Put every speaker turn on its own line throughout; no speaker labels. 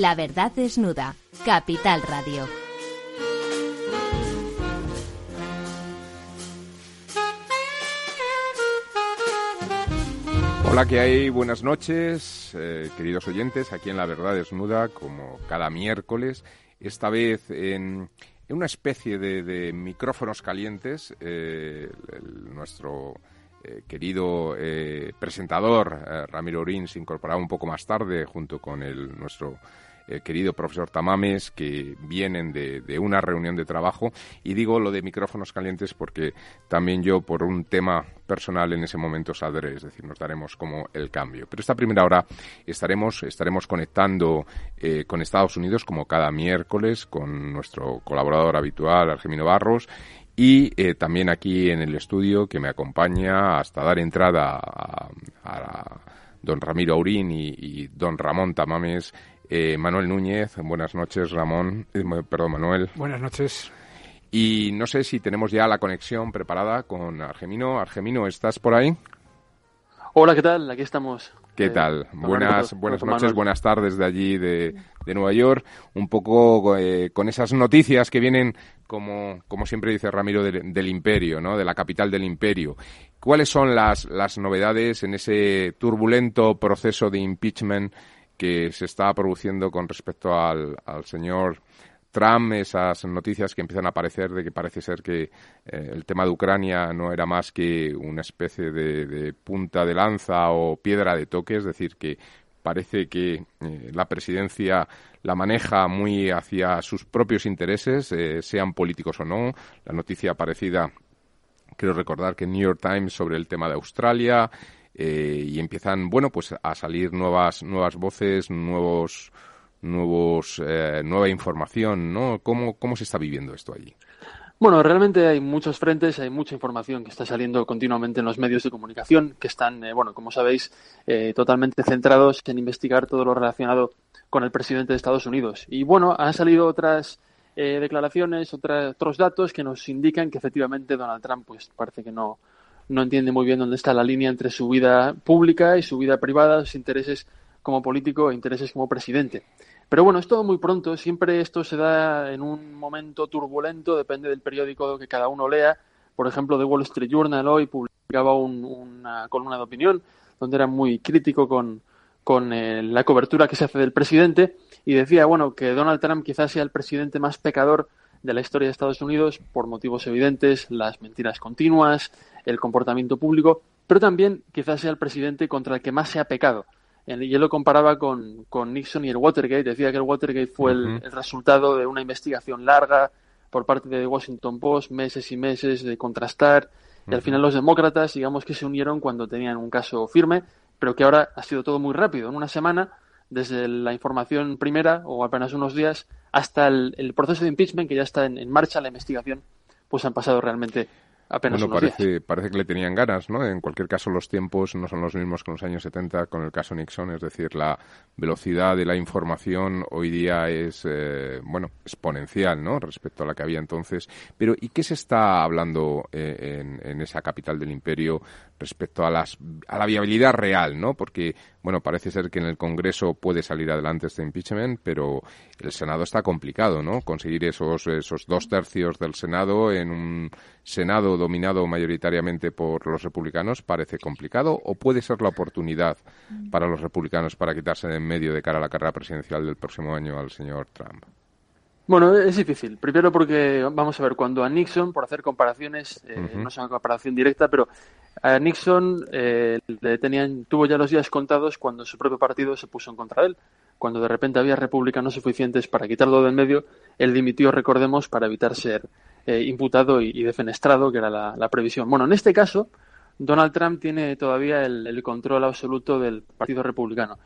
La verdad desnuda. Capital Radio.
Hola, ¿qué hay? Buenas noches, eh, queridos oyentes, aquí en La Verdad Desnuda, como cada miércoles, esta vez en, una especie de, micrófonos calientes, eh, nuestro eh, querido presentador Ramiro Orín se incorporaba un poco más tarde junto con el, nuestro eh, querido profesor Tamames, que vienen de, de, una reunión de trabajo. Y digo lo de micrófonos calientes porque también yo, por un tema personal, en ese momento saldré, es decir, nos daremos como el cambio. Pero esta primera hora estaremos, estaremos conectando eh, con Estados Unidos, como cada miércoles, con nuestro colaborador habitual, Argemino Barros, y eh, también aquí en el estudio que me acompaña hasta dar entrada a, don Ramiro Aurín y, y, don Ramón Tamames eh, Manuel Núñez, buenas noches, Ramón, eh, perdón, Manuel.
Buenas noches.
Y no sé si tenemos ya la conexión preparada con Argemino. Argemino, ¿estás por ahí?
Hola, ¿qué tal? Aquí estamos.
¿Qué eh, tal? Buenas, buenas noches, buenas tardes de allí, de, Nueva York. Un poco con esas noticias que vienen, como, como siempre dice Ramiro, del imperio, ¿no? De la capital del imperio. ¿Cuáles son las, las novedades en ese turbulento proceso de impeachment que se está produciendo con respecto al, señor Trump, esas noticias que empiezan a aparecer de que parece ser que eh, el tema de Ucrania no era más que una especie de, punta de lanza o piedra de toque, es decir, que parece que eh, la presidencia la maneja muy hacia sus propios intereses, eh, sean políticos o no. La noticia parecida, quiero recordar que New York Times sobre el tema de Australia, eh, y empiezan, bueno, pues a salir nuevas, nuevas voces, nuevos, nuevos, eh, nueva información, ¿no? ¿Cómo, ¿Cómo se está viviendo esto allí?
Bueno, realmente hay muchos frentes, hay mucha información que está saliendo continuamente en los medios de comunicación, que están, eh, bueno, como sabéis, totalmente centrados en investigar todo lo relacionado con el presidente de Estados Unidos. Y bueno, han salido otras declaraciones, otros datos que nos indican que efectivamente Donald Trump, pues parece que no, no entiende muy bien dónde está la línea entre su vida pública y su vida privada, sus intereses como político e intereses como presidente. Pero bueno, es todo muy pronto, siempre esto se da en un momento turbulento, depende del periódico que cada uno lea. Por ejemplo, The Wall Street Journal hoy publicaba una columna de opinión donde era muy crítico con, con eh, la cobertura que se hace del presidente y decía, bueno, que Donald Trump quizás sea el presidente más pecador de la historia de Estados Unidos por motivos evidentes, las mentiras continuas, el comportamiento público, pero también quizás sea el presidente contra el que más se ha pecado. Y él lo comparaba con, Nixon y el Watergate. Decía que el Watergate fue el, resultado de una investigación larga por parte de Washington Post, meses y meses de contrastar. Y al final los demócratas, digamos que se unieron cuando tenían un caso firme, pero que ahora ha sido todo muy rápido. En una semana, desde la información primera o apenas unos días hasta el, proceso de impeachment que ya está en, en marcha, la investigación, pues han pasado realmente bueno,
parece, parece que le tenían ganas, ¿no? En cualquier caso, los tiempos no son los mismos que en los años 70 con el caso Nixon, es decir, la velocidad de la información hoy día es, eh, bueno, exponencial, ¿no? Respecto a la que había entonces. Pero, ¿y qué se está hablando eh, en, en, esa capital del imperio respecto a, las, a la viabilidad real, ¿no? Porque, bueno, parece ser que en el Congreso puede salir adelante este impeachment, pero el Senado está complicado, ¿no? Conseguir esos, esos dos tercios del Senado en un Senado dominado mayoritariamente por los republicanos parece complicado o puede ser la oportunidad para los republicanos para quitarse de en medio de cara a la carrera presidencial del próximo año al señor Trump?
Bueno, es difícil. Primero porque, vamos a ver, cuando a Nixon, por hacer comparaciones, eh, no es una comparación directa, pero a Nixon eh, le tenían, tuvo ya los días contados cuando su propio partido se puso en contra de él. Cuando de repente había republicanos suficientes para quitarlo del medio, él dimitió, recordemos, para evitar ser eh, imputado y, defenestrado, que era la, previsión. Bueno, en este caso, Donald Trump tiene todavía el control absoluto del Partido Republicano.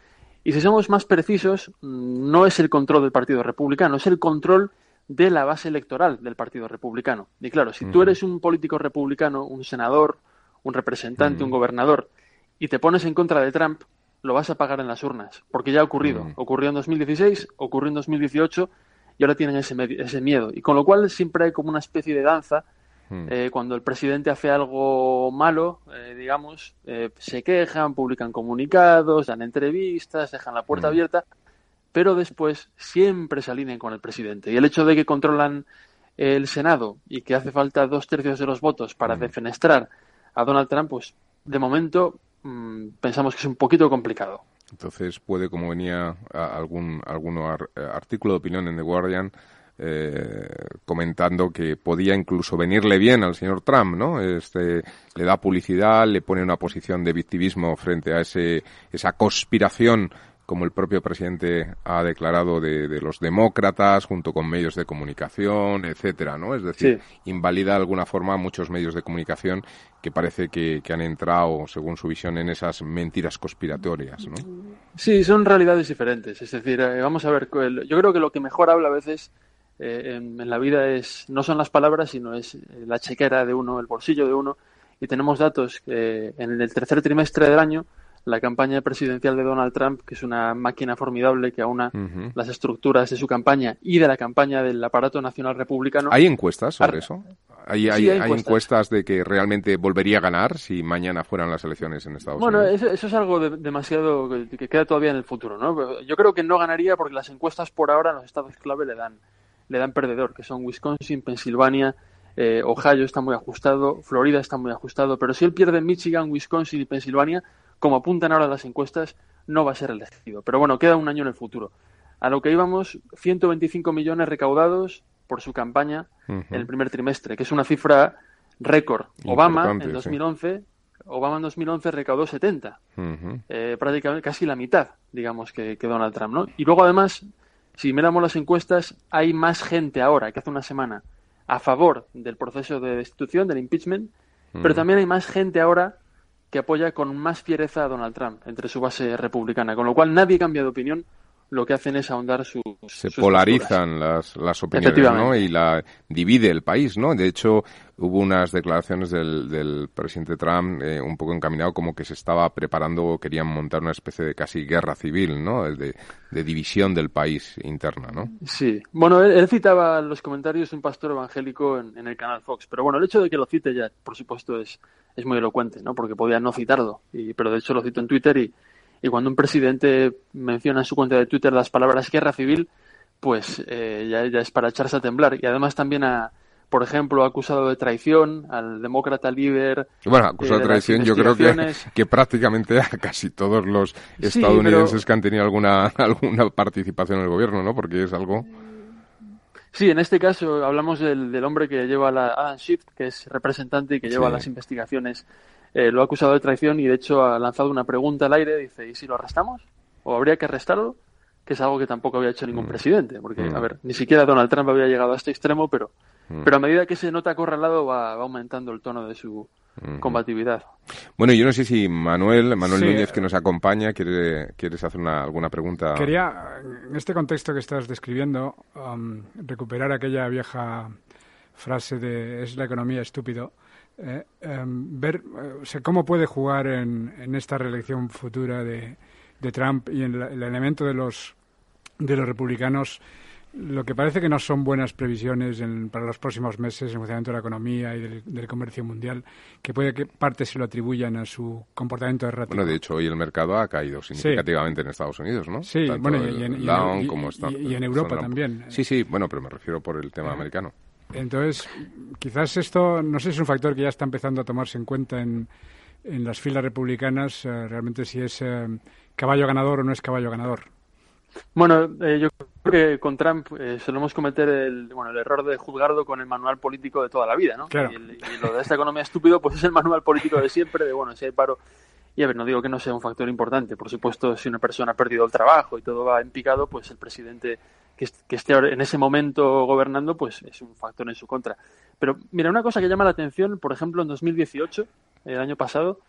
Y si somos más precisos, no es el control del Partido Republicano, es el control de la base electoral del Partido Republicano. Y claro, si tú eres un político republicano, un senador, un representante, un gobernador, y te pones en contra de Trump, lo vas a pagar en las urnas, porque ya ha ocurrido. Ocurrió en 2016, ocurrió en 2018 y ahora tienen ese, ese miedo. Y con lo cual siempre hay como una especie de danza Hmm. Eh, cuando el presidente hace algo malo, eh, digamos, eh, se quejan, publican comunicados, dan entrevistas, dejan la puerta hmm. abierta, pero después siempre se alinean con el presidente. Y el hecho de que controlan el Senado y que hace falta dos tercios de los votos para mm. defenestrar a Donald Trump, pues de momento mm, pensamos que es un poquito complicado.
Entonces puede, como venía algún, algún artículo de opinión en The Guardian, eh, comentando que podía incluso venirle bien al señor Trump, ¿no? Este, le da publicidad, le pone una posición de victimismo frente a ese, esa conspiración como el propio presidente ha declarado de, los demócratas junto con medios de comunicación, etcétera, ¿no? Es decir, invalida de alguna forma muchos medios de comunicación que parece que, han entrado, según su visión, en esas mentiras conspiratorias, ¿no?
Sí, son realidades diferentes. Es decir, eh, vamos a ver, yo creo que lo que mejor habla a veces eh, en, la vida es no son las palabras, sino es la chequera de uno, el bolsillo de uno. Y tenemos datos que en el tercer trimestre del año la campaña presidencial de Donald Trump, que es una máquina formidable que aúna las estructuras de su campaña y de la campaña del aparato nacional republicano.
¿Hay encuestas sobre eso? ¿Hay, hay, encuestas. de que realmente volvería a ganar si mañana fueran las elecciones en Estados
Unidos?
Bueno,
eso, es algo demasiado que, queda todavía en el futuro. ¿no? Yo creo que no ganaría porque las encuestas por ahora en los estados clave le dan, le dan perdedor, que son Wisconsin, Pensilvania, eh, Ohio está muy ajustado, Florida está muy ajustado, pero si él pierde Michigan, Wisconsin y Pensilvania, como apuntan ahora las encuestas, no va a ser elegido. Pero bueno, queda un año en el futuro. A lo que íbamos, 125 millones recaudados por su campaña en el primer trimestre, que es una cifra récord. Obama en 2011, Obama en 2011 recaudó 70, eh, prácticamente casi la mitad, digamos, que, que, Donald Trump, ¿no? Y luego además, si miramos las encuestas, hay más gente ahora que hace una semana a favor del proceso de destitución, del impeachment, pero también hay más gente ahora que apoya con más fiereza a Donald Trump entre su base republicana, con lo cual nadie cambia de opinión lo que hacen es ahondar sus.
Se polarizan las, las opiniones, ¿no? Y la divide el país, ¿no? De hecho, hubo unas declaraciones del, del presidente Trump eh, un poco encaminado como que se estaba preparando, querían montar una especie de casi guerra civil, ¿no? De, de división del país interna, ¿no?
Sí. Bueno, él, citaba los comentarios de un pastor evangélico en, en, el canal Fox, pero bueno, el hecho de que lo cite ya, por supuesto, es, es muy elocuente, ¿no? Porque podía no citarlo, y, pero de hecho lo cito en Twitter y, y cuando un presidente menciona en su cuenta de Twitter las palabras guerra civil, pues eh, ya, ya, es para echarse a temblar. Y además también ha, por ejemplo, ha acusado de traición al demócrata líder.
Bueno, acusado de, traición yo creo que, que prácticamente a casi todos los estadounidenses que han tenido alguna, alguna participación en el gobierno, ¿no? Porque es algo...
Sí, en este caso hablamos del, del hombre que lleva la Adam Schiff, que es representante y que lleva las investigaciones. Eh, lo ha acusado de traición y de hecho ha lanzado una pregunta al aire. Dice, ¿y si lo arrestamos? ¿O habría que arrestarlo? Que es algo que tampoco había hecho ningún mm. presidente. Porque, mm. a ver, ni siquiera Donald Trump había llegado a este extremo, pero, mm. pero a medida que se nota acorralado va, va aumentando el tono de su, combatividad.
Bueno, yo no sé si Manuel, Manuel Núñez, que nos acompaña, quiere, quieres hacer una, alguna pregunta.
Quería, en este contexto que estás describiendo, um, recuperar aquella vieja frase de es la economía estúpido. Eh, em, ver eh, cómo puede jugar en, en esta reelección futura de, de Trump y en el elemento de los de los republicanos lo que parece que no son buenas previsiones para los próximos meses en el funcionamiento de la economía y del, comercio mundial, que puede que parte se lo atribuyan a su comportamiento errático.
Bueno, de hecho, hoy el mercado ha caído significativamente en Estados Unidos, ¿no?
Sí, bueno, y, en, Europa también.
Sí, sí, bueno, pero me refiero por el tema americano.
Entonces, quizás esto, no sé si es un factor que ya está empezando a tomarse en cuenta en, en las filas republicanas, eh, realmente si es eh, caballo ganador o no es caballo ganador.
Bueno, eh, yo creo que con Trump eh, solemos cometer el, bueno, el error de juzgarlo con el manual político de toda la vida, ¿no?
Claro.
Y, lo de esta economía estúpido, pues es el manual político de siempre, de bueno, si hay paro. Y a ver, no digo que no sea un factor importante. Por supuesto, si una persona ha perdido el trabajo y todo va en picado, pues el presidente que, esté en ese momento gobernando, pues es un factor en su contra. Pero mira, una cosa que llama la atención, por ejemplo, en 2018, el año pasado,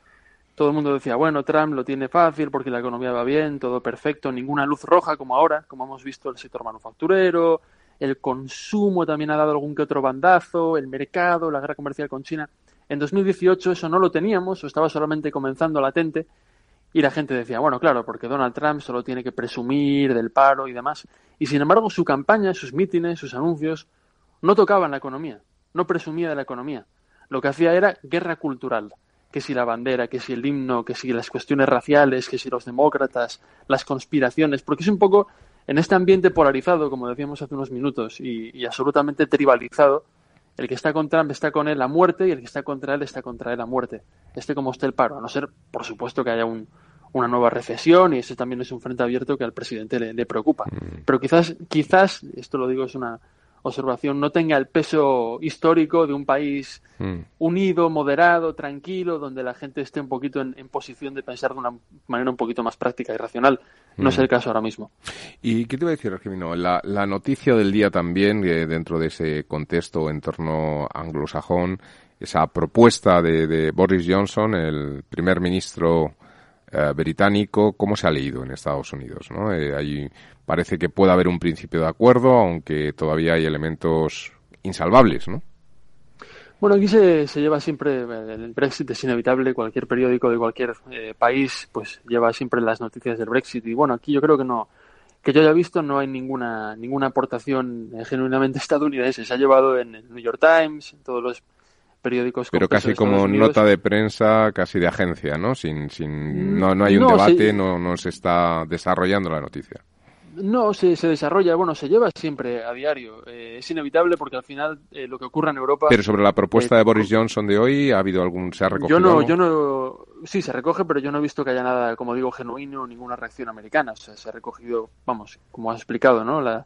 todo el mundo decía, bueno, Trump lo tiene fácil porque la economía va bien, todo perfecto, ninguna luz roja como ahora, como hemos visto el sector manufacturero, el consumo también ha dado algún que otro bandazo, el mercado, la guerra comercial con China. En 2018 eso no lo teníamos o estaba solamente comenzando latente y la gente decía, bueno, claro, porque Donald Trump solo tiene que presumir del paro y demás. Y sin embargo su campaña, sus mítines, sus anuncios no tocaban la economía, no presumía de la economía. Lo que hacía era guerra cultural que si la bandera, que si el himno, que si las cuestiones raciales, que si los demócratas, las conspiraciones, porque es un poco en este ambiente polarizado, como decíamos hace unos minutos, y, absolutamente tribalizado, el que está con Trump está con él a muerte y el que está contra él está contra él a muerte. Este como esté el paro, a no ser, por supuesto, que haya una nueva recesión y ese también es un frente abierto que al presidente le, le preocupa. Mm. Pero quizás, quizás, esto lo digo es una, observación no tenga el peso histórico de un país mm. unido, moderado, tranquilo, donde la gente esté un poquito en, posición de pensar de una manera un poquito más práctica y racional. No es mm. el caso ahora mismo.
¿Y qué te voy a decir, Argemino? La, la noticia del día también, eh, dentro de ese contexto en torno anglosajón, esa propuesta de, Boris Johnson, el primer ministro eh, británico, ¿cómo se ha leído en Estados Unidos? ¿no? Eh, hay parece que puede haber un principio de acuerdo, aunque todavía hay elementos insalvables, ¿no?
Bueno, aquí se, lleva siempre, el Brexit es inevitable, cualquier periódico de cualquier eh, país pues lleva siempre las noticias del Brexit y bueno, aquí yo creo que no, que yo haya visto no hay ninguna, ninguna aportación eh, genuinamente estadounidense, se ha llevado en el New York Times, en todos los periódicos.
Pero casi como nota de prensa, casi de agencia, ¿no? Sin, sin, no, no hay un debate, no, no se está desarrollando la noticia.
No, se, se, desarrolla, bueno, se lleva siempre a diario. Eh, es inevitable porque al final eh, lo que ocurre en Europa.
Pero sobre la propuesta de eh, Boris Johnson de hoy, ¿ha habido algún. ¿Se ha recogido?
Yo no, yo no. Sí, se recoge, pero yo no he visto que haya nada, como digo, genuino, ninguna reacción americana. O sea, se ha recogido, vamos, como has explicado, ¿no? La,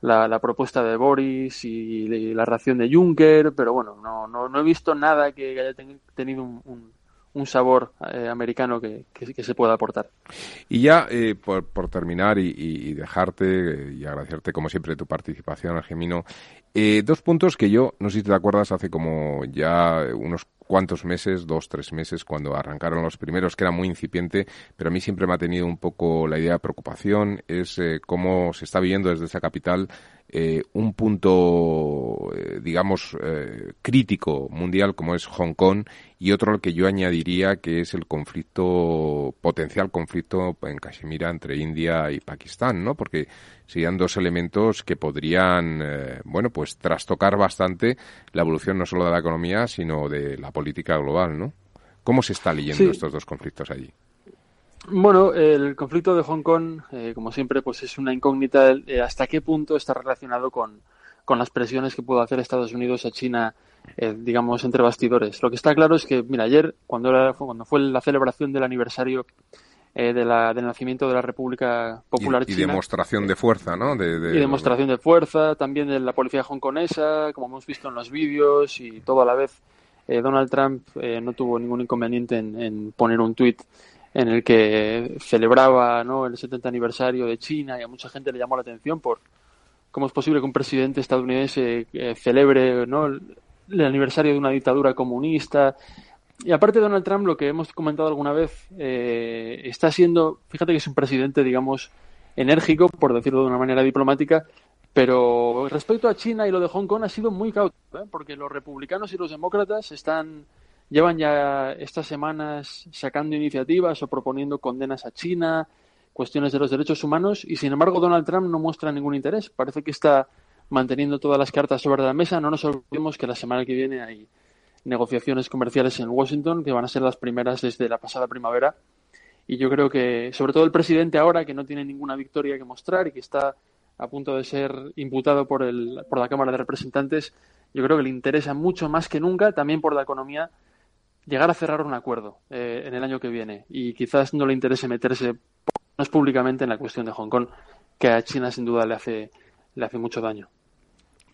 la, propuesta de Boris y, la reacción de Juncker, pero bueno, no, no, no he visto nada que haya tenido un un sabor eh, americano que, que, se pueda aportar.
Y ya, eh, por, por, terminar y, dejarte eh, y agradecerte como siempre tu participación, Argemino, dos puntos que yo, no sé si te acuerdas, hace como ya unos cuantos meses, dos, tres meses, cuando arrancaron los primeros, que era muy incipiente, pero a mí siempre me ha tenido un poco la idea de preocupación, es cómo se está viviendo desde esa capital eh, un punto, eh, digamos, eh, crítico mundial como es Hong Kong y otro al que yo añadiría que es el conflicto, potencial conflicto en Kashmir entre India y Pakistán, ¿no? Porque serían dos elementos que podrían, bueno, pues trastocar bastante la evolución no solo de la economía, sino de la política global, ¿no? ¿Cómo se está leyendo estos dos conflictos allí?
Bueno, el conflicto de Hong Kong, eh, como siempre, pues es una incógnita eh, hasta qué punto está relacionado con, las presiones que pudo hacer Estados Unidos a China, eh, digamos, entre bastidores. Lo que está claro es que, mira, ayer, cuando, era, cuando fue la celebración del aniversario de la, del nacimiento de la República Popular
China.
Y
demostración de fuerza, ¿no?
Y demostración de fuerza, también de la policía hongkonesa, como hemos visto en los vídeos, y todo a la vez. Donald Trump no tuvo ningún inconveniente en, en poner un tuit en el que celebraba ¿no? el 70 aniversario de China y a mucha gente le llamó la atención por cómo es posible que un presidente estadounidense eh, celebre ¿no? el, aniversario de una dictadura comunista. Y aparte Donald Trump, lo que hemos comentado alguna vez, eh, está siendo, fíjate que es un presidente, digamos, enérgico, por decirlo de una manera diplomática, pero respecto a China y lo de Hong Kong ha sido muy cauto, ¿eh? porque los republicanos y los demócratas están llevan ya estas semanas sacando iniciativas o proponiendo condenas a China, cuestiones de los derechos humanos, y sin embargo Donald Trump no muestra ningún interés. Parece que está manteniendo todas las cartas sobre la mesa. No nos olvidemos que la semana que viene hay negociaciones comerciales en Washington, que van a ser las primeras desde la pasada primavera. Y yo creo que, sobre todo el presidente ahora, que no tiene ninguna victoria que mostrar y que está a punto de ser imputado por, el, por la Cámara de Representantes, yo creo que le interesa mucho más que nunca, también por la economía, llegar a cerrar un acuerdo eh, en el año que viene y quizás no le interese meterse más públicamente en la cuestión de Hong Kong, que a China sin duda le hace, le hace mucho daño.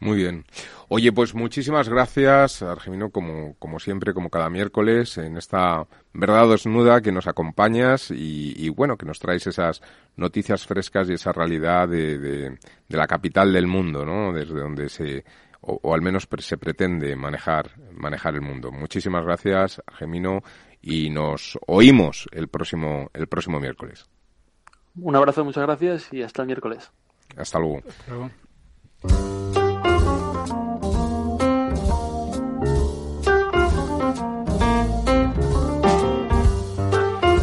Muy bien. Oye, pues muchísimas gracias, Argemino, como, como siempre, como cada miércoles, en esta verdad desnuda que nos acompañas y, bueno, que nos traes esas noticias frescas y esa realidad de, de, de la capital del mundo, ¿no? Desde donde se o, al menos se pretende manejar, manejar el mundo. Muchísimas gracias, Gemino, y nos oímos el próximo, el próximo miércoles.
Un abrazo, muchas gracias y hasta el miércoles.
Hasta luego.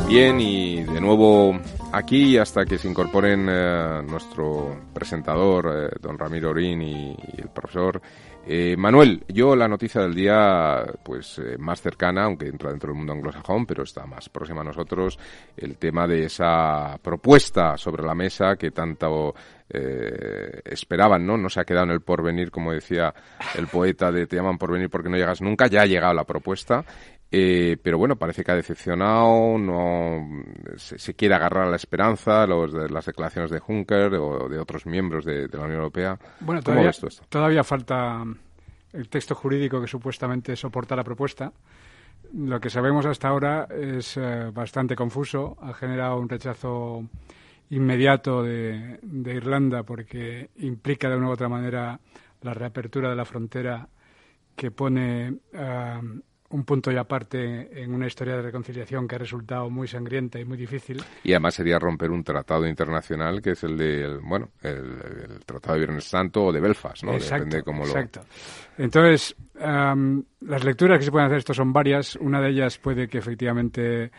Bien, y de nuevo aquí hasta que se incorporen eh, nuestro presentador, eh, don Ramiro Orín y, el profesor. Eh, Manuel, yo la noticia del día, pues más cercana, aunque entra dentro del mundo anglosajón, pero está más próxima a nosotros, el tema de esa propuesta sobre la mesa que tanto esperaban, ¿no? No se ha quedado en el porvenir, como decía el poeta de Te llaman porvenir porque no llegas nunca, ya ha llegado la propuesta eh, pero bueno, parece que ha decepcionado, no se, quiere agarrar a la esperanza, los, de las declaraciones de Juncker o de otros miembros de, la Unión Europea.
Bueno, todavía, todavía falta el texto jurídico que supuestamente soporta la propuesta. Lo que sabemos hasta ahora es eh, bastante confuso, ha generado un rechazo inmediato de, de Irlanda porque implica de una u otra manera la reapertura de la frontera que pone uh, un punto y aparte en una historia de reconciliación que ha resultado muy sangrienta y muy difícil.
Y además sería romper un tratado internacional que es el de, bueno, el, Tratado de Viernes Santo o de Belfast, ¿no?
Exacto, Depende cómo lo... exacto. Entonces, las lecturas que se pueden hacer esto son varias. Una de ellas puede que efectivamente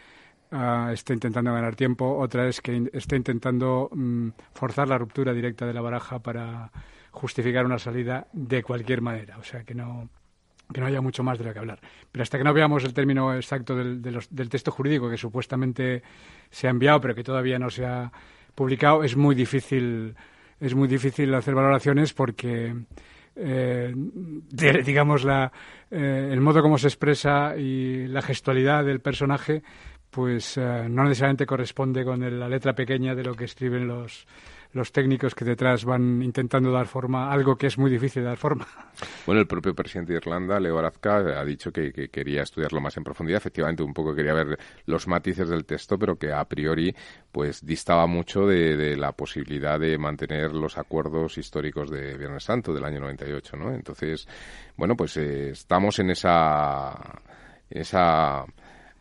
uh, esté intentando ganar tiempo, otra es que esté intentando mm, forzar la ruptura directa de la baraja para justificar una salida de cualquier manera. O sea, que no que no haya mucho más de lo que hablar. Pero hasta que no veamos el término exacto del, del texto jurídico que supuestamente se ha enviado, pero que todavía no se ha publicado, es muy difícil, es muy difícil hacer valoraciones porque eh, digamos la, eh, el modo como se expresa y la gestualidad del personaje, pues eh, no necesariamente corresponde con la letra pequeña de lo que escriben los los técnicos que detrás van intentando dar forma algo que es muy difícil de dar forma.
Bueno, el propio presidente de Irlanda, Leo Varadkar, ha dicho que, quería estudiarlo más en profundidad. Efectivamente, un poco quería ver los matices del texto, pero que a priori pues distaba mucho de, la posibilidad de mantener los acuerdos históricos de Viernes Santo del año 98, ¿no? Entonces, bueno, pues eh, estamos en esa esa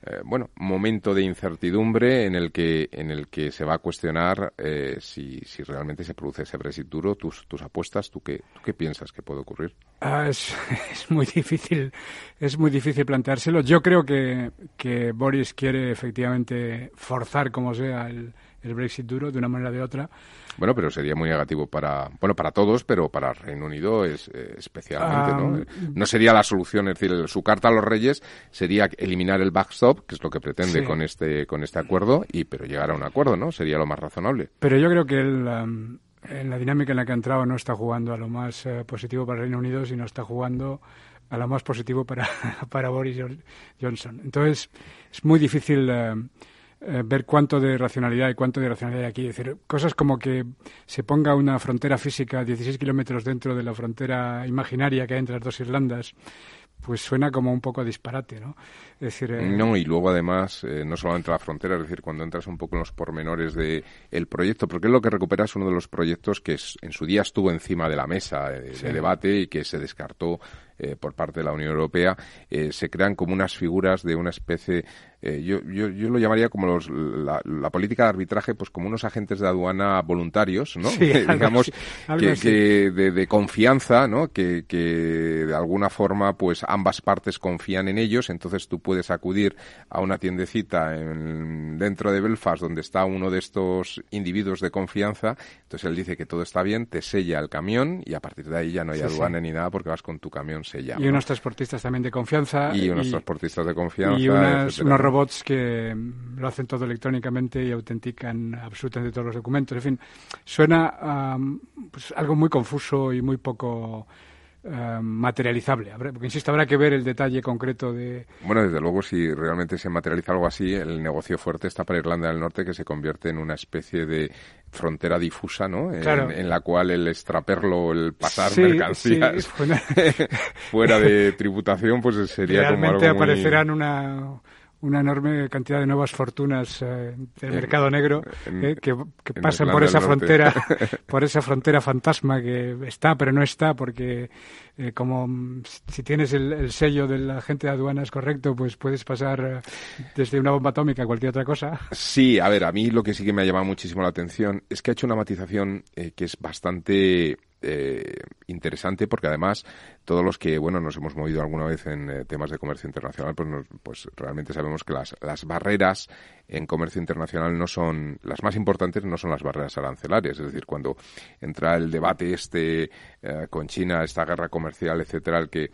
eh, bueno, momento de incertidumbre en el que, en el que se va a cuestionar eh, si, si realmente se produce ese Brexit duro. Tus, tus apuestas, ¿tú qué, qué piensas que puede ocurrir?
Ah, es, es, muy difícil, es muy difícil planteárselo. Yo creo que, que Boris quiere efectivamente forzar como sea el, el Brexit duro de una manera o de otra.
Bueno, pero sería muy negativo para, bueno, para todos, pero para Reino Unido es eh, especialmente, ¿no? Ah, no sería la solución, es decir, su carta a los reyes sería eliminar el backstop, que es lo que pretende con este con este acuerdo, y pero llegar a un acuerdo, ¿no? Sería lo más razonable.
Pero yo creo que él, en la dinámica en la que ha entrado no está jugando a lo más eh, positivo para Reino Unido, sino está jugando a lo más positivo para, para Boris Johnson. Entonces, es muy difícil eh, eh, ver cuánto de racionalidad y cuánto de irracionalidad hay aquí. Es decir, cosas como que se ponga una frontera física 16 kilómetros dentro de la frontera imaginaria que hay entre las dos Irlandas, pues suena como un poco disparate, ¿no?
Es decir, eh, No, y luego además, eh, no solamente la frontera, es decir, cuando entras un poco en los pormenores del el proyecto, porque es lo que recuperas uno de los proyectos que en su día estuvo encima de la mesa de debate y que se descartó eh, por parte de la Unión Europea, eh, se crean como unas figuras de una especie, eh, yo, yo, yo, lo llamaría como los, la, política de arbitraje, pues como unos agentes de aduana voluntarios, ¿no? Digamos, que, de, confianza, ¿no? Que, que de alguna forma, pues ambas partes confían en ellos, entonces tú puedes acudir a una tiendecita en, dentro de Belfast donde está uno de estos individuos de confianza, entonces él dice que todo está bien, te sella el camión y a partir de ahí ya no hay aduana ni nada porque vas con tu camión
y unos transportistas también de confianza.
Y unos transportistas de confianza.
Y unos robots que lo hacen todo electrónicamente y autentican absolutamente todos los documentos. En fin, suena pues, algo muy confuso y muy poco eh, materializable. Porque, insisto, habrá que ver el detalle concreto de...
Bueno, desde luego, si realmente se materializa algo así, el negocio fuerte está para Irlanda del Norte, que se convierte en una especie de frontera difusa, ¿no? En, la cual el extraperlo, el pasar mercancías fuera de tributación, pues sería
como
algo muy...
aparecerán una una enorme cantidad de nuevas fortunas eh, del mercado negro eh, que, pasan por esa frontera por esa frontera fantasma que está pero no está porque eh, como mm, si tienes el, sello del agente de aduanas correcto pues puedes pasar desde una bomba atómica a cualquier otra cosa.
Sí a ver a mí lo que sí que me ha llamado muchísimo la atención es que ha hecho una matización que es bastante interesante porque además todos los que, bueno, nos hemos movido alguna vez en eh, temas de comercio internacional, pues, pues realmente sabemos que las, las barreras en comercio internacional no son, las más importantes no son las barreras arancelarias. Es decir, cuando entra el debate este eh, con China, esta guerra comercial, etcétera, el que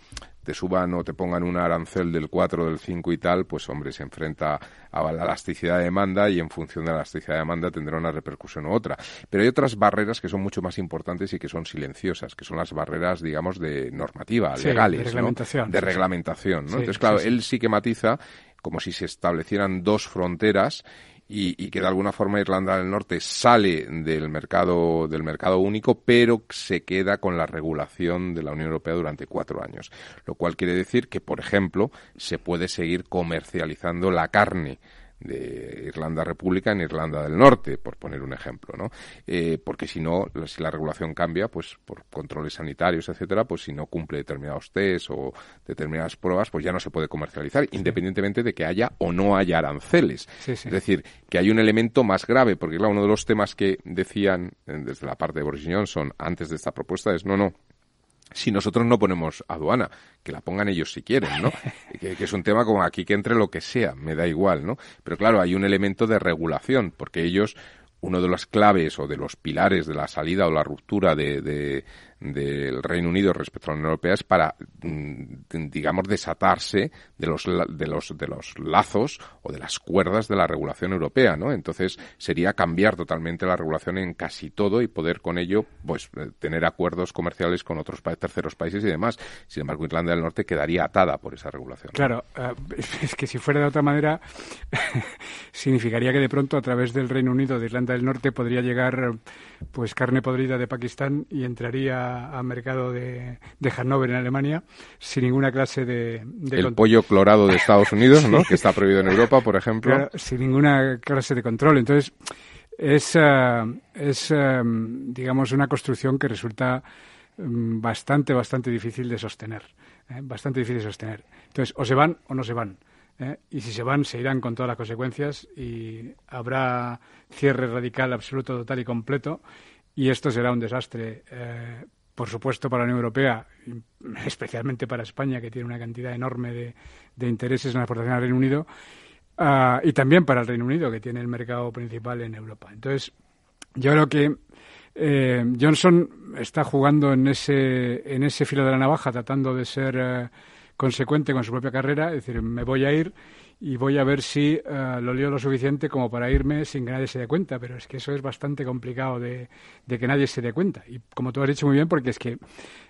te suban o te pongan un arancel del 4, del 5 y tal, pues hombre, se enfrenta a la elasticidad de demanda y en función de la elasticidad de demanda tendrá una repercusión u otra. Pero hay otras barreras que son mucho más importantes y que son silenciosas, que son las barreras, digamos, de normativa, legales,
de reglamentación.
De reglamentación, ¿no? Entonces, claro, él sí que matiza como si se establecieran dos fronteras y, que de alguna forma Irlanda del Norte sale del mercado del mercado único, pero se queda con la regulación de la Unión Europea durante cuatro años, lo cual quiere decir que, por ejemplo, se puede seguir comercializando la carne de Irlanda República en Irlanda del Norte, por poner un ejemplo, ¿no? Eh, porque si no, si la regulación cambia, pues por controles sanitarios, etcétera, pues si no cumple determinados test o determinadas pruebas, pues ya no se puede comercializar, independientemente de que haya o no haya aranceles. Es decir, que hay un elemento más grave, porque claro, uno de los temas que decían eh, desde la parte de Boris Johnson antes de esta propuesta es no, no, si nosotros no ponemos aduana, que la pongan ellos si quieren, ¿no? que, es un tema como aquí que entre lo que sea, me da igual, ¿no? Pero claro, hay un elemento de regulación, porque ellos, uno de las claves o de los pilares de la salida o la ruptura de, del Reino Unido respecto a la Unión Europea es para, mm, digamos, desatarse de los, de los, de los lazos o de las cuerdas de la regulación europea, ¿no? Entonces sería cambiar totalmente la regulación en casi todo y poder con ello, pues, eh, tener acuerdos comerciales con otros terceros países y demás. Sin embargo, Irlanda del Norte quedaría atada por esa regulación.
Claro, eh, es que si fuera de otra manera, significaría que de pronto a través del Reino Unido de Irlanda del Norte podría llegar, pues, carne podrida de Pakistán y entraría a, mercado de, de, Hannover en Alemania sin ninguna clase de...
el pollo clorado de Estados Unidos, ¿no? que está prohibido en Europa, por ejemplo.
sin ninguna clase de control. Entonces, es, eh, es eh, digamos, una construcción que resulta mm, bastante, bastante difícil de sostener. ¿eh? Bastante difícil de sostener. Entonces, o se van o no se van. Y si se van, se irán con todas las consecuencias y habrá cierre radical, absoluto, total y completo. Y esto será un desastre por supuesto para la Unión Europea, especialmente para España, que tiene una cantidad enorme de, intereses en la exportación al Reino Unido, ah, y también para el Reino Unido, que tiene el mercado principal en Europa. Entonces, yo creo que eh, Johnson está jugando en ese, en ese filo de la navaja, tratando de ser eh, consecuente con su propia carrera, es decir, me voy a ir y voy a ver si eh, lo leo lo suficiente como para irme sin que nadie se dé cuenta, pero es que eso es bastante complicado de, de que nadie se dé cuenta. Y como tú has dicho muy bien, porque es que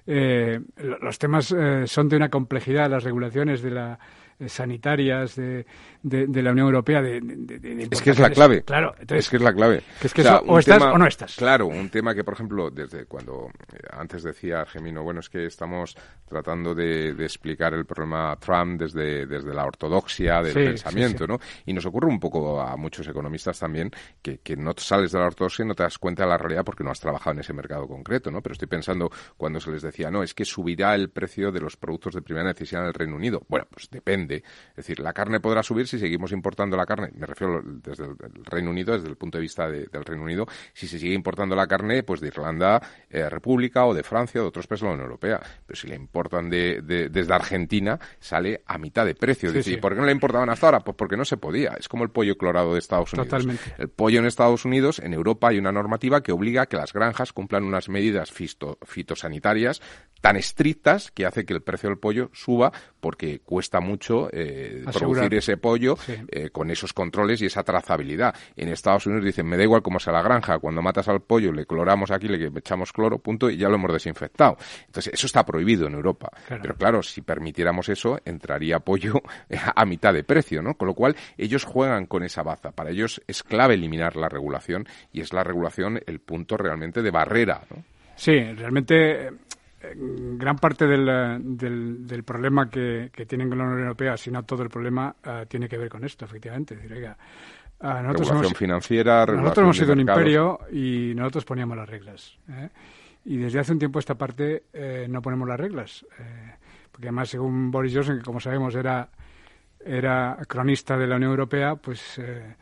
eh, los temas eh, son de una complejidad, las regulaciones de la sanitarias de, de, la Unión Europea. De,
es que es la clave.
Claro,
es que es la clave.
es que o, estás o no estás.
Claro, un tema que, por ejemplo, desde cuando eh, antes decía Gemino, bueno, es que estamos tratando de, explicar el problema Trump desde, desde la ortodoxia del pensamiento, ¿no? Y nos ocurre un poco a muchos economistas también que, que no sales de la ortodoxia y no te das cuenta de la realidad porque no has trabajado en ese mercado concreto, ¿no? Pero estoy pensando cuando se les decía, no, es que subirá el precio de los productos de primera necesidad en el Reino Unido. Bueno, pues depende es decir, la carne podrá subir si seguimos importando la carne, me refiero desde el Reino Unido, desde el punto de vista del Reino Unido, si se sigue importando la carne pues de Irlanda eh, República o de Francia o de otros países de la Unión Europea. Pero si la importan de, desde Argentina, sale a mitad de precio. ¿por qué no la importaban hasta ahora? Pues porque no se podía. Es como el pollo clorado de Estados Unidos.
Totalmente.
El pollo en Estados Unidos, en Europa hay una normativa que obliga a que las granjas cumplan unas medidas fitosanitarias tan estrictas que hace que el precio del pollo suba porque cuesta mucho eh, producir ese pollo eh, con esos controles y esa trazabilidad. En Estados Unidos dicen, me da igual cómo sea la granja, cuando matas al pollo le cloramos aquí, le echamos cloro, punto, y ya lo hemos desinfectado. Entonces, eso está prohibido en Europa. Pero claro, si permitiéramos eso, entraría pollo a mitad de precio, ¿no? Con lo cual, ellos juegan con esa baza. Para ellos es clave eliminar la regulación y es la regulación el punto realmente de barrera, ¿no?
Sí, realmente gran parte del, del, del problema que, que, tienen con la Unión Europea, si no todo el problema, uh, tiene que ver con esto, efectivamente. Decir, oiga,
uh, nosotros regulación hemos, financiera,
Nosotros hemos sido un imperio y nosotros poníamos las reglas. ¿eh? Y desde hace un tiempo esta parte eh, no ponemos las reglas. Eh, porque además, según Boris Johnson, que como sabemos era, era cronista de la Unión Europea, pues eh,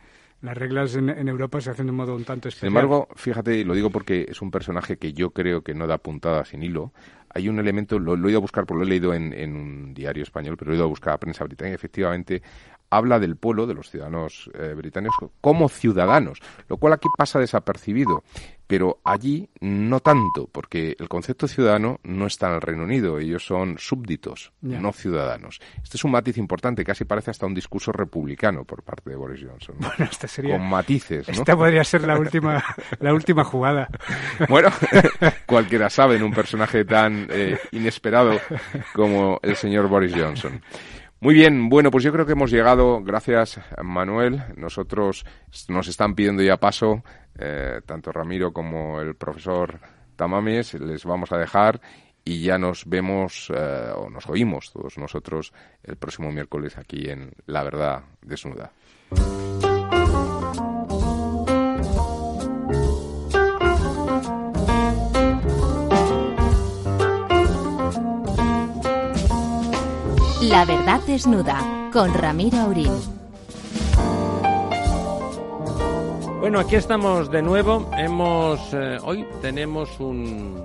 las reglas en, Europa se hacen de un modo un tanto especial.
Sin embargo, fíjate, y lo digo porque es un personaje que yo creo que no da puntada sin hilo. hay un elemento, lo, he ido a buscar, porque lo he leído en, en, un diario español, pero lo he ido a buscar a prensa británica, efectivamente habla del pueblo, de los ciudadanos eh, británicos, como ciudadanos, lo cual aquí pasa desapercibido. Pero allí no tanto, porque el concepto ciudadano no está en el Reino Unido, ellos son súbditos, no ciudadanos. Este es un matiz importante, casi parece hasta un discurso republicano por parte de Boris Johnson.
Bueno, este sería,
con matices. ¿no?
Esta podría ser la última, la última jugada.
Bueno, cualquiera sabe en un personaje tan eh, inesperado como el señor Boris Johnson. Muy bien, bueno, pues yo creo que hemos llegado, gracias Manuel, nosotros nos están pidiendo ya paso, eh, tanto Ramiro como el profesor Tamames, les vamos a dejar y ya nos vemos eh, o nos oímos todos nosotros el próximo miércoles aquí en La Verdad Desnuda.
La verdad desnuda con Ramiro Aurín.
Bueno, aquí estamos de nuevo. Hemos eh, hoy tenemos un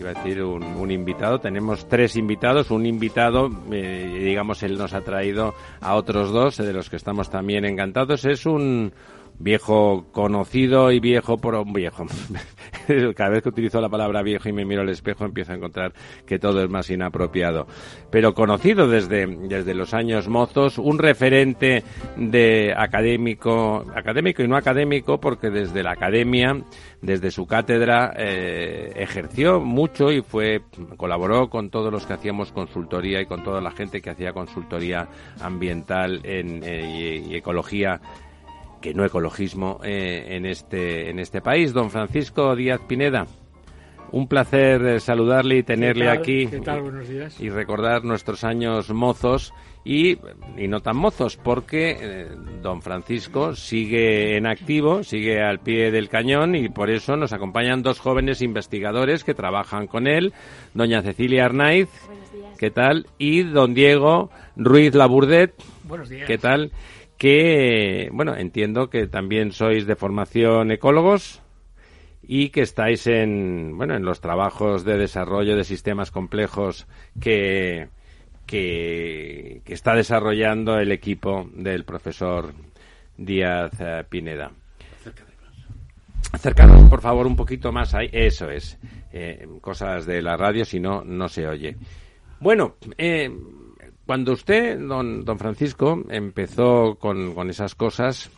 iba a decir un, invitado. Tenemos tres invitados. Un invitado, eh, digamos, él nos ha traído a otros dos, de los que estamos también encantados. Es un viejo conocido y viejo por un viejo. Cada vez que utilizo la palabra viejo y me miro al espejo empiezo a encontrar que todo es más inapropiado. Pero conocido desde, desde los años mozos, un referente de académico, académico y no académico, porque desde la academia, desde su cátedra, eh, ejerció mucho y fue, colaboró con todos los que hacíamos consultoría y con toda la gente que hacía consultoría ambiental en, eh, y ecología que no ecologismo eh, en, este, en este país. Don Francisco Díaz Pineda, un placer eh, saludarle y tenerle aquí. Y recordar nuestros años mozos y, y no tan mozos, porque eh, don Francisco sigue en activo, sigue al pie del cañón y por eso nos acompañan dos jóvenes investigadores que trabajan con él, doña Cecilia Arnaiz. ¿Qué tal? Y don Diego Ruiz Laburdet.
Buenos días.
¿Qué tal? Que, bueno, entiendo que también sois de formación ecólogos y que estáis en, bueno, en los trabajos de desarrollo de sistemas complejos que, que, está desarrollando el equipo del profesor Díaz eh, Pineda. Acercaros, por favor, un poquito más ahí. Eso es. Eh, cosas de la radio, si no, no se oye. Bueno, eh, cuando usted, don, don Francisco, empezó con, esas cosas,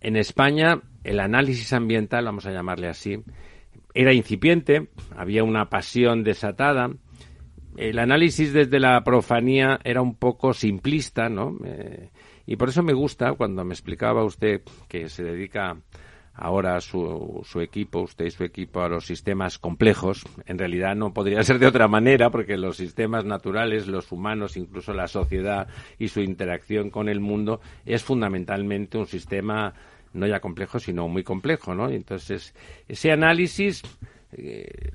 en España el análisis ambiental, vamos a llamarle así, era incipiente, había una pasión desatada. El análisis desde la profanía era un poco simplista, ¿no? Eh, y por eso me gusta cuando me explicaba usted que se dedica ahora su, su equipo, usted y su equipo, a los sistemas complejos. En realidad no podría ser de otra manera, porque los sistemas naturales, los humanos, incluso la sociedad y su interacción con el mundo, es fundamentalmente un sistema no ya complejo, sino muy complejo, ¿no? Entonces, ese análisis eh,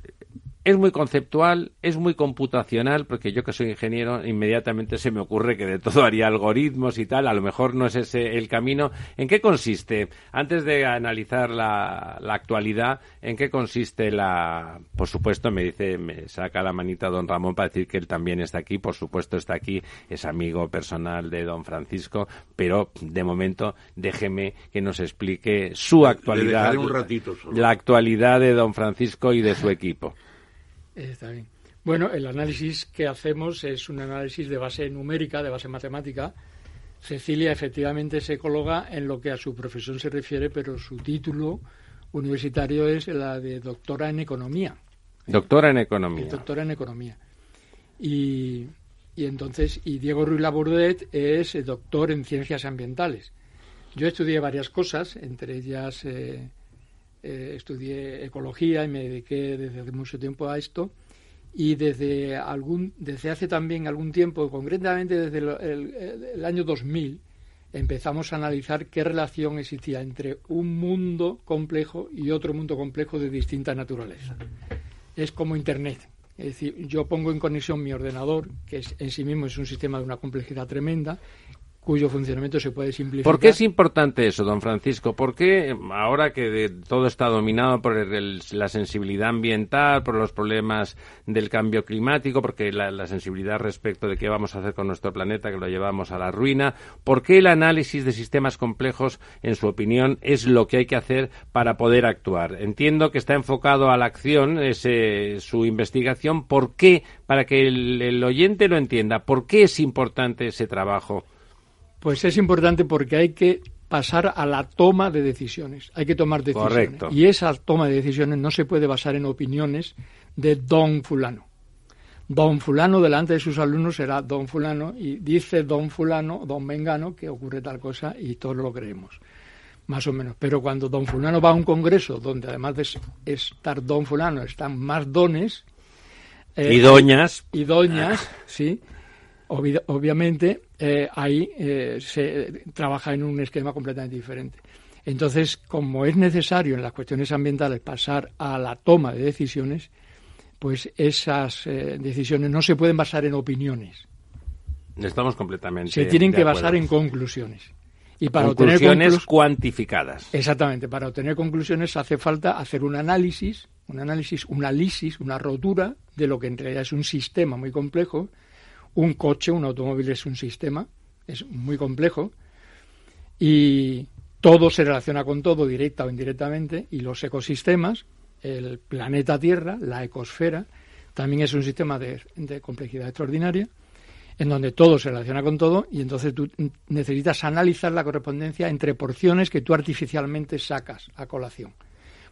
es muy conceptual, es muy computacional, porque yo que soy ingeniero, inmediatamente se me ocurre que de todo haría algoritmos y tal, a lo mejor no es ese el camino. ¿En qué consiste? Antes de analizar la, la actualidad, ¿en qué consiste la... Por supuesto, me dice, me saca la manita don Ramón para decir que él también está aquí, por supuesto está aquí, es amigo personal de don Francisco, pero de momento déjeme que nos explique su actualidad, la actualidad de don Francisco y de su equipo.
Está bien. Bueno, el análisis que hacemos es un análisis de base numérica, de base matemática. Cecilia efectivamente es ecóloga en lo que a su profesión se refiere, pero su título universitario es la de doctora en economía.
Doctora en economía.
Doctora en economía. Y, y entonces, y Diego Ruiz Laburdet es doctor en ciencias ambientales. Yo estudié varias cosas, entre ellas eh, eh, estudié ecología y me dediqué desde hace mucho tiempo a esto. Y desde algún desde hace también algún tiempo concretamente desde el, año 2000 empezamos a analizar qué relación existía entre un mundo complejo y otro mundo complejo de distinta naturaleza. Es como internet. Es decir yo pongo en conexión mi ordenador que en sí mismo es un sistema de una complejidad tremenda cuyo funcionamiento se puede simplificar.
¿Por qué es importante eso, don Francisco? ¿Por qué ahora que todo está dominado por la sensibilidad ambiental, por los problemas del cambio climático, porque la, sensibilidad respecto de qué vamos a hacer con nuestro planeta, que lo llevamos a la ruina, ¿por qué el análisis de sistemas complejos, en su opinión, es lo que hay que hacer para poder actuar? Entiendo que está enfocado a la acción ese, su investigación. ¿Por qué? Para que el oyente lo entienda, ¿por qué es importante ese trabajo?
Pues es importante porque hay que pasar a la toma de decisiones. Hay que tomar decisiones. Y esa toma de decisiones no se puede basar en opiniones de don fulano. Don fulano delante de sus alumnos será don fulano y dice don fulano, don mengano, que ocurre tal cosa y todos lo creemos. Más o menos. Pero cuando don fulano va a un congreso donde además de estar don fulano están más dones.
Eh, y doñas.
Y doñas, sí obviamente eh, ahí eh, se trabaja en un esquema completamente diferente. Entonces, como es necesario en las cuestiones ambientales pasar a la toma de decisiones, pues esas eh, decisiones no se pueden basar en opiniones.
Estamos completamente.
Se tienen que basar en conclusiones.
Y para conclusiones cuantificadas.
Exactamente. Para obtener conclusiones hace falta hacer un análisis, un análisis, un análisis, una rotura de lo que en realidad es un sistema muy complejo un coche, un automóvil es un sistema, es muy complejo y todo se relaciona con todo, directa o indirectamente, y los ecosistemas, el planeta Tierra, la ecosfera, también es un sistema de, complejidad extraordinaria, en donde todo se relaciona con todo, y entonces tú necesitas analizar la correspondencia entre porciones que tú artificialmente sacas a colación.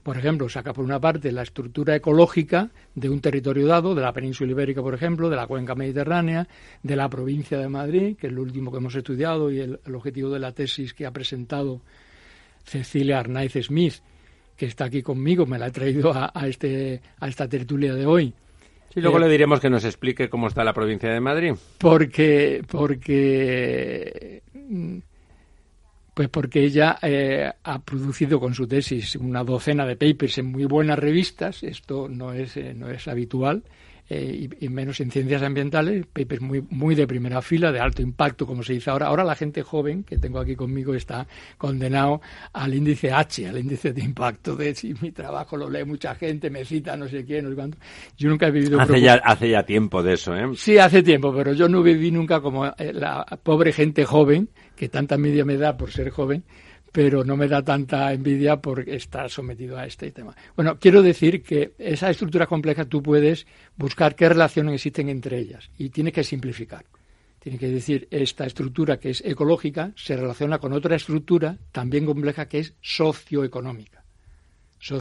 Por ejemplo, saca por una parte la estructura ecológica de un territorio dado, de la península ibérica, por ejemplo, de la cuenca mediterránea, de la provincia de Madrid, que es lo último que hemos estudiado y el, objetivo de la tesis que ha presentado Cecilia Arnaiz Smith, que está aquí conmigo, me la ha traído a, este, a esta tertulia de hoy.
Y luego le diremos que nos explique cómo está la provincia de Madrid.
Porque, porque pues porque ella eh, ha producido con su tesis una docena de papers en muy buenas revistas, esto no es, eh, no es habitual, eh, y, menos en ciencias ambientales, papers muy, muy de primera fila, de alto impacto, como se dice ahora. Ahora la gente joven que tengo aquí conmigo está condenado al índice H, al índice de impacto, de si mi trabajo lo lee mucha gente, me cita no sé quién, no sé cuánto. Yo nunca he vivido...
Hace ya, hace ya tiempo de eso, ¿eh?
Sí, hace tiempo, pero yo no viví nunca como la pobre gente joven que tanta envidia me da por ser joven, pero no me da tanta envidia por estar sometido a este tema. Bueno, quiero decir que esa estructura compleja tú puedes buscar qué relaciones existen entre ellas y tienes que simplificar. Tiene que decir, esta estructura que es ecológica se relaciona con otra estructura también compleja que es socioeconómica.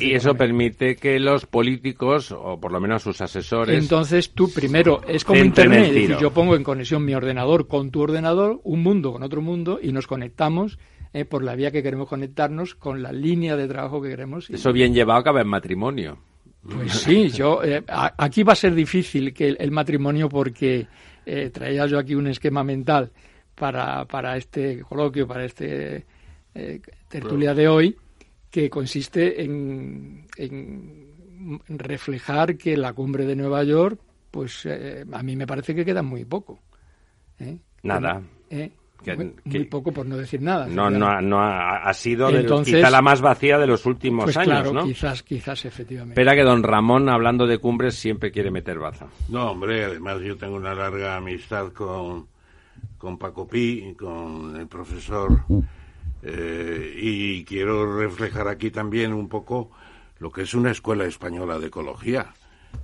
Y eso permite que los políticos, o por lo menos sus asesores.
Entonces tú primero, es como Internet, es decir, yo pongo en conexión mi ordenador con tu ordenador, un mundo con otro mundo, y nos conectamos eh, por la vía que queremos conectarnos, con la línea de trabajo que queremos.
Eso bien llevado acaba en matrimonio.
Pues sí, yo eh, aquí va a ser difícil que el, matrimonio porque eh, traía yo aquí un esquema mental para, para este coloquio, para este tertulia de hoy que consiste en, reflejar que la cumbre de Nueva York, pues eh, a mí me parece que queda muy poco.
¿eh? Nada.
¿Eh? Muy, poco por no decir nada.
No, no, no ha, sido quizá la más vacía de los últimos
pues
años,
claro,
¿no?
quizás, quizás efectivamente.
Espera que don Ramón, hablando de cumbres, siempre quiere meter baza.
No, hombre, además yo tengo una larga amistad con, con Paco Pi, con el profesor eh, y quiero reflejar aquí también un poco lo que es una escuela española de ecología,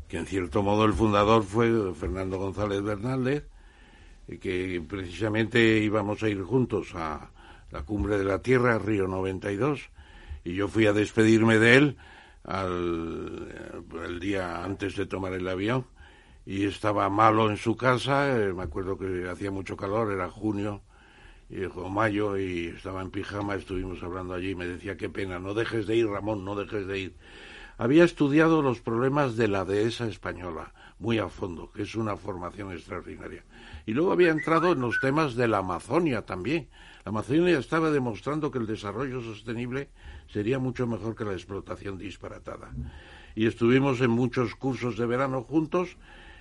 que en cierto modo el fundador fue Fernando González Bernaldez, que precisamente íbamos a ir juntos a la cumbre de la Tierra, Río 92, y yo fui a despedirme de él al, el día antes de tomar el avión y estaba malo en su casa, eh, me acuerdo que hacía mucho calor, era junio, dijo Mayo y estaba en pijama, estuvimos hablando allí y me decía qué pena, no dejes de ir Ramón, no dejes de ir. Había estudiado los problemas de la dehesa española muy a fondo, que es una formación extraordinaria. Y luego había entrado en los temas de la Amazonia también. La Amazonia estaba demostrando que el desarrollo sostenible sería mucho mejor que la explotación disparatada. Y estuvimos en muchos cursos de verano juntos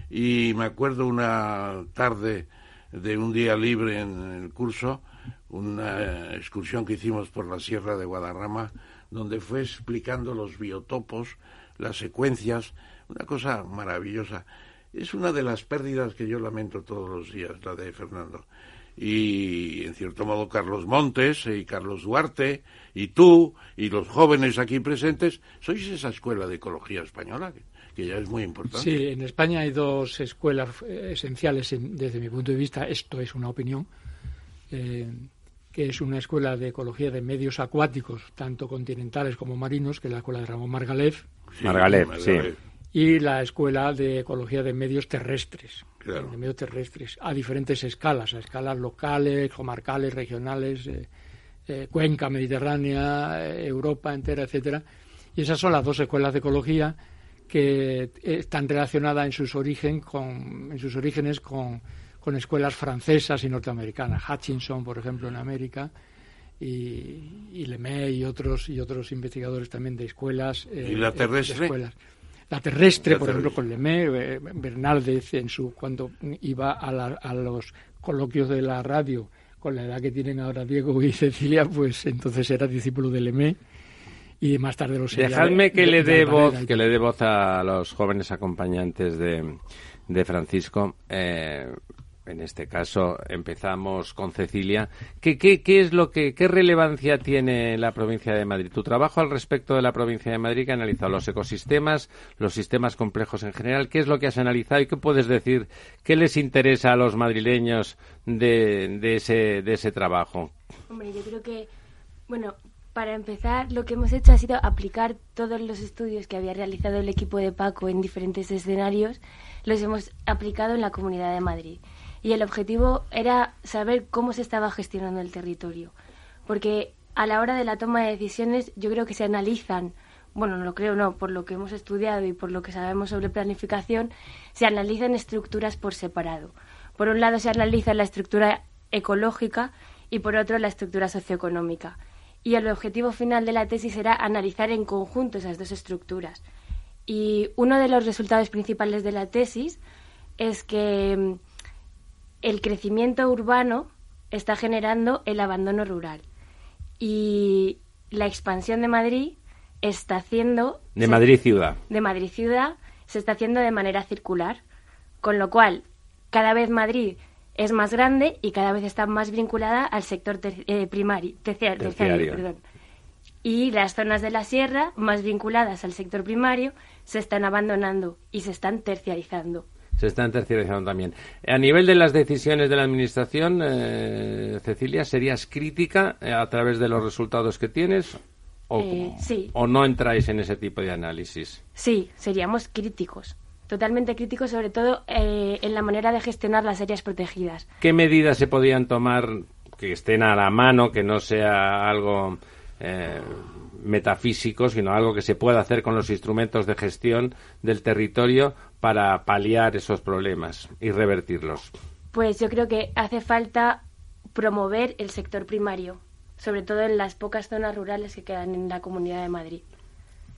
y me acuerdo una tarde de un día libre en el curso una excursión que hicimos por la Sierra de Guadarrama, donde fue explicando los biotopos, las secuencias, una cosa maravillosa. Es una de las pérdidas que yo lamento todos los días, la de Fernando. Y en cierto modo Carlos Montes y Carlos Duarte y tú y los jóvenes aquí presentes sois esa escuela de ecología española que, ya es muy importante.
Sí, en España hay dos escuelas eh, esenciales desde mi punto de vista. Esto es una opinión. Eh, que es una escuela de ecología de medios acuáticos, tanto continentales como marinos, que es la escuela de Ramón Margalef.
Margalef, sí.
Y la escuela de ecología de medios terrestres, de medios terrestres, a diferentes escalas, a escalas locales, comarcales, regionales, eh, eh, cuenca mediterránea, eh, Europa entera, etcétera. Y esas son las dos escuelas de ecología que están relacionadas en sus origen con, en sus orígenes con con escuelas francesas y norteamericanas, Hutchinson, por ejemplo, en América, y, y y otros y otros investigadores también de escuelas.
¿Y la terrestre?
La terrestre, por ejemplo, con Lemay, eh, Bernaldez, en su, cuando iba a, los coloquios de la radio, con la edad que tienen ahora Diego y Cecilia, pues entonces era discípulo de Lemay y más tarde lo sería.
Dejadme que le dé voz, que le dé voz a los jóvenes acompañantes de, de Francisco. Eh, en este caso empezamos con Cecilia. ¿Qué, qué, qué es lo que, qué relevancia tiene la provincia de Madrid? Tu trabajo al respecto de la provincia de Madrid que ha analizado los ecosistemas, los sistemas complejos en general. ¿Qué es lo que has analizado y qué puedes decir? ¿Qué les interesa a los madrileños de, de ese, de ese trabajo?
Hombre, yo creo que, bueno, para empezar, lo que hemos hecho ha sido aplicar todos los estudios que había realizado el equipo de Paco en diferentes escenarios, los hemos aplicado en la Comunidad de Madrid y el objetivo era saber cómo se estaba gestionando el territorio. Porque a la hora de la toma de decisiones yo creo que se analizan, bueno, no lo creo, no, por lo que hemos estudiado y por lo que sabemos sobre planificación, se analizan estructuras por separado. Por un lado se analiza la estructura ecológica y por otro la estructura socioeconómica. Y el objetivo final de la tesis era analizar en conjunto esas dos estructuras. Y uno de los resultados principales de la tesis es que el crecimiento urbano está generando el abandono rural. Y la expansión de Madrid está haciendo
de Madrid ciudad.
De Madrid ciudad se está haciendo de manera circular con lo cual cada vez Madrid es más grande y cada vez está más vinculada al sector eh, primario, terciario, perdón. y las zonas de la sierra más vinculadas al sector primario se están abandonando y se están terciarizando
se están terciarizando también. A nivel de las decisiones de la Administración, eh, Cecilia, ¿serías crítica eh, a través de los resultados que tienes? O,
eh, sí.
¿O no entráis en ese tipo de análisis?
Sí, seríamos críticos. Totalmente críticos, sobre todo en la manera de gestionar las áreas protegidas.
¿Qué medidas se podían tomar que estén a la mano, que no sea algo metafísico, sino algo que se pueda hacer con los instrumentos de gestión del territorio para paliar esos problemas y revertirlos?
Pues yo creo que hace falta promover el sector primario, sobre todo en las pocas zonas rurales que quedan en la Comunidad de Madrid.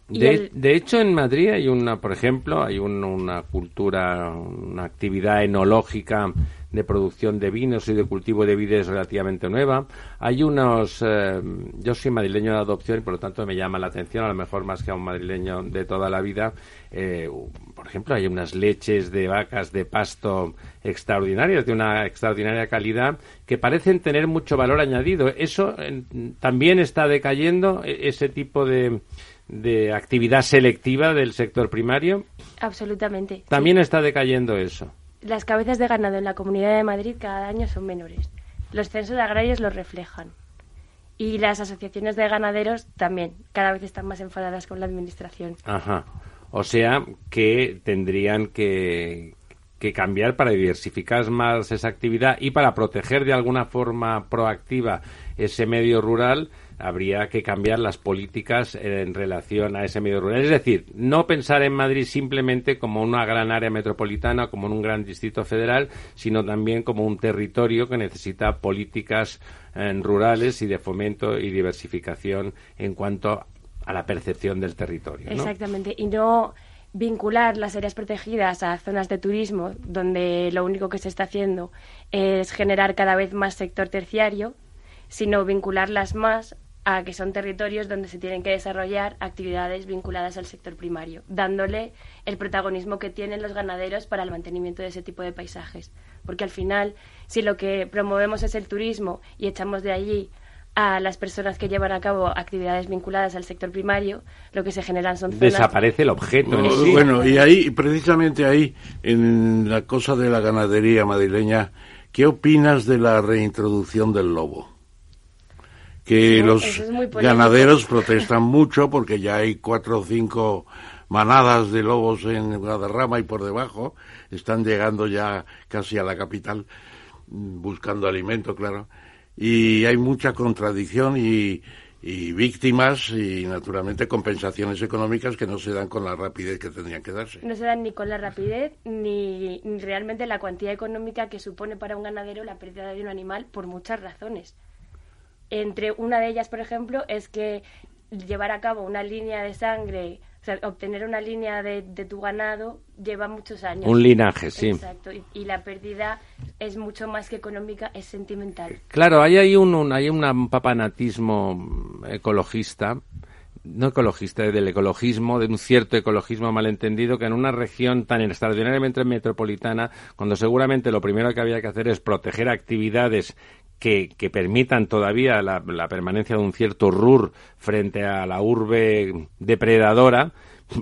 De, de, hecho, en Madrid hay una, por ejemplo, hay una cultura, una actividad enológica de producción de vinos y de cultivo de vides relativamente nueva. Hay unos, eh, yo soy madrileño de adopción y por lo tanto me llama la atención, a lo mejor más que a un madrileño de toda la vida. Eh, por ejemplo, hay unas leches de vacas de pasto extraordinarias, de una extraordinaria calidad, que parecen tener mucho valor añadido. ¿Eso también está decayendo, e, ese tipo de, de actividad selectiva del sector primario?
Absolutamente.
También está decayendo eso
las cabezas de ganado en la Comunidad de Madrid cada año son menores. Los censos agrarios lo reflejan. Y las asociaciones de ganaderos también, cada vez están más enfadadas con la Administración.
Ajá. O sea que tendrían que, que cambiar para diversificar más esa actividad y para proteger de alguna forma proactiva ese medio rural habría que cambiar las políticas en relación a ese medio rural. Es decir, no pensar en Madrid simplemente como una gran área metropolitana, como en un gran distrito federal, sino también como un territorio que necesita políticas eh, rurales y de fomento y diversificación en cuanto a la percepción del territorio.
Exactamente. Y no vincular las áreas protegidas a zonas de turismo donde lo único que se está haciendo es generar cada vez más sector terciario sino vincularlas más a que son territorios donde se tienen que desarrollar actividades vinculadas al sector primario, dándole el protagonismo que tienen los ganaderos para el mantenimiento de ese tipo de paisajes. Porque al final, si lo que promovemos es el turismo y echamos de allí a las personas que llevan a cabo actividades vinculadas al sector primario, lo que se generan son zonas...
Desaparece el objeto.
Bueno, y ahí, precisamente ahí, en la cosa de la ganadería madrileña, ¿qué opinas de la reintroducción del lobo? Que los ganaderos protestan mucho porque ya hay cuatro o cinco manadas de lobos en Guadarrama y por debajo, están llegando ya casi a la capital mm, buscando alimento, claro y hay mucha contradicción y, víctimas y naturalmente compensaciones económicas que no se dan con la rapidez que tendrían que darse.
No se dan ni con la rapidez ni, realmente la cuantía económica que supone para un ganadero la pérdida de un animal por muchas razones. Entre una de ellas, por ejemplo, es que llevar a cabo una línea de sangre o sea, obtener una línea de, tu ganado lleva muchos años.
Un linaje, sí.
Exacto. Y, la pérdida es mucho más que económica, es sentimental.
Claro, hay, hay, un, hay un papanatismo ecologista no ecologista, del ecologismo, de un cierto ecologismo malentendido, que en una región tan extraordinariamente metropolitana, cuando seguramente lo primero que había que hacer es proteger actividades que, que permitan todavía la, la, permanencia de un cierto RUR frente a la urbe depredadora,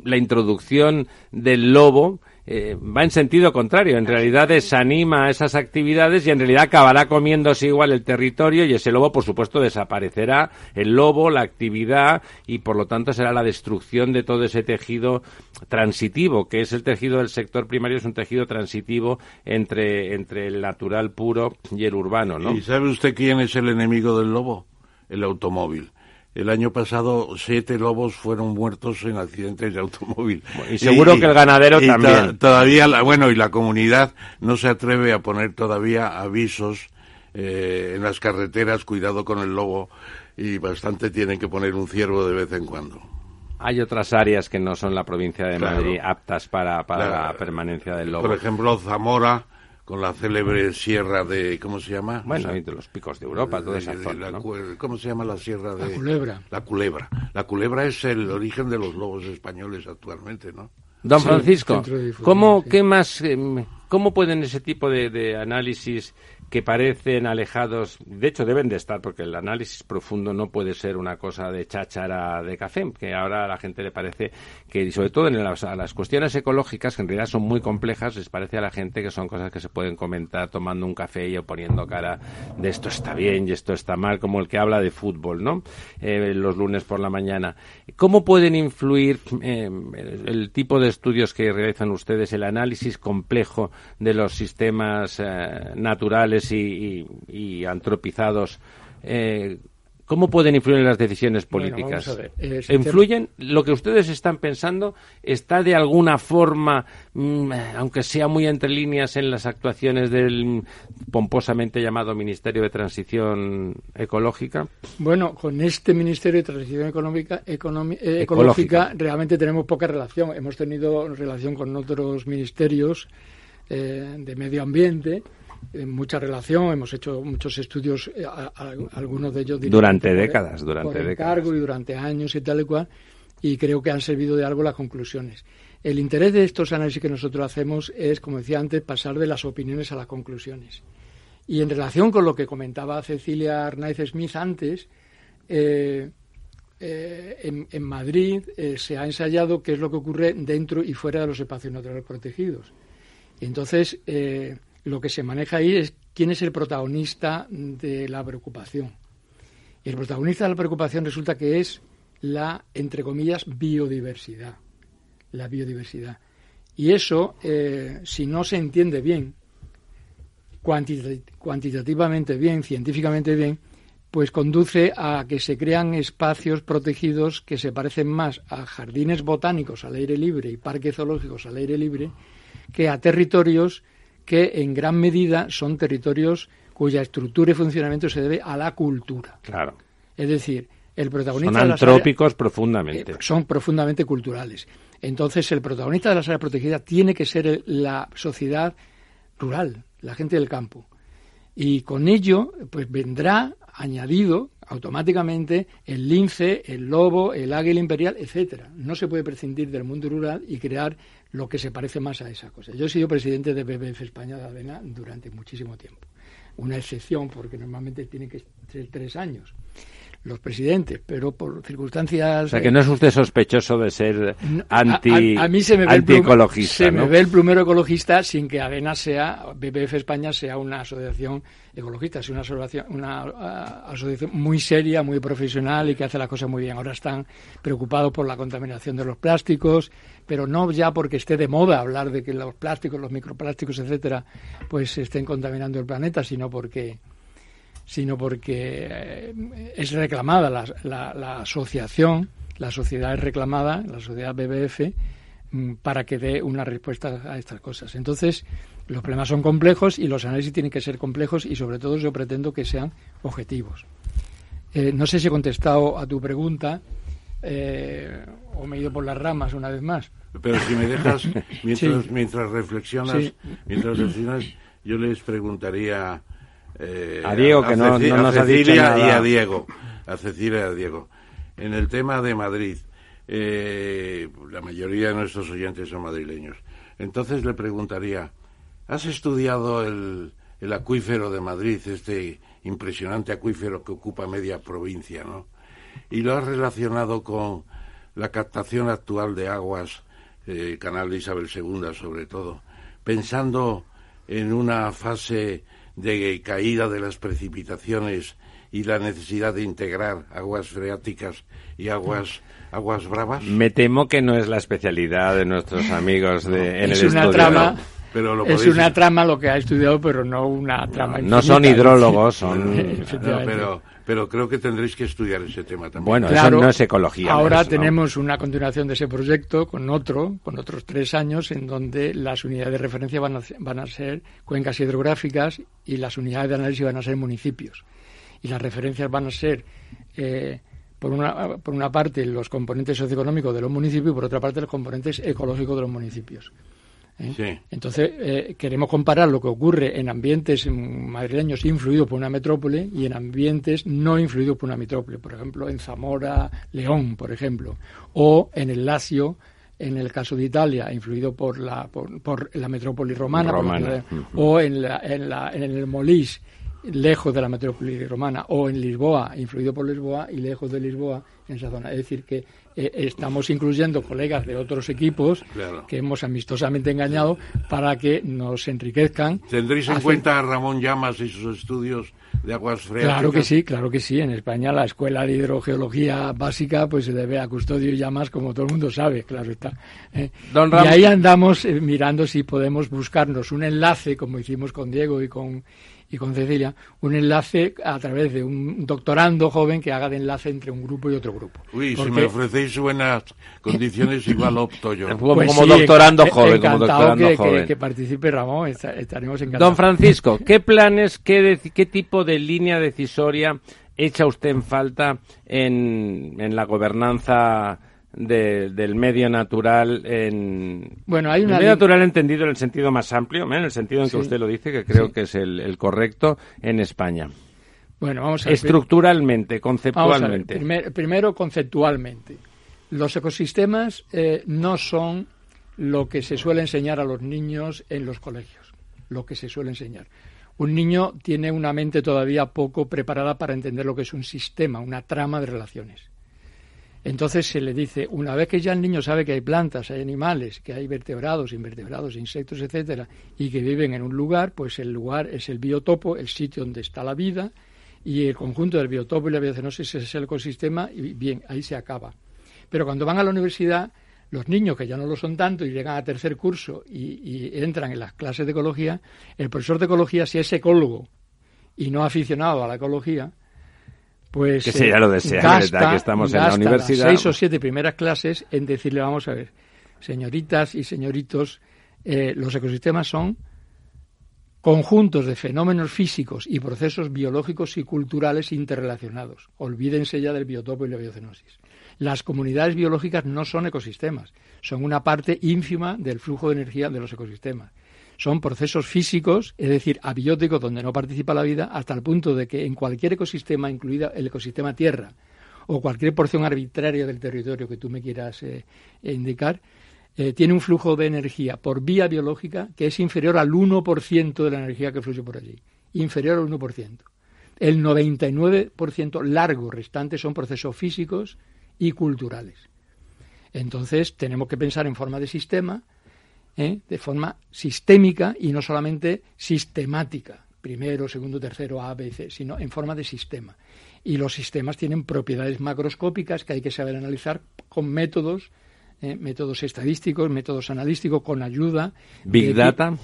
la introducción del lobo eh, va en sentido contrario. En realidad desanima esas actividades y en realidad acabará comiéndose igual el territorio y ese lobo, por supuesto, desaparecerá. El lobo, la actividad y, por lo tanto, será la destrucción de todo ese tejido transitivo, que es el tejido del sector primario, es un tejido transitivo entre, entre el natural puro y el urbano, ¿no?
¿Y sabe usted quién es el enemigo del lobo? El automóvil. El año pasado siete lobos fueron muertos en accidentes de automóvil.
Y seguro que el ganadero también.
todavía, la, bueno, y la comunidad no se atreve a poner todavía avisos eh, en las carreteras, cuidado con el lobo, y bastante tienen que poner un ciervo de vez en cuando.
Hay otras áreas que no son la provincia de Madrid aptas para, la permanencia del lobo.
Por ejemplo, Zamora con la célebre sierra de, ¿cómo se llama?
Bueno, de los picos de Europa, toda esa zona,
¿Cómo se llama la sierra de...?
La culebra.
La culebra. La culebra es el origen de los lobos españoles actualmente, ¿no?
Don Francisco, ¿cómo, qué más, em, cómo pueden ese tipo de, de análisis que parecen alejados, de hecho deben de estar, porque el análisis profundo no puede ser una cosa de cháchara de café, que ahora a la gente le parece que, y sobre todo en las, las cuestiones ecológicas, que en realidad son muy complejas, les parece a la gente que son cosas que se pueden comentar tomando un café y poniendo cara de esto está bien y esto está mal, como el que habla de fútbol, ¿no? Eh, los lunes por la mañana. ¿Cómo pueden influir eh, el tipo de estudios que realizan ustedes, el análisis complejo de los sistemas eh, naturales, y, antropizados, eh, ¿cómo pueden influir en las decisiones políticas? Eh, ¿Influyen? ¿Lo que ustedes están pensando está de alguna forma, mm, aunque sea muy entre líneas, en las actuaciones del pomposamente llamado Ministerio de Transición Ecológica?
Bueno, con este Ministerio de Transición Económica, eh, Ecológica, realmente tenemos poca relación. Hemos tenido relación con otros ministerios de medio ambiente en mucha relación, hemos hecho muchos estudios, eh, algunos de ellos
durante décadas, durante
décadas. y durante años y tal y cual, y creo que han servido de algo las conclusiones. El interés de estos análisis que nosotros hacemos es, como decía antes, pasar de las opiniones a las conclusiones. Y en relación con lo que comentaba Cecilia Arnaiz Smith antes, eh, eh, en, Madrid se ha ensayado qué es lo que ocurre dentro y fuera de los espacios naturales protegidos. Y entonces, lo que se maneja ahí es quién es el protagonista de la preocupación. Y el protagonista de la preocupación resulta que es la, entre comillas, biodiversidad. La biodiversidad. Y eso, eh, si no se entiende bien, cuantitativamente bien, científicamente bien, pues conduce a que se crean espacios protegidos que se parecen más a jardines botánicos al aire libre y parques zoológicos al aire libre que a territorios que en gran medida son territorios cuya estructura y funcionamiento se debe a la cultura.
Claro.
Es decir, el protagonista
son antrópicos profundamente.
Eh, son profundamente culturales. Entonces, el protagonista de las áreas protegidas tiene que ser la sociedad rural, la gente del campo. Y con ello, pues vendrá añadido automáticamente el lince, el lobo, el águila imperial, etcétera. No se puede prescindir del mundo rural y crear lo que se parece más a esa cosa. Yo he sido presidente de BBF España de Avena durante muchísimo tiempo. Una excepción, porque normalmente tiene que ser tres años los presidentes, pero por circunstancias...
O sea, que no es usted sospechoso de ser anti,
a, mí se me ve
antiecologista,
Se me ve el plumero ecologista sin que Avena sea, BBF España sea una asociación ecologista, es una asociación, una asociación muy seria, muy profesional y que hace las cosas muy bien. Ahora están preocupados por la contaminación de los plásticos, pero no ya porque esté de moda hablar de que los plásticos, los microplásticos, etcétera, pues estén contaminando el planeta, sino porque sino porque eh, es reclamada la, asociación, la sociedad es reclamada, la sociedad BBF, mm, para que dé una respuesta a estas cosas. Entonces, los problemas son complejos y los análisis tienen que ser complejos y sobre todo yo pretendo que sean objetivos. Eh, no sé si he contestado a tu pregunta eh, o me he ido por las ramas una vez más.
Pero si me dejas, mientras, mientras reflexionas, mientras reflexionas, yo les preguntaría
eh, a Diego, que no, nos
Cecilia
ha dicho
y a Diego. A Cecilia y a Diego. En el tema de Madrid, eh, la mayoría de nuestros oyentes son madrileños. Entonces le preguntaría, ¿has estudiado el, el acuífero de Madrid, este impresionante acuífero que ocupa media provincia, ¿no? Y lo has relacionado con la captación actual de aguas, eh, Canal de Isabel II sobre todo, pensando en una fase de caída de las precipitaciones y la necesidad de integrar aguas freáticas y aguas aguas bravas?
Me temo que no es la especialidad de nuestros amigos de en
es
el
una trama pero lo es una trama lo que ha estudiado pero no una trama
no, son hidrólogos son
pero pero creo que tendréis que estudiar ese tema también.
Bueno, eso no es ecología.
Ahora tenemos una continuación de ese proyecto con otro, con otros tres años, en donde las unidades de referencia van a, van a ser cuencas hidrográficas y las unidades de análisis van a ser municipios. Y las referencias van a ser, eh, por, una, por una parte, los componentes socioeconómicos de los municipios y por otra parte, los componentes ecológicos de los municipios. ¿Eh? Entonces, eh, queremos comparar lo que ocurre en ambientes madrileños influidos por una metrópole y en ambientes no influidos por una metrópole. Por ejemplo, en Zamora, León, por ejemplo, o en el Lacio, en el caso de Italia, influido por la, por, la metrópoli romana, o en, la, en, la, en el Molís, lejos de la metrópoli romana, o en Lisboa, influido por Lisboa, y lejos de Lisboa, en esa zona. Es decir, que eh, estamos incluyendo colegas de otros equipos que hemos amistosamente engañado para que nos enriquezcan.
¿Tendréis en cuenta a Ramón Llamas y sus estudios de aguas freáticas?
Claro que sí, claro que sí. En España la Escuela de Hidrogeología Básica pues se debe a Custodio Llamas, como todo el mundo sabe, claro está. ¿eh? y ahí andamos eh, mirando si podemos buscarnos un enlace, como hicimos con Diego y con y con Cecilia un enlace a través de un doctorando joven que haga de enlace entre un grupo y otro grupo.
Uy, si me ofrecéis buenas condiciones, igual opto yo.
como, pues doctorando joven, como doctorando
que,
joven.
Que, participe Ramón, estaremos encantados.
Don Francisco, ¿qué planes, qué, qué tipo de línea decisoria echa usted en falta en, en la gobernanza del medio natural en
bueno hay
una medio natural entendido en el sentido más amplio ¿eh? en el sentido en que usted lo dice que creo que es el, correcto en España.
Bueno vamos a
estructuralmente conceptualmente.
Primero conceptualmente. Los ecosistemas eh, no son lo que se suele enseñar a los niños en los colegios. Lo que se suele enseñar. Un niño tiene una mente todavía poco preparada para entender lo que es un sistema una trama de relaciones entonces se le dice, una vez que ya el niño sabe que hay plantas, hay animales, que hay vertebrados, invertebrados, insectos, etcétera, y que viven en un lugar, pues el lugar es el biotopo, el sitio donde está la vida, y el conjunto del biotopo y la biocenosis es el ecosistema, y bien, ahí se acaba. Pero cuando van a la universidad, los niños que ya no lo son tanto y llegan a tercer curso y, y entran en las clases de ecología, el profesor de ecología, si es ecólogo y no aficionado a la ecología, pues
que sería lo deseable que estamos en la universidad
seis o siete primeras clases en decirle vamos a ver señoritas y señoritos eh, los ecosistemas son conjuntos de fenómenos físicos y procesos biológicos y culturales interrelacionados. Olvídense ya del biotopo y la biocenosis. Las comunidades biológicas no son ecosistemas, son una parte ínfima del flujo de energía de los ecosistemas. Son procesos físicos, es decir, abióticos donde no participa la vida, hasta el punto de que en cualquier ecosistema, incluida el ecosistema Tierra, o cualquier porción arbitraria del territorio que tú me quieras eh, indicar, eh, tiene un flujo de energía por vía biológica que es inferior al 1% de la energía que fluye por allí. Inferior al 1%. El 99% largo restante son procesos físicos y culturales. Entonces tenemos que pensar en forma de sistema, ¿eh? de forma sistémica y no solamente sistemática, primero, segundo, tercero, A, B, C, sino en forma de sistema. Y los sistemas tienen propiedades macroscópicas que hay que saber analizar con métodos, ¿eh? métodos estadísticos, métodos analíticos, con ayuda.
Big Data.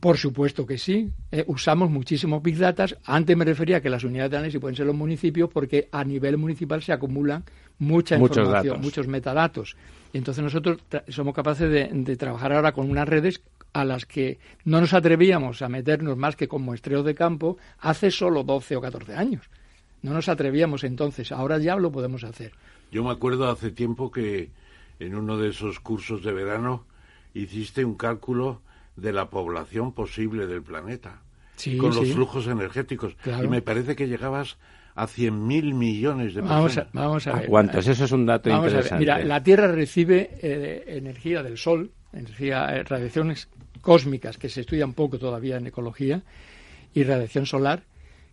Por supuesto que sí. Eh, usamos muchísimos Big Data. Antes me refería a que las unidades de análisis pueden ser los municipios porque a nivel municipal se acumulan mucha información, muchos metadatos. Y entonces nosotros somos capaces de, trabajar ahora con unas redes a las que no nos atrevíamos a meternos más que con muestreos de campo hace solo 12 o 14 años. No nos atrevíamos entonces, ahora ya lo podemos hacer.
Yo me acuerdo hace tiempo que en uno de esos cursos de verano hiciste un cálculo de la población posible del planeta con los flujos energéticos. Y me parece que llegabas a 100.000 millones de
personas. Vamos a, ver.
cuántos? Eso es un dato interesante.
Mira, la Tierra recibe eh, energía del Sol, energía, eh, radiaciones cósmicas que se estudian poco todavía en ecología, y radiación solar,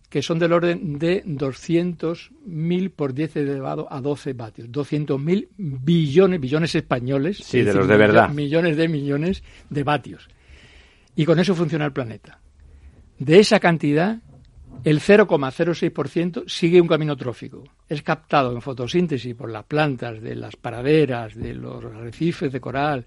que son del orden de 200.000 por 10 elevado a 12 vatios. 200.000 billones, billones españoles.
Sí, de los de verdad.
Millones de millones de vatios. Y con eso funciona el planeta. De esa cantidad, el 0,06% sigue un camino trófico. Es captado en fotosíntesis por las plantas de las praderas, de los arrecifes de coral,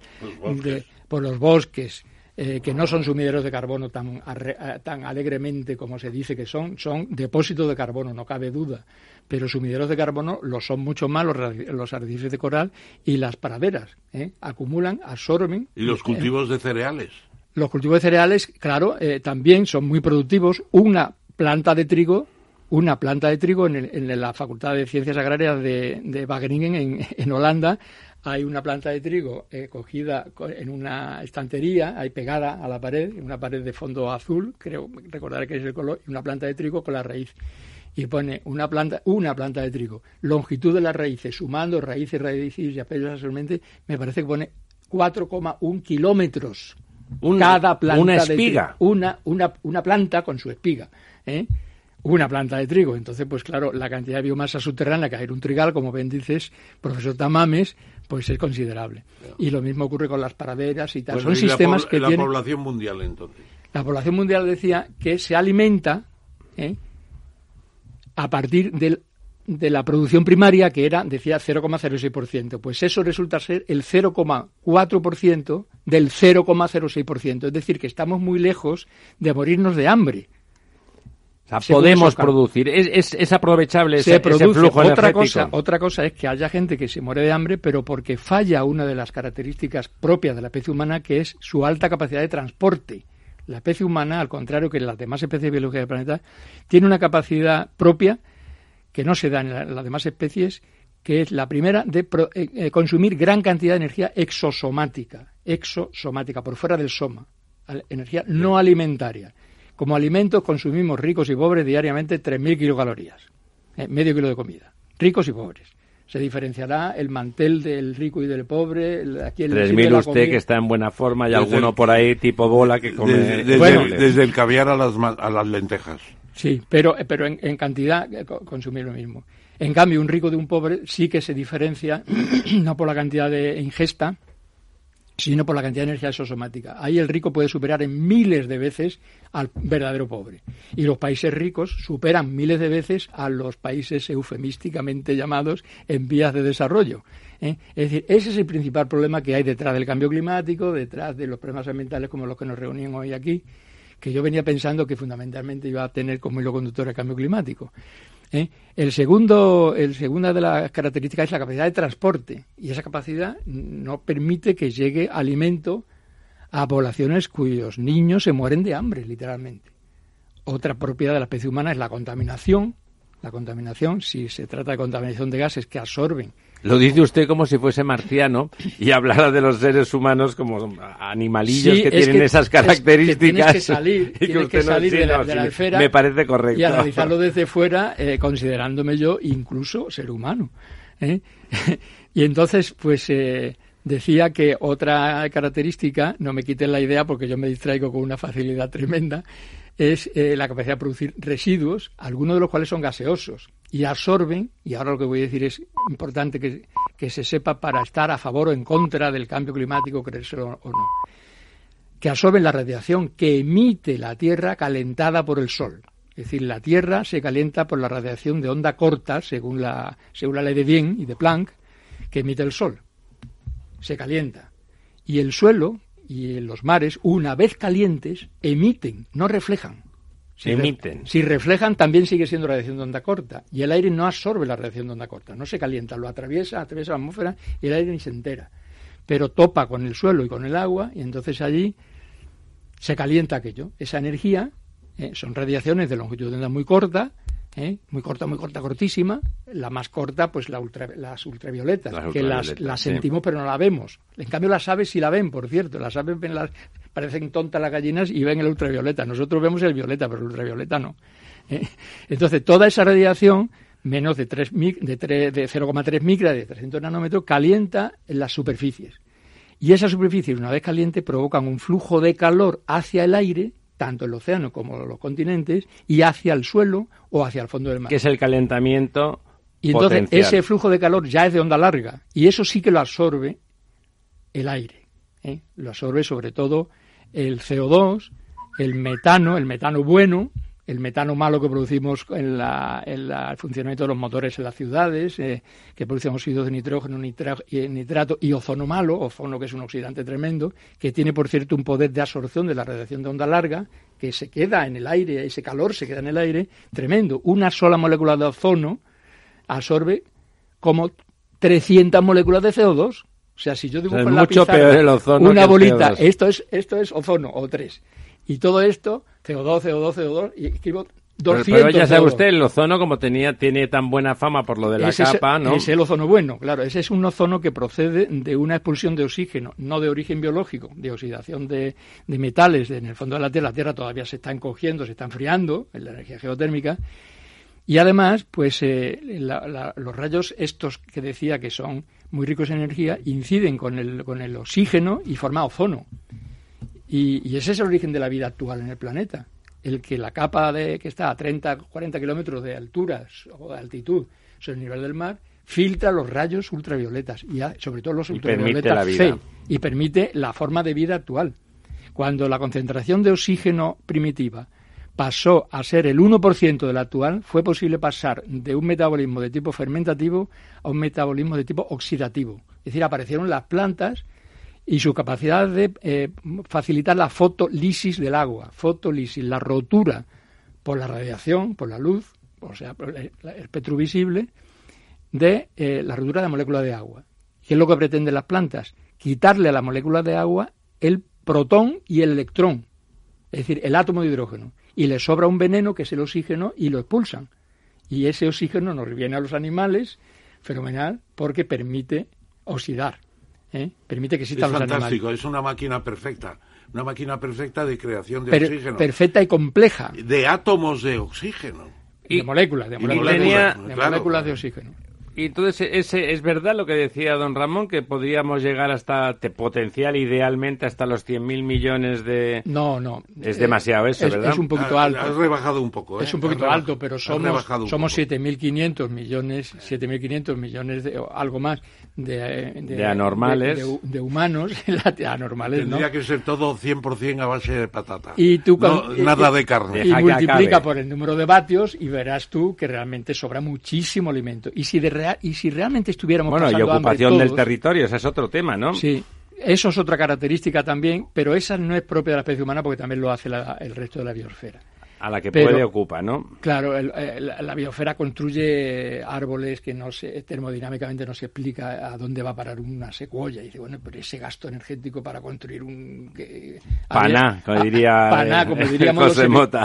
por los bosques, eh, que no son sumideros de carbono tan, eh, tan alegremente como se dice que son, son depósitos de carbono, no cabe duda. Pero sumideros de carbono lo son mucho más los, arrecifes de coral y las praderas. ¿eh? Acumulan, absorben.
¿Y los cultivos de cereales?
Los cultivos de cereales, claro, también son muy productivos. Una planta de trigo, una planta de trigo en, la Facultad de Ciencias Agrarias de, de Wageningen, en, Holanda. Hay una planta de trigo eh, cogida en una estantería, ahí pegada a la pared, en una pared de fondo azul, creo recordar que es el color, una planta de trigo con la raíz. Y pone una planta, una planta de trigo, longitud de las raíces, sumando raíces, raíces y apelos solamente, me parece que pone 4,1 kilómetros. Cada planta
una espiga.
una, una, una planta con su espiga. ¿eh? una planta de trigo. Entonces, pues claro, la cantidad de biomasa subterránea que hay en un trigal, como bien dices, profesor Tamames, pues es considerable. Y lo mismo ocurre con las paraderas y tal. Son sistemas
la
que
la población mundial, entonces.
La población mundial decía que se alimenta ¿eh? a partir del, de la producción primaria, que era, decía, 0,06%. Pues eso resulta ser el 0,4% del 0,06%. Es decir, que estamos muy lejos de morirnos de hambre
podemos producir, es, es, aprovechable ese, flujo
otra Cosa, otra cosa es que haya gente que se muere de hambre, pero porque falla una de las características propias de la especie humana, que es su alta capacidad de transporte. La especie humana, al contrario que las demás especies biológicas del planeta, tiene una capacidad propia que no se da en las demás especies, que es la primera de eh, eh, consumir gran cantidad de energía exosomática, exosomática, por fuera del soma, energía no alimentaria. Como alimentos consumimos ricos y pobres diariamente 3.000 kilocalorías, eh, medio kilo de comida, ricos y pobres. Se diferenciará el mantel del rico y del pobre.
Aquí el 3.000 usted que está en buena forma y alguno por ahí tipo bola que come...
Desde, el, caviar a las, a las lentejas.
Sí, pero, pero en, cantidad eh, consumir lo mismo. En cambio, un rico de un pobre sí que se diferencia, no por la cantidad de ingesta, sino por la cantidad de energía exosomática. Ahí el rico puede superar en miles de veces al verdadero pobre. Y los países ricos superan miles de veces a los países eufemísticamente llamados en vías de desarrollo. ¿eh? Es decir, ese es el principal problema que hay detrás del cambio climático, detrás de los problemas ambientales como los que nos reunían hoy aquí, que yo venía pensando que fundamentalmente iba a tener como hilo conductor el cambio climático. ¿eh? El segundo, el segunda de las características es la capacidad de transporte y esa capacidad no permite que llegue alimento a poblaciones cuyos niños se mueren de hambre, literalmente. Otra propiedad de la especie humana es la contaminación. La contaminación, si se trata de contaminación de gases que absorben
Lo dice usted como si fuese marciano y hablara de los seres humanos como animalillos que tienen esas características.
que salir, que, salir de, la, esfera.
Me parece correcto.
Y analizarlo desde fuera, eh, considerándome yo incluso ser humano. ¿eh? y entonces, pues eh, decía que otra característica, no me quiten la idea porque yo me distraigo con una facilidad tremenda, es la capacidad de producir residuos, algunos de los cuales son gaseosos y absorben, y ahora lo que voy a decir es importante que, que se sepa para estar a favor o en contra del cambio climático, creérselo o no, que absorben la radiación que emite la Tierra calentada por el Sol. Es decir, la Tierra se calienta por la radiación de onda corta, según la, según la ley de Wien y de Planck, que emite el Sol. Se calienta. Y el suelo y los mares, una vez calientes, emiten, no reflejan.
Si emiten.
si reflejan, también sigue siendo radiación de onda corta. Y el aire no absorbe la radiación de onda corta, no se calienta, lo atraviesa, atraviesa la atmósfera y el aire ni se entera. Pero topa con el suelo y con el agua y entonces allí se calienta aquello. Esa energía eh, son radiaciones de longitud de onda muy corta ¿eh? muy corta, muy corta, cortísima. La más corta, pues la las ultravioletas, que las, las sentimos pero no la vemos. En cambio, las aves sí la ven, por cierto. Las aves ven las, parecen tontas las gallinas y ven el ultravioleta. Nosotros vemos el violeta, pero el ultravioleta no. ¿eh? Entonces, toda esa radiación, menos de, 3, de, de 0,3 micra, de 300 nanómetros, calienta en las superficies. Y esas superficies, una vez caliente, provocan un flujo de calor hacia el aire tanto el océano como los continentes, y hacia el suelo o hacia el fondo del mar.
Que es el calentamiento.
Y entonces ese flujo de calor ya es de onda larga, y eso sí que lo absorbe el aire. ¿eh? Lo absorbe sobre todo el CO2, el metano, el metano bueno, el metano malo que producimos en, la, el funcionamiento de los motores en las ciudades, eh, que producen óxidos de nitrógeno, nitrato y ozono malo, ozono que es un oxidante tremendo, que tiene, por cierto, un poder de absorción de la radiación de onda larga, que se queda en el aire, ese calor se queda en el aire, tremendo. Una sola molécula de ozono absorbe como 300 moléculas de CO2. O sea, si yo dibujo en la pizarra una bolita, esto es, esto es ozono, o tres. Y todo esto CO2, CO2, CO2, y escribo 200
pero, ya sabe usted, el ozono, como tenía, tiene tan buena fama por lo de la capa, ¿no?
Es el ozono bueno, claro. Ese es un ozono que procede de una expulsión de oxígeno, no de origen biológico, de oxidación de, metales en el fondo de la Tierra. La Tierra todavía se está encogiendo, se está enfriando en la energía geotérmica. Y además, pues eh, los rayos estos que decía que son muy ricos en energía inciden con el, con el oxígeno y forma ozono. Y, ese es el origen de la vida actual en el planeta. El que la capa de, que está a 30, 40 kilómetros de altura o de altitud sobre el nivel del mar filtra los rayos ultravioletas y sobre todo los ultravioletas C y permite la forma de vida actual. Cuando la concentración de oxígeno primitiva pasó a ser el 1% de la actual, fue posible pasar de un metabolismo de tipo fermentativo a un metabolismo de tipo oxidativo. Es decir, aparecieron las plantas y su capacidad de eh, facilitar la fotolisis del agua, fotolisis, la rotura por la radiación, por la luz, o sea, el espectro visible, de eh, la rotura de moléculas de agua. ¿Qué es lo que pretenden las plantas? Quitarle a la molécula de agua el protón y el electrón, es decir, el átomo de hidrógeno, y le sobra un veneno que es el oxígeno y lo expulsan. Y ese oxígeno nos viene a los animales, fenomenal, porque permite oxidar. ¿Eh? permite que exista
es fantástico, es una máquina perfecta. Una máquina perfecta de creación de oxígeno.
Perfecta y compleja.
De átomos de oxígeno.
Y, de moléculas, de moléculas de oxígeno.
Y entonces, ese, ¿es verdad lo que decía don Ramón, que podríamos llegar hasta, potencial idealmente, hasta los 100.000 millones de...
No, no.
Es demasiado eso, ¿verdad?
Es un poquito alto.
Has rebajado un poco, ¿eh?
Es un poquito alto, pero somos, somos 7.500 millones, 7.500 millones de, algo más de,
de, anormales.
De, humanos, anormales,
Tendría que ser todo 100% a base de patata.
Y tú
nada de carne.
Y multiplica por el número de vatios y verás tú que realmente sobra muchísimo alimento. Y si de y si realmente estuviéramos
bueno,
pasando
y ocupación del territorio, ese es otro tema, ¿no?
Sí, eso es otra característica también, pero esa no es propia de la especie humana porque también lo hace el resto de la biosfera
a la que puede ocupar, ¿no?
Claro, la biosfera construye árboles que no se, termodinámicamente no se explica a dónde va a parar una secuoya. Y dice, bueno, pero ese gasto energético para construir un...
paná, como diría
paná, como diríamos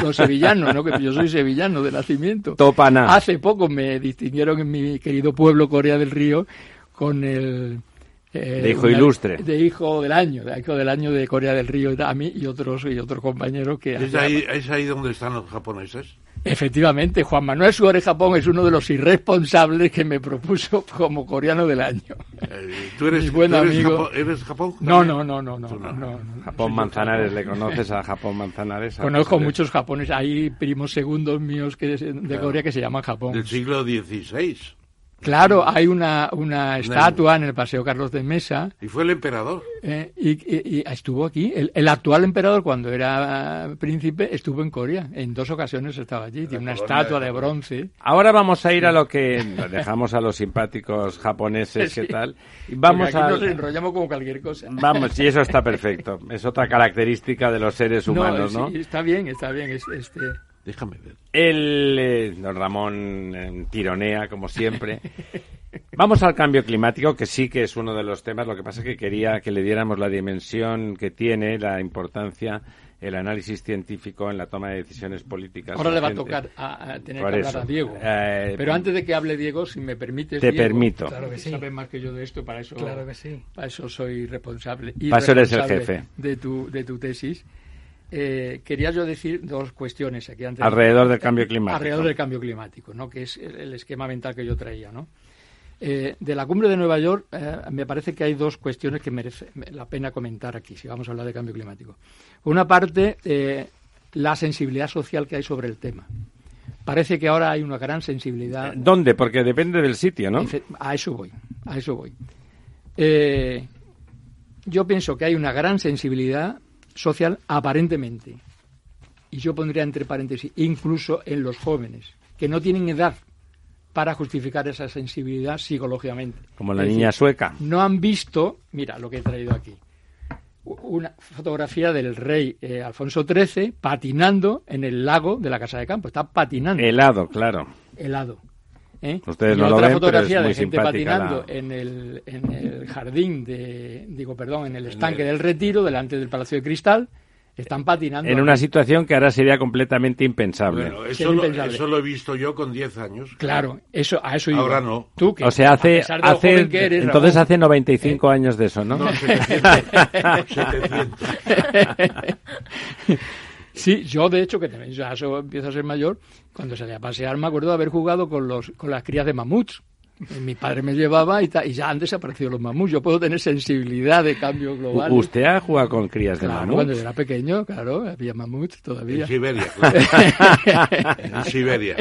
los, sevillanos, ¿no? Que yo soy sevillano de nacimiento.
Todo paná.
Hace poco me distinguieron en mi querido pueblo Corea del Río con el
eh, de hijo ilustre.
De hijo del año, de hijo del año de Corea del Río a mí y otros y otros compañeros que...
¿Es ahí, ¿Es ahí donde están los japoneses?
Efectivamente, Juan Manuel Suárez Japón es uno de los irresponsables que me propuso como coreano del año.
Eh, ¿Tú eres, buen amigo. ¿Eres Japón?
No, no, no, no, no,
Japón Manzanares, ¿le conoces a Japón Manzanares?
Conozco muchos japoneses, hay primos segundos míos que de Corea que se llaman Japón.
Del siglo XVI.
Claro, hay una, una estatua en el Paseo Carlos de Mesa.
¿Y fue el emperador?
Eh, y, estuvo aquí. El, actual emperador, cuando era príncipe, estuvo en Corea. En dos ocasiones estaba allí. Tiene una estatua de, bronce.
Ahora vamos a ir a lo que dejamos a los simpáticos japoneses, ¿qué tal?
Y vamos a... nos enrollamos como cualquier cosa.
Vamos, y eso está perfecto. Es otra característica de los seres humanos, ¿no?
Sí, está bien, está bien. Este...
Déjame ver.
El eh, don Ramón eh, tironea, como siempre. Vamos al cambio climático, que sí que es uno de los temas. Lo que pasa es que quería que le diéramos la dimensión que tiene, la importancia, el análisis científico en la toma de decisiones políticas.
Ahora le va a tocar a, tener que hablar a Diego. Eh, Pero antes de que hable Diego, si me permites.
Te permito.
Claro que sí. Sabes más que yo de esto, para eso.
Claro que sí.
Para eso soy responsable.
Y para eso eres el jefe.
De tu, de tu tesis. Eh, quería yo decir dos cuestiones aquí antes.
Alrededor del cambio climático.
Alrededor del cambio climático, ¿no? que es el, esquema mental que yo traía. ¿no? Eh, de la cumbre de Nueva York, eh, me parece que hay dos cuestiones que merece la pena comentar aquí, si vamos a hablar de cambio climático. Por una parte, la sensibilidad social que hay sobre el tema. Parece que ahora hay una gran sensibilidad.
¿Dónde? Porque depende del sitio, ¿no?
A eso voy, a eso voy. yo pienso que hay una gran sensibilidad social aparentemente. Y yo pondría entre paréntesis, incluso en los jóvenes, que no tienen edad para justificar esa sensibilidad psicológicamente.
Como la niña sueca.
No han visto, mira lo que he traído aquí, una fotografía del rey eh, Alfonso XIII patinando en el lago de la Casa de Campo. Está patinando.
Helado, claro.
Helado. ¿Eh?
Ustedes no otra
fotografía
de
gente patinando en, el, en el jardín de, digo, perdón, en el estanque del Retiro, delante del Palacio de Cristal. Están patinando.
En una situación que ahora sería completamente impensable.
Bueno, eso, lo, he visto yo con 10 años.
Claro, eso, a eso
Ahora no.
Tú,
o sea, hace, hace entonces hace 95 años de eso, ¿no?
No, 700. 700.
Sí, yo de hecho, que también ya eso empieza a ser mayor, cuando salía a pasear me acuerdo de haber jugado con, los, con las crías de mamuts. Mi padre me llevaba y, y ya han desaparecido los mamuts. Yo puedo tener sensibilidad de cambio global.
¿Usted ha jugado con crías de mamuts?
Cuando yo era pequeño, claro, había mamuts todavía.
En Siberia, claro. en Siberia.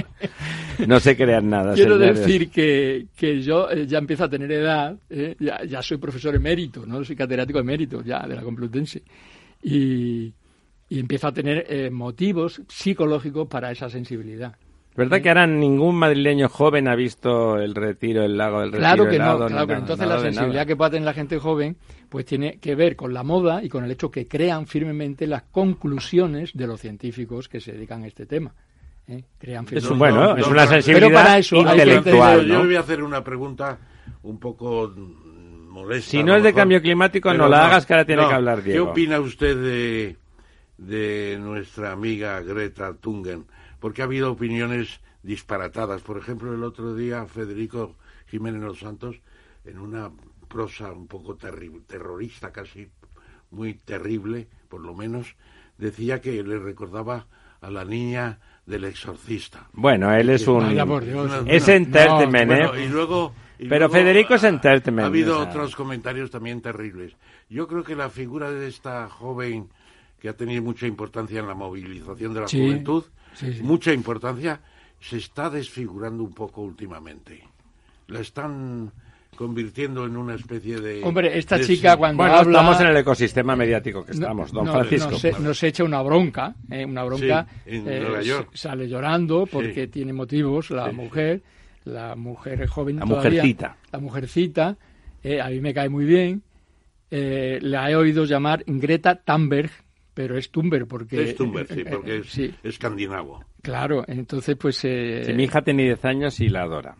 No se crean nada.
Quiero decir que, que yo eh, ya empiezo a tener edad, eh, ya, ya soy profesor emérito, no soy catedrático emérito ya de la Complutense. Y, y empiezo a tener eh, motivos psicológicos para esa sensibilidad.
¿Verdad que ahora ningún madrileño joven ha visto el retiro, el lago del retiro?
Claro que no, claro, pero entonces la sensibilidad que puede tener la gente joven pues tiene que ver con la moda y con el hecho que crean firmemente las conclusiones de los científicos que se dedican a este tema. ¿eh? Crean
es, bueno, es una sensibilidad para eso intelectual.
Yo le voy a hacer una pregunta un poco molesta.
Si no es de cambio climático, no la hagas que ahora tiene que hablar Diego.
¿Qué opina usted de de nuestra amiga Greta Thunberg, porque ha habido opiniones disparatadas. Por ejemplo, el otro día Federico Jiménez Los Santos, en una prosa un poco terrorista, casi muy terrible, por lo menos, decía que le recordaba a la niña del exorcista.
Bueno, él es un... es entertainment, ¿eh?
y luego...
Pero Federico es entertainment.
Ha habido otros comentarios también terribles. Yo creo que la figura de esta joven que ha tenido mucha importancia en la movilización de la juventud, mucha importancia, se está desfigurando un poco últimamente. La están convirtiendo en una especie de...
Hombre, esta chica cuando
bueno, estamos en el ecosistema mediático que estamos, don Francisco.
Nos, echa una bronca, ¿eh? una bronca...
en eh, Nueva York.
Sale llorando porque tiene motivos la mujer, la mujer joven
La mujercita.
La mujercita, eh, a mí me cae muy bien. la he oído llamar Greta Thunberg, pero es Tumber porque...
Es Tumber, sí, porque es escandinavo.
Claro, entonces pues... Eh,
mi hija tiene 10 años y la adora.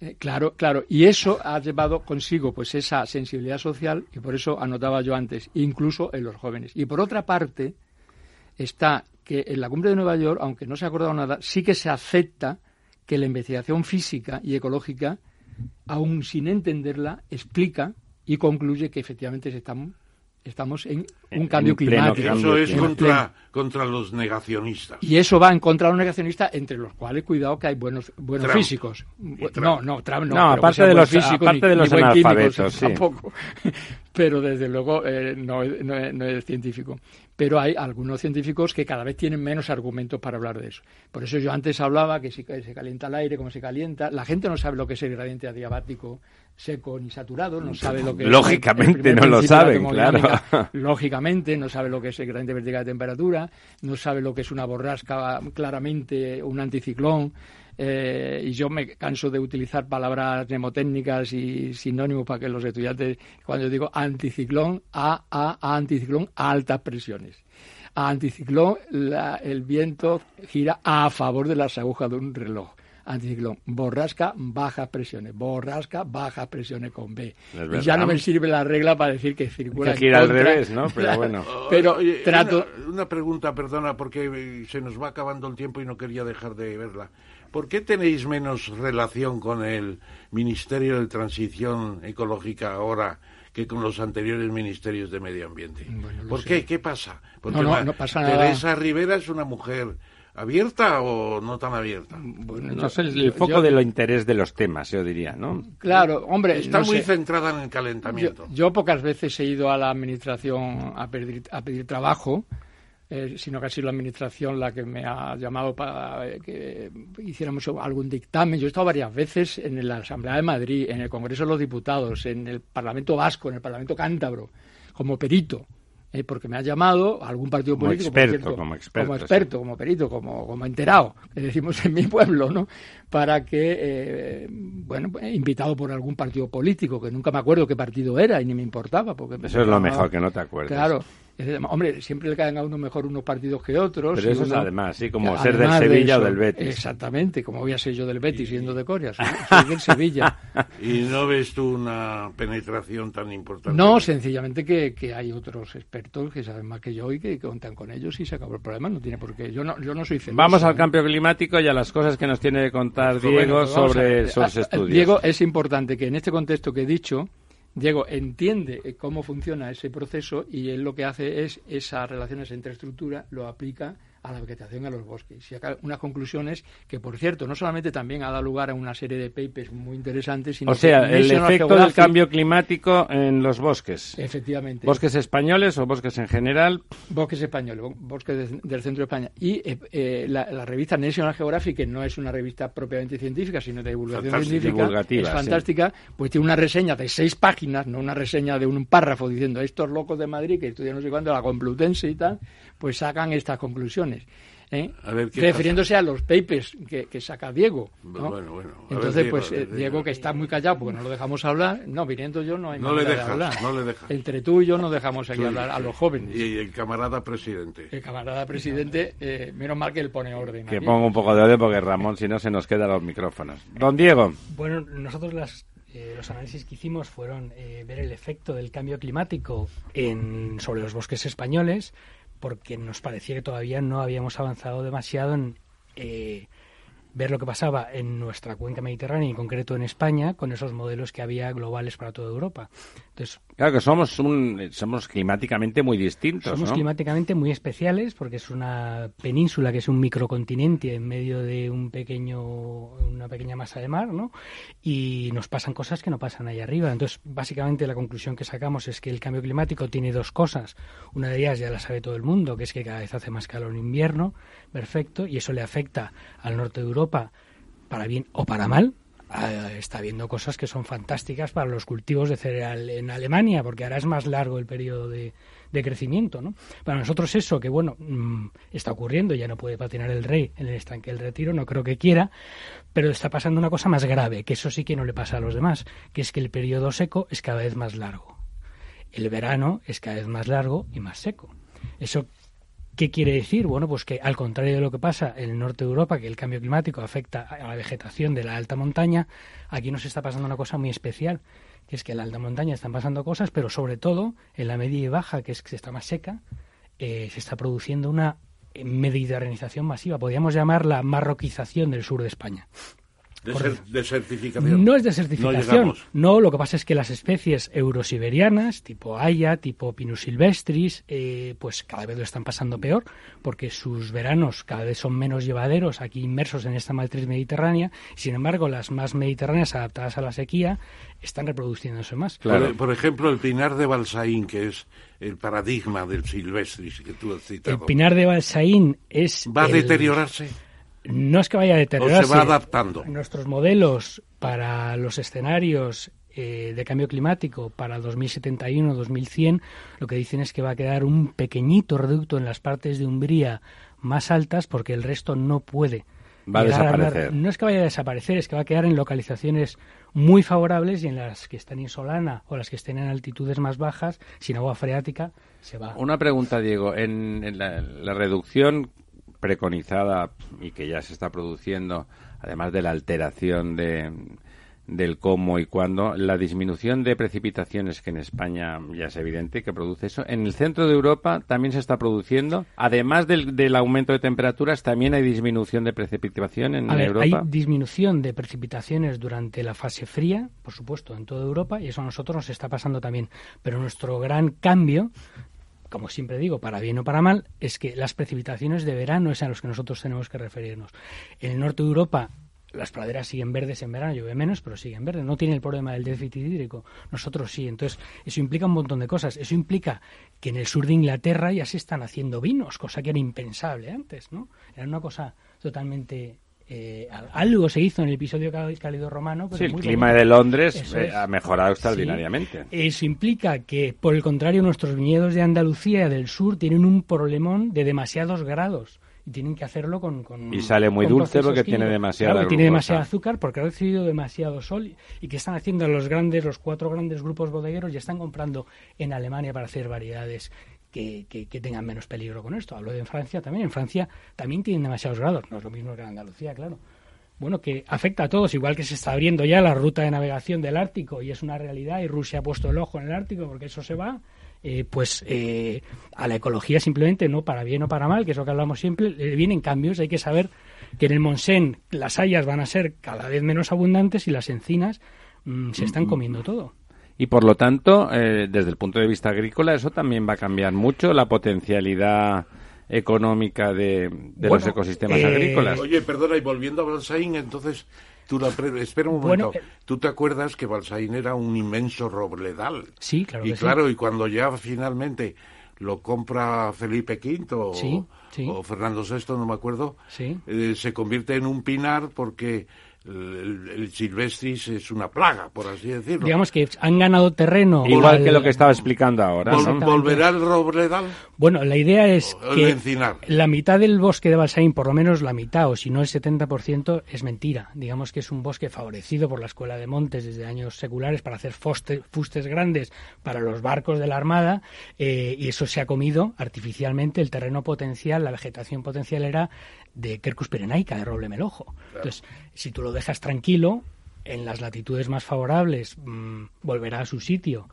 Eh, claro, claro, y eso ha llevado consigo pues esa sensibilidad social y por eso anotaba yo antes, incluso en los jóvenes. Y por otra parte está que en la cumbre de Nueva York, aunque no se ha acordado nada, sí que se acepta que la investigación física y ecológica aún sin entenderla, explica y concluye que efectivamente estamos estamos en un cambio climático.
Eso es contra, contra los negacionistas.
Y eso va en contra de los negacionistas, entre los cuales, cuidado, que hay buenos buenos físicos. No, no, Trump no.
no aparte de los físicos, aparte de los analfabetos, sí.
tampoco. Pero desde luego eh, no, no, no es científico pero hay algunos científicos que cada vez tienen menos argumentos para hablar de eso. Por eso yo antes hablaba que si se calienta el aire, cómo se calienta, la gente no sabe lo que es el gradiente adiabático seco ni saturado, no sabe lo que
Lógicamente no lo saben, claro.
lógicamente no sabe lo que es el gradiente vertical de temperatura, no sabe lo que es una borrasca claramente, un anticiclón, eh, y yo me canso de utilizar palabras mnemotécnicas y sinónimos para que los estudiantes, cuando yo digo anticiclón, a, a, a anticiclón, a altas presiones. A anticiclón, el viento gira a favor de las agujas de un reloj anticiclón, borrasca, bajas presiones, borrasca, bajas presiones con B. Y ya no me sirve la regla para decir que circula
que gira al revés, ¿no? Pero bueno.
Pero trato...
una, pregunta, perdona, porque se nos va acabando el tiempo y no quería dejar de verla. ¿Por qué tenéis menos relación con el Ministerio de Transición Ecológica ahora que con los anteriores ministerios de Medio Ambiente? ¿Por qué? ¿Qué pasa?
Porque no, no, pasa nada.
Teresa Rivera es una mujer abierta o no tan abierta?
Bueno, no sé, el, foco de lo interés de los temas, yo diría, ¿no?
Claro, hombre.
Está muy centrada en el calentamiento.
Yo, pocas veces he ido a la administración a pedir, a pedir trabajo eh, sino que ha sido la Administración la que me ha llamado para eh, que hiciéramos algún dictamen. Yo he estado varias veces en la Asamblea de Madrid, en el Congreso de los Diputados, en el Parlamento Vasco, en el Parlamento Cántabro, como perito. Eh, porque me ha llamado algún partido político
como experto,
como, experto como, perito, como, como enterado, que decimos en mi pueblo, ¿no? Para que, bueno, invitado por algún partido político, que nunca me acuerdo qué partido era y ni me importaba. Porque
Eso es lo mejor, que no te acuerdes.
Claro, Hombre, siempre le caen a uno mejor unos partidos que otros.
Pero eso es además, sí, como ser del Sevilla o del Betis.
Exactamente, como voy a ser yo del Betis siendo de Corea, soy, del Sevilla.
¿Y no ves tú una penetración tan importante?
No, sencillamente que, que, hay otros expertos que saben más que yo y que cuentan con ellos y se acabó el problema, no tiene por qué. Yo no, yo no soy feliz.
Vamos al cambio climático y a las cosas que nos tiene que contar Diego sobre sus estudios.
Diego, es importante que en este contexto que he dicho, Diego entiende eh, cómo funciona ese proceso y él lo que hace es esas relaciones entre estructura lo aplica a la vegetación y a los bosques. Y acá unas conclusiones que, por cierto, no solamente también ha dado lugar a una serie de papers muy interesantes, sino
O sea, el efecto del cambio climático en los bosques.
Efectivamente.
¿Bosques españoles o bosques en general?
Bosques españoles, bosques del centro de España. Y eh, eh, la, revista National Geographic, que no es una revista propiamente científica, sino de divulgación científica, es fantástica, pues tiene una reseña de seis páginas, no una reseña de un párrafo diciendo estos locos de Madrid que estudian no sé cuándo, la Complutense y tal, pues sacan estas conclusiones. ¿eh? refiriéndose a los papers que, saca Diego. Entonces, pues eh, Diego, que está muy callado porque no lo dejamos hablar, no, viniendo yo no hay
no le dejas, de hablar. No le dejas.
Entre tú y yo no dejamos aquí hablar a los jóvenes.
Y el camarada presidente.
El camarada presidente, eh, menos mal que él pone orden.
Que ponga un poco de orden porque Ramón, si no, se nos quedan los micrófonos. Don Diego.
Bueno, nosotros las los análisis que hicimos fueron ver el efecto del cambio climático en, sobre los bosques españoles, porque nos parecía que todavía no habíamos avanzado demasiado en eh, ver lo que pasaba en nuestra cuenca mediterránea en concreto en España con esos modelos que había globales para toda Europa. Entonces,
claro que somos somos climáticamente muy distintos.
Somos climáticamente muy especiales porque es una península que es un microcontinente en medio de un pequeño una pequeña masa de mar, ¿no? Y nos pasan cosas que no pasan ahí arriba. Entonces, básicamente la conclusión que sacamos es que el cambio climático tiene dos cosas. Una de ellas ya la sabe todo el mundo, que es que cada vez hace más calor en invierno, perfecto, y eso le afecta al norte de Europa para bien o para mal, Ah, está viendo cosas que son fantásticas para los cultivos de cereal en Alemania, porque ahora es más largo el periodo de, crecimiento. ¿no? Para nosotros eso, que bueno, mm, está ocurriendo, ya no puede patinar el rey en el estanque del retiro, no creo que quiera, pero está pasando una cosa más grave, que eso sí que no le pasa a los demás, que es que el periodo seco es cada vez más largo. El verano es cada vez más largo y más seco. Eso ¿Qué quiere decir? Bueno, pues que al contrario de lo que pasa en el norte de Europa, que el cambio climático afecta a la vegetación de la alta montaña, aquí nos está pasando una cosa muy especial, que es que en la alta montaña están pasando cosas, pero sobre todo en la media y baja, que es que está más seca, eh, se está produciendo una mediterranización masiva. Podríamos llamarla marroquización del sur de España.
De, certificación.
No es de certificación. No, lo que pasa es que las especies eurosiberianas, tipo Haya, tipo Pinus silvestris, eh, pues cada vez lo están pasando peor, porque sus veranos cada vez son menos llevaderos, aquí inmersos en esta matriz mediterránea. Sin embargo, las más mediterráneas adaptadas a la sequía están reproduciéndose más.
Claro. Por, ejemplo, el pinar de Balsaín, que es el paradigma del silvestris que tú has citado.
El pinar de Balsaín es...
¿Va a deteriorarse?
No es que vaya a deteriorarse.
se va adaptando.
Nuestros modelos para los escenarios eh, de cambio climático para 2071-2100 lo que dicen es que va a quedar un pequeñito reducto en las partes de Umbría más altas porque el resto no puede.
Va a desaparecer.
no es que vaya a desaparecer, es que va a quedar en localizaciones muy favorables y en las que están insolana o las que estén en altitudes más bajas, sin agua freática, se va.
Una pregunta, Diego. En, la reducción preconizada y que ya se está produciendo, además de la alteración de, del cómo y cuándo, la disminución de precipitaciones que en España ya es evidente que produce eso. En el centro de Europa también se está produciendo, además del, del aumento de temperaturas, también hay disminución de precipitación en Europa.
Hay disminución de precipitaciones durante la fase fría, por supuesto, en toda Europa, y eso a nosotros nos está pasando también. Pero nuestro gran cambio como siempre digo, para bien o para mal, es que las precipitaciones de verano es a los que nosotros tenemos que referirnos. En el norte de Europa las praderas siguen verdes en verano, llueve menos, pero siguen verdes. No tiene el problema del déficit hídrico. Nosotros sí. Entonces, eso implica un montón de cosas. Eso implica que en el sur de Inglaterra ya se están haciendo vinos, cosa que era impensable antes, ¿no? Era una cosa totalmente eh, algo se hizo en el episodio cálido romano.
sí, el clima de Londres eh, ha mejorado extraordinariamente.
Eso implica que, por el contrario, nuestros viñedos de Andalucía del sur tienen un problemón de demasiados grados. Y tienen que hacerlo con...
y sale muy dulce porque tiene demasiada
tiene demasiado azúcar porque ha recibido demasiado sol. ¿Y que están haciendo los grandes, los cuatro grandes grupos bodegueros? Y están comprando en Alemania para hacer variedades que, que, tengan menos peligro con esto. Hablo de en Francia también. En Francia también tienen demasiados grados. No es lo mismo que en Andalucía, claro. Bueno, que afecta a todos, igual que se está abriendo ya la ruta de navegación del Ártico y es una realidad y Rusia ha puesto el ojo en el Ártico porque eso se va. Eh, pues eh, a la ecología simplemente, no para bien o para mal, que es lo que hablamos siempre, le vienen cambios. Hay que saber que en el Monsen las hayas van a ser cada vez menos abundantes y las encinas mm, se están comiendo todo.
Y por lo tanto, eh, desde el punto de vista agrícola, eso también va a cambiar mucho la potencialidad económica de, los ecosistemas eh, agrícolas.
Oye, perdona, y volviendo a Balsaín, entonces, tú la espera un momento, eh, ¿tú te acuerdas que Balsaín era un inmenso robledal?
Sí, claro.
Y claro, y cuando ya finalmente lo compra Felipe V o, Fernando VI, no me acuerdo, se convierte en un pinar porque el, silvestris es una plaga, por así decirlo.
Digamos que han ganado terreno.
Igual que lo que estaba explicando ahora.
¿Volverá el robledal?
Bueno, la idea es que la mitad del bosque de Balsaín, por lo menos la mitad, o si no el 70%, es mentira. Digamos que es un bosque favorecido por la Escuela de Montes desde años seculares para hacer fustes grandes para los barcos de la Armada, eh, y eso se ha comido artificialmente. El terreno potencial, la vegetación potencial era de Quercus pirenaica, de roble melojo. Entonces, si tú lo dejas tranquilo, en las latitudes más favorables mm, volverá a su sitio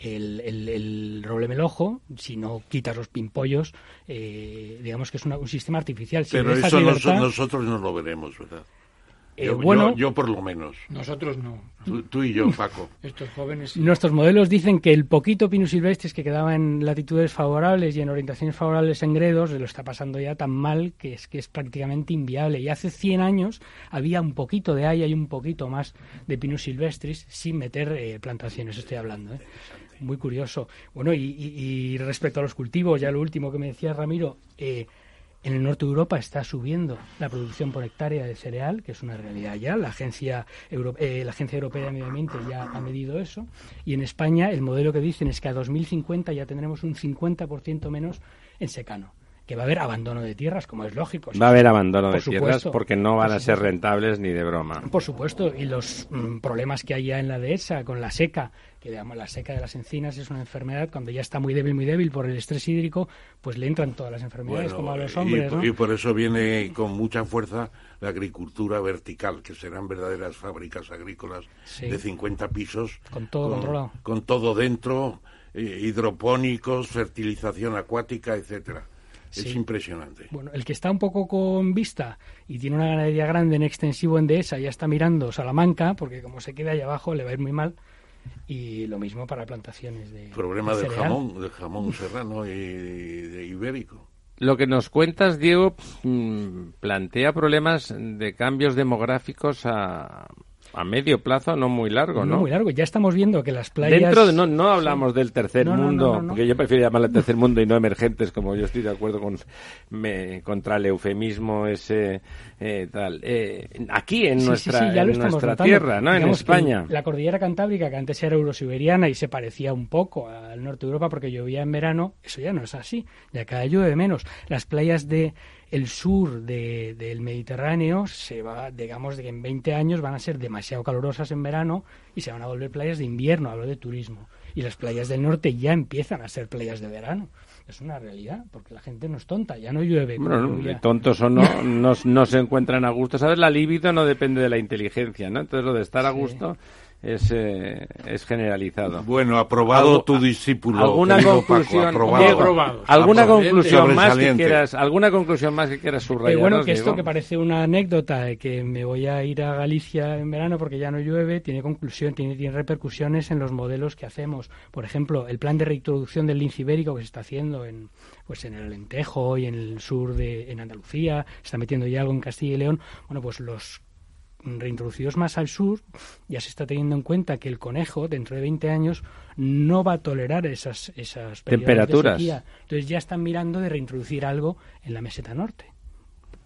el, el, roble melojo, si no quitas los pimpollos, eh, digamos que es un sistema artificial.
Pero eso nosotros no lo veremos, ¿verdad? Eh, yo, bueno, yo, por lo menos.
Nosotros no.
Tú, y yo, Paco.
Estos jóvenes.
Nuestros modelos dicen que el poquito Pinus silvestris que quedaba en latitudes favorables y en orientaciones favorables en gredos lo está pasando ya tan mal que es que es prácticamente inviable. Y hace 100 años había un poquito de haya y un poquito más de Pinus silvestris sin meter eh, plantaciones, estoy hablando. ¿eh? Muy curioso. Bueno, y, y, respecto a los cultivos, ya lo último que me decía Ramiro, eh, en el norte de Europa está subiendo la producción por hectárea de cereal, que es una realidad ya. La Agencia, eh, la Agencia Europea de Medio Ambiente ya ha medido eso. Y en España el modelo que dicen es que a 2050 ya tendremos un 50% menos en secano que va a haber abandono de tierras, como es lógico.
Va a haber abandono de tierras porque no van a ser rentables ni de broma.
Por supuesto, y los mm, problemas que hay ya en la dehesa con la seca, que digamos la seca de las encinas es una enfermedad cuando ya está muy débil, muy débil por el estrés hídrico, pues le entran todas las enfermedades como a los hombres.
Y, y por eso viene con mucha fuerza la agricultura vertical, que serán verdaderas fábricas agrícolas de 50 pisos.
Con todo controlado.
Con todo dentro, eh, hidropónicos, fertilización acuática, etcétera. Es impresionante.
Bueno, el que está un poco con vista y tiene una ganadería grande en extensivo en Dehesa ya está mirando Salamanca, porque como se queda ahí abajo le va a ir muy mal. Y lo mismo para plantaciones de.
Problema del jamón, del jamón serrano y de ibérico.
Lo que nos cuentas, Diego, mm, plantea problemas de cambios demográficos a, a medio plazo, no muy largo, ¿no?
No muy largo. Ya estamos viendo que las playas...
Dentro de, no, no hablamos del tercer mundo, porque yo prefiero llamarle tercer mundo y no emergentes, como yo estoy de acuerdo con me, contra el eufemismo ese eh, tal. Eh, aquí en nuestra, en nuestra tierra, ¿no? en España.
La cordillera cantábrica, que antes era eurosiberiana y se parecía un poco al norte de Europa porque llovía en verano, eso ya no es así. Ya cada llueve menos. Las playas de el sur de, del Mediterráneo se va, digamos, de que en 20 años van a ser demasiado calurosas en verano y se van a volver playas de invierno, hablo de turismo. Y las playas del norte ya empiezan a ser playas de verano. Es una realidad, porque la gente no es tonta, ya no llueve.
Bueno, tontos o no, no, no, se encuentran a gusto. ¿Sabes? La libido no depende de la inteligencia, ¿no? Entonces lo de estar a gusto es, eh, es generalizado.
Bueno, aprobado tu discípulo.
¿Alguna conclusión, aprobado. ¿alguna conclusión más que quieras, alguna conclusión más que quieras subrayar?
Eh, bueno, que esto que parece una anécdota de que me voy a ir a Galicia en verano porque ya no llueve, tiene conclusión, tiene, tiene repercusiones en los modelos que hacemos. Por ejemplo, el plan de reintroducción del lince ibérico que se está haciendo en pues en el Alentejo y en el sur de en Andalucía, se está metiendo ya algo en Castilla y León. Bueno, pues los reintroducidos más al sur, ya se está teniendo en cuenta que el conejo, dentro de 20 años, no va a tolerar esas, esas
temperaturas.
Entonces ya están mirando de reintroducir algo en la meseta norte,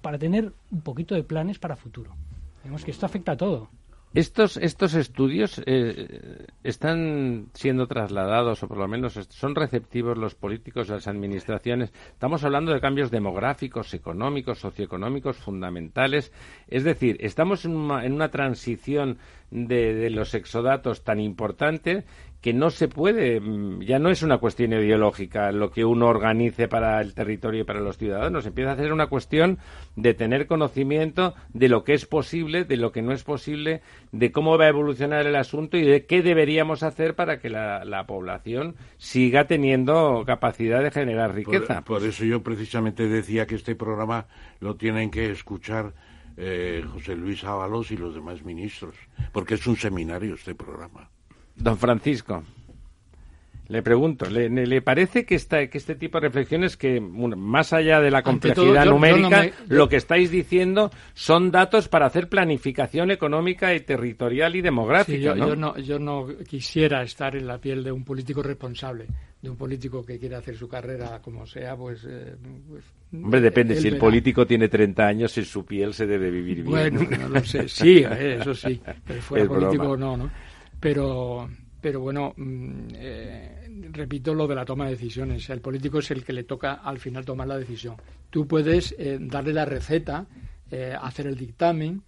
para tener un poquito de planes para futuro. Vemos que esto afecta a todo.
Estos, estos estudios eh, están siendo trasladados, o por lo menos son receptivos los políticos, las administraciones. Estamos hablando de cambios demográficos, económicos, socioeconómicos fundamentales. Es decir, estamos en una, en una transición de, de, los exodatos tan importante que no se puede, mm, ya no es una cuestión ideológica lo que uno organice para el territorio y para los ciudadanos, empieza a ser una cuestión de tener conocimiento de lo que es posible, de lo que no es posible, de cómo va a evolucionar el asunto y de qué deberíamos hacer para que la, población siga teniendo capacidad de generar riqueza.
Por, eso yo precisamente decía que este programa lo tienen que escuchar eh, José Luis Ábalos y los demás ministros, porque es un seminario este programa.
Don Francisco, le pregunto, ¿le, parece que, esta, que este tipo de reflexiones, que más allá de la complejidad numérica, lo que estáis diciendo son datos para hacer planificación económica y territorial y demográfica?
yo, ¿no? yo, no, quisiera estar en la piel de un político responsable, de un político que quiere hacer su carrera como sea, pues... Eh, pues
Hombre, depende, si el político tiene 30 años, en su piel se debe vivir bien.
Bueno, no lo sé, sí, eh, eso sí, pero fuera político no, ¿no? Pero, pero bueno, mm, eh, repito lo de la toma de decisiones. El político es el que le toca al final tomar la decisión. Tú puedes eh, darle la receta, eh, hacer el dictamen,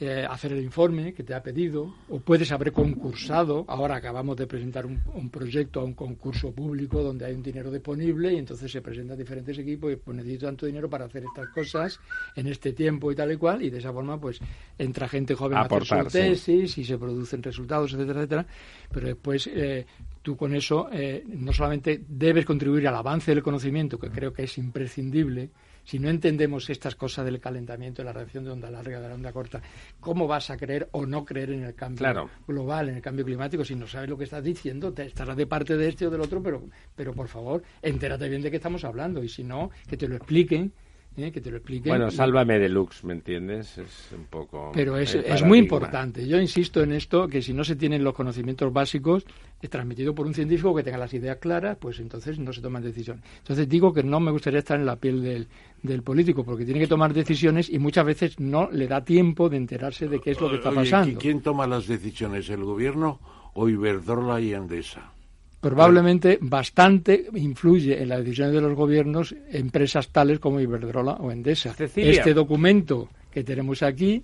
eh, hacer el informe que te ha pedido, o puedes haber concursado. Ahora acabamos de presentar un, proyecto a un concurso público donde hay un dinero disponible y entonces se presentan diferentes equipos y pues necesito tanto dinero para hacer estas cosas en este tiempo y tal y cual, y de esa forma pues entra gente joven a hacer su tesis y se producen resultados, etcétera, etcétera. Pero después eh, tú con eso eh, no solamente debes contribuir al avance del conocimiento, que creo que es imprescindible, si no entendemos estas cosas del calentamiento, de la reacción de onda larga, de la onda corta, ¿cómo vas a creer o no creer en el cambio global, en el cambio climático? Si no sabes lo que estás diciendo, te estarás de parte de este o del otro, pero, pero por favor, entérate bien de qué estamos hablando y si no, que te lo expliquen ¿eh? que te lo expliquen.
Bueno, sálvame deluxe, ¿me entiendes? Es un poco.
Pero es, es muy importante. Yo insisto en esto, que si no se tienen los conocimientos básicos, es transmitido por un científico que tenga las ideas claras, pues entonces no se toman decisiones. Entonces digo que no me gustaría estar en la piel del, del político, porque tiene que tomar decisiones y muchas veces no le da tiempo de enterarse de qué es lo que está pasando.
¿Quién toma las decisiones, el gobierno o Iberdrola y Endesa?
Probablemente bastante influye en las decisiones de los gobiernos empresas tales como Iberdrola o Endesa. Este documento que tenemos aquí,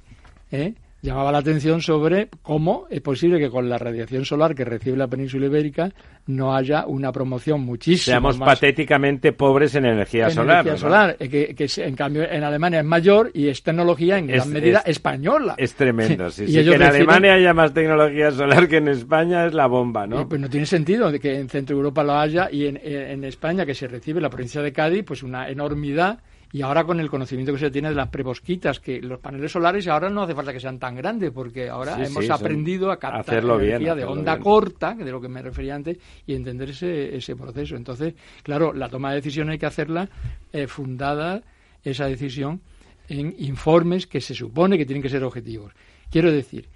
¿eh? Llamaba la atención sobre cómo es posible que con la radiación solar que recibe la península ibérica no haya una promoción muchísimo
Seamos patéticamente pobres en energía solar.
Energía solar, eh, que, en cambio en Alemania es mayor y es tecnología en gran medida española.
Es tremendo, sí. sí que en Alemania haya más tecnología solar que en España es la bomba, ¿no?
pues no tiene sentido de que en Centro Europa lo haya y en, en España, que se recibe la provincia de Cádiz, pues una enormidad y ahora con el conocimiento que se tiene de las prebosquitas, que los paneles solares ahora no hace falta que sean tan grandes, porque ahora hemos aprendido a captar energía de onda corta, de lo que me refería antes, y entender ese, ese proceso. Entonces, claro, la toma de decisión hay que hacerla eh, fundada, esa decisión, en informes que se supone que tienen que ser objetivos. Quiero decir,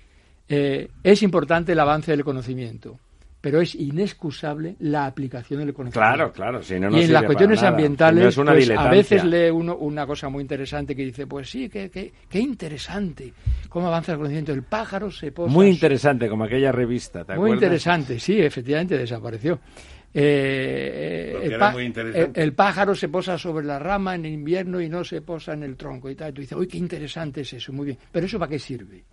eh, es importante el avance del conocimiento pero es inexcusable la aplicación del conocimiento.
Claro, claro. Si no, no
y en las cuestiones ambientales, pues, a veces lee uno una cosa muy interesante que dice, pues sí, qué que, interesante, cómo avanza el conocimiento. El pájaro se posa...
Muy interesante, como aquella revista, ¿te
Muy interesante, sí, efectivamente desapareció. Eh, el, el, pájaro se posa sobre la rama en invierno y no se posa en el tronco y tal. Y tú dices, uy, qué interesante es eso, muy bien. Pero ¿eso para qué sirve?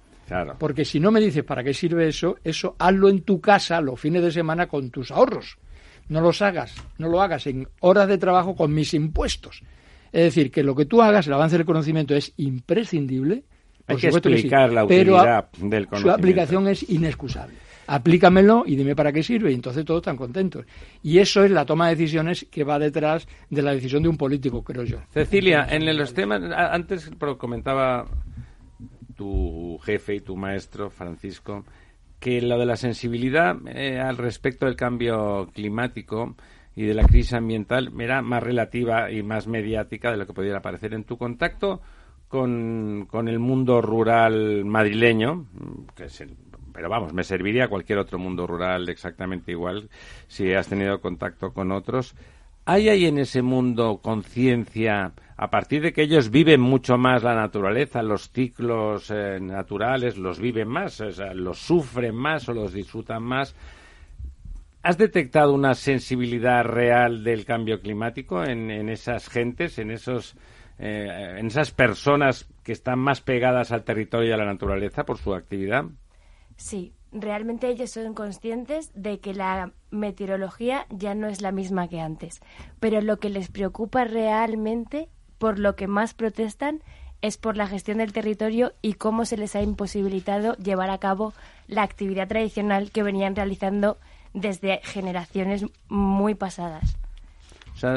Porque si no me dices para qué sirve eso, eso hazlo en tu casa los fines de semana con tus ahorros. No los hagas, no lo hagas en horas de trabajo con mis impuestos. Es decir, que lo que tú hagas, el avance del conocimiento es imprescindible.
Hay que explicar la utilidad del conocimiento.
Su aplicación es inexcusable. Aplícamelo y dime para qué sirve, y entonces todos están contentos. Y eso es la toma de decisiones que va detrás de la decisión de un político, creo yo.
Cecilia, en los temas, antes comentaba tu jefe y tu maestro, Francisco, que lo de la sensibilidad eh, al respecto del cambio climático y de la crisis ambiental era más relativa y más mediática de lo que pudiera parecer. En tu contacto con, con el mundo rural madrileño, que es pero vamos, me serviría cualquier otro mundo rural exactamente igual si has tenido contacto con otros. ¿Hay ahí en ese mundo conciencia, a partir de que ellos viven mucho más la naturaleza, los ciclos eh, naturales, los viven más, los sufren más o los disfrutan más? ¿Has detectado una sensibilidad real del cambio climático en, esas gentes, en, esos, eh, en esas personas que están más pegadas al territorio y a la naturaleza por su actividad?
Sí, realmente ellos son conscientes de que la meteorología ya no es la misma que antes, pero lo que les preocupa realmente, por lo que más protestan, es por la gestión del territorio y cómo se les ha imposibilitado llevar a cabo la actividad tradicional que venían realizando desde generaciones muy pasadas.
O sea,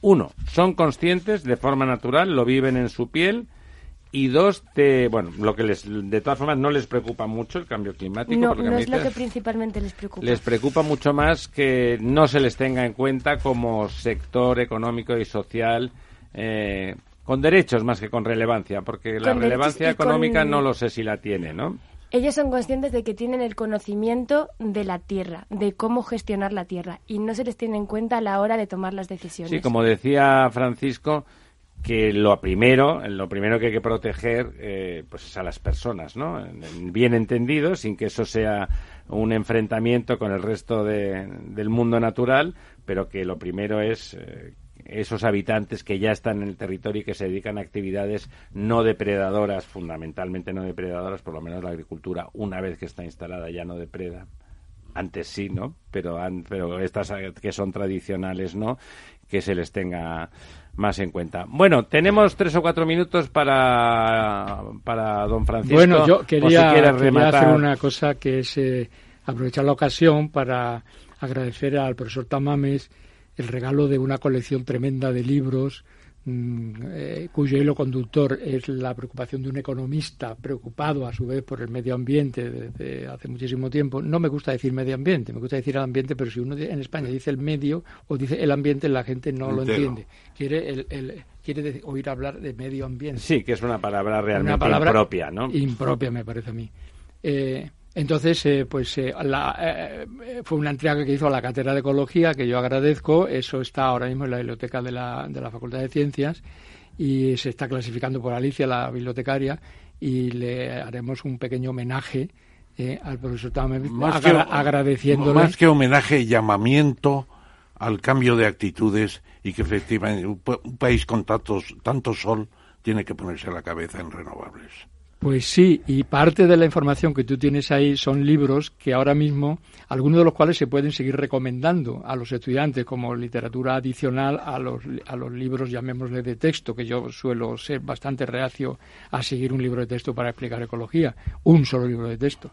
uno, son conscientes de forma natural, lo viven en su piel y dos, de, bueno, lo que les, de todas formas no les preocupa mucho el cambio climático.
No, no es lo que principalmente les preocupa.
Les preocupa mucho más que no se les tenga en cuenta como sector económico y social eh, con derechos más que con relevancia, porque la relevancia económica no lo sé si la tiene, ¿no?
Ellos son conscientes de que tienen el conocimiento de la tierra, de cómo gestionar la tierra, y no se les tiene en cuenta a la hora de tomar las decisiones.
Sí, como decía Francisco, que lo primero, lo primero que hay que proteger, eh, pues es a las personas, ¿no? Bien entendido, sin que eso sea un enfrentamiento con el resto del mundo natural, pero que lo primero es eh, esos habitantes que ya están en el territorio y que se dedican a actividades no depredadoras, fundamentalmente no depredadoras, por lo menos la agricultura, una vez que está instalada ya no depreda. Antes sí, ¿no? Pero, pero estas que son tradicionales, ¿no? Que se les tenga más en cuenta. Bueno, tenemos tres o cuatro minutos para, para don Francisco.
Bueno, yo quería, hacer una cosa que es eh, aprovechar la ocasión para agradecer al profesor Tamames el regalo de una colección tremenda de libros eh, cuyo hilo conductor es la preocupación de un economista preocupado a su vez por el medio ambiente desde hace muchísimo tiempo. No me gusta decir medio ambiente, me gusta decir el ambiente, pero si uno en España dice el medio o dice el ambiente, la gente no lo entiende. Quiere el, quiere oír hablar de medio ambiente.
Sí, que es una palabra realmente impropia, ¿no?
Impropia, me parece a mí. Eh, entonces, eh, pues eh, eh, fue una entrega que hizo a la Cátedra de Ecología, que yo agradezco. Eso está ahora mismo en la biblioteca de la, de la Facultad de Ciencias y se está clasificando por Alicia, la bibliotecaria, y le haremos un pequeño homenaje al profesor Tamer, agradeciéndole.
Más que homenaje, llamamiento al cambio de actitudes y que efectivamente un, país con tantos, tanto sol tiene que ponerse la cabeza en renovables.
Pues sí, y parte de la información que tú tienes ahí son libros que ahora mismo, algunos de los cuales se pueden seguir recomendando a los estudiantes como literatura adicional a los, a los libros, llamémosle de texto, que yo suelo ser bastante reacio a seguir un libro de texto para explicar ecología, un solo libro de texto.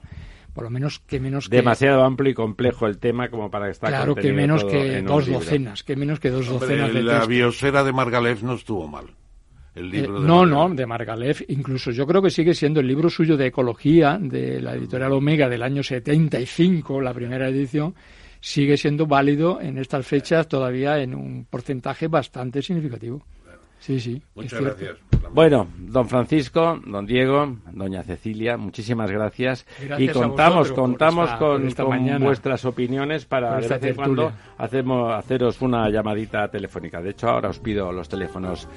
Por lo menos que menos
demasiado amplio y complejo el tema como para estar
claro que menos que dos docenas que menos que dos docenas de
la biosfera de Margalef no estuvo mal
eh, no, no, de Margalef, incluso yo creo que sigue siendo el libro suyo de ecología de la editorial Omega del año 75, la primera edición, sigue siendo válido en estas fechas todavía en un porcentaje bastante significativo. Sí, sí.
Muchas gracias.
Bueno, don Francisco, don Diego, doña Cecilia, muchísimas gracias. y contamos, contamos con, vuestras opiniones para de vez cuando hacemos, haceros una llamadita telefónica. De hecho, ahora os pido los teléfonos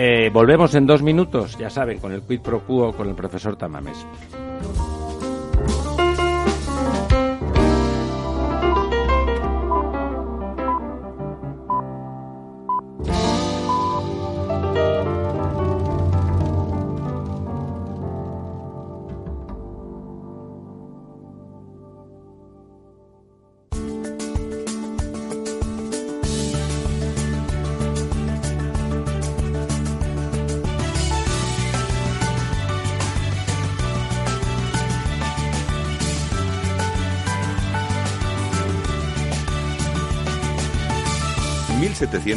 eh, volvemos en dos minutos, ya saben, con el quid pro quo con el profesor Tamames.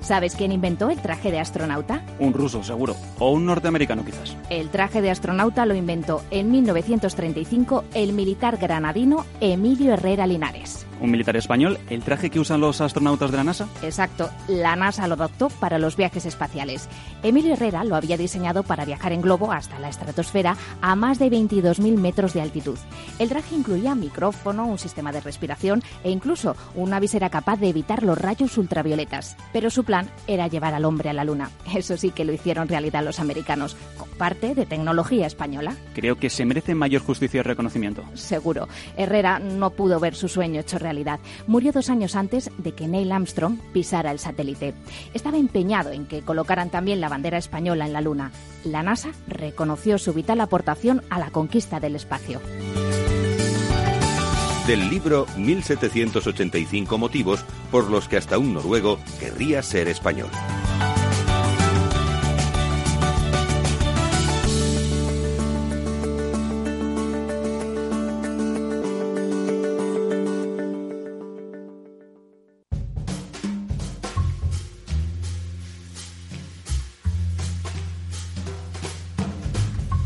¿Sabes quién inventó el traje de astronauta?
Un ruso, seguro. O un norteamericano, quizás.
El traje de astronauta lo inventó en 1935 el militar granadino Emilio Herrera Linares
un militar español, el traje que usan los astronautas de la NASA?
Exacto, la NASA lo adoptó para los viajes espaciales. Emilio Herrera lo había diseñado para viajar en globo hasta la estratosfera a más de 22.000 metros de altitud. El traje incluía micrófono, un sistema de respiración e incluso una visera capaz de evitar los rayos ultravioletas. Pero su plan era llevar al hombre a la Luna. Eso sí que lo hicieron realidad los americanos, con parte de tecnología española.
Creo que se merece mayor justicia y reconocimiento.
Seguro. Herrera no pudo ver su sueño hecho realidad Murió dos años antes de que Neil Armstrong pisara el satélite. Estaba empeñado en que colocaran también la bandera española en la Luna. La NASA reconoció su vital aportación a la conquista del espacio.
Del libro 1785 motivos por los que hasta un noruego querría ser español.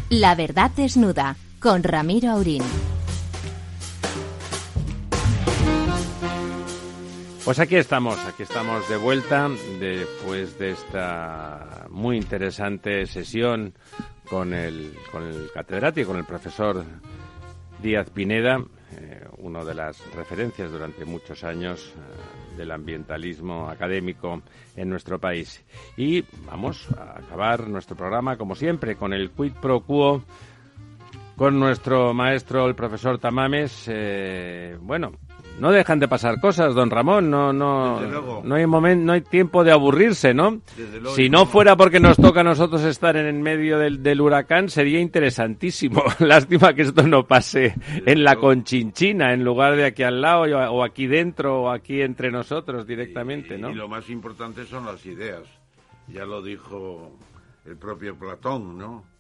La verdad desnuda con Ramiro Aurín.
Pues aquí estamos, aquí estamos de vuelta después de esta muy interesante sesión con el, con el catedrático, con el profesor Díaz Pineda, eh, uno de las referencias durante muchos años eh, del ambientalismo académico en nuestro país. Y vamos a acabar nuestro programa, como siempre, con el quid pro quo con nuestro maestro, el profesor Tamames. Eh, bueno, no dejan de pasar cosas, don Ramón. No, no, no hay momento, no hay tiempo de aburrirse, ¿no? Si no fuera porque nos toca a nosotros estar en medio del, huracán, sería interesantísimo. Lástima que esto no pase en la Conchinchina, en lugar de aquí al lado o aquí dentro o aquí entre nosotros directamente, ¿no?
Y lo más importante son las ideas. Ya lo dijo el propio Platón, ¿no?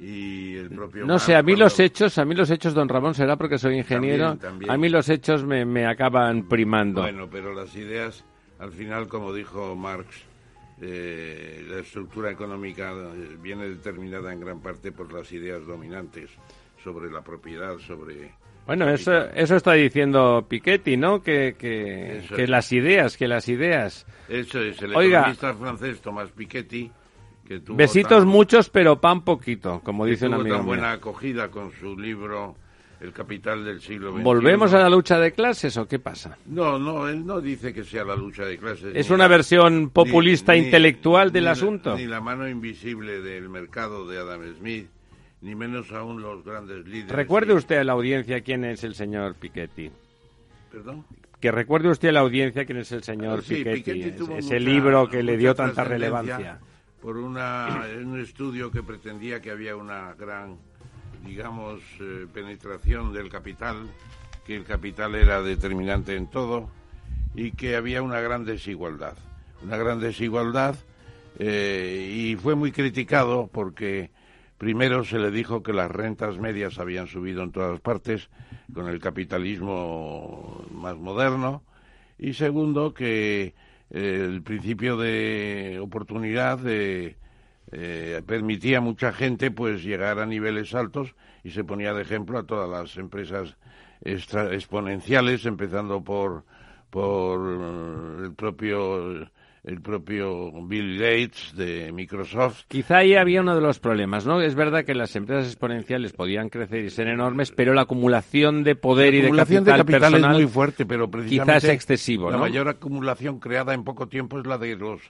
Y el propio
no sé a mí los hechos a mí los hechos don Ramón será porque soy ingeniero a mí los hechos me, me, acaban primando.
bueno pero las ideas al final como dijo Marx eh, la estructura económica eh, viene determinada en gran parte por las ideas dominantes sobre la propiedad sobre
bueno, eso, eso está diciendo Piketty, ¿no? Que, que, que las ideas, que las ideas.
Eso es, el economista francés Tomás Piketty
Besitos muchos, pero pan poquito, como dice un amigo.
tan buena acogida con su libro El capital del siglo XXI.
¿Volvemos a la lucha de clases o qué pasa?
No, no, él no dice que sea la lucha de clases.
¿Es una versión populista intelectual del asunto?
ni la mano invisible del mercado de Adam Smith, ni menos aún los grandes líderes.
Recuerde usted a la audiencia quién es el señor Piketty.
¿Perdón?
que recuerde usted a la audiencia quién es el señor Piketty, ese libro que le dio tanta relevancia.
Por una, un estudio que pretendía que había una gran, digamos, eh, penetración del capital, que el capital era determinante en todo y que había una gran desigualdad. Una gran desigualdad eh, y fue muy criticado porque primero se le dijo que las rentas medias habían subido en todas partes con el capitalismo más moderno y segundo que el principio de oportunidad eh, permitía a mucha gente pues llegar a niveles altos y se ponía de ejemplo a todas las empresas exponenciales empezando por por el propio el propio Bill Gates de Microsoft.
Quizá ahí había uno de los problemas, ¿no? Es verdad que las empresas exponenciales podían crecer y ser enormes, pero la acumulación de poder y de capital,
de capital es muy fuerte, pero precisamente
quizás es excesivo,
La mayor acumulación creada en poco tiempo es la de los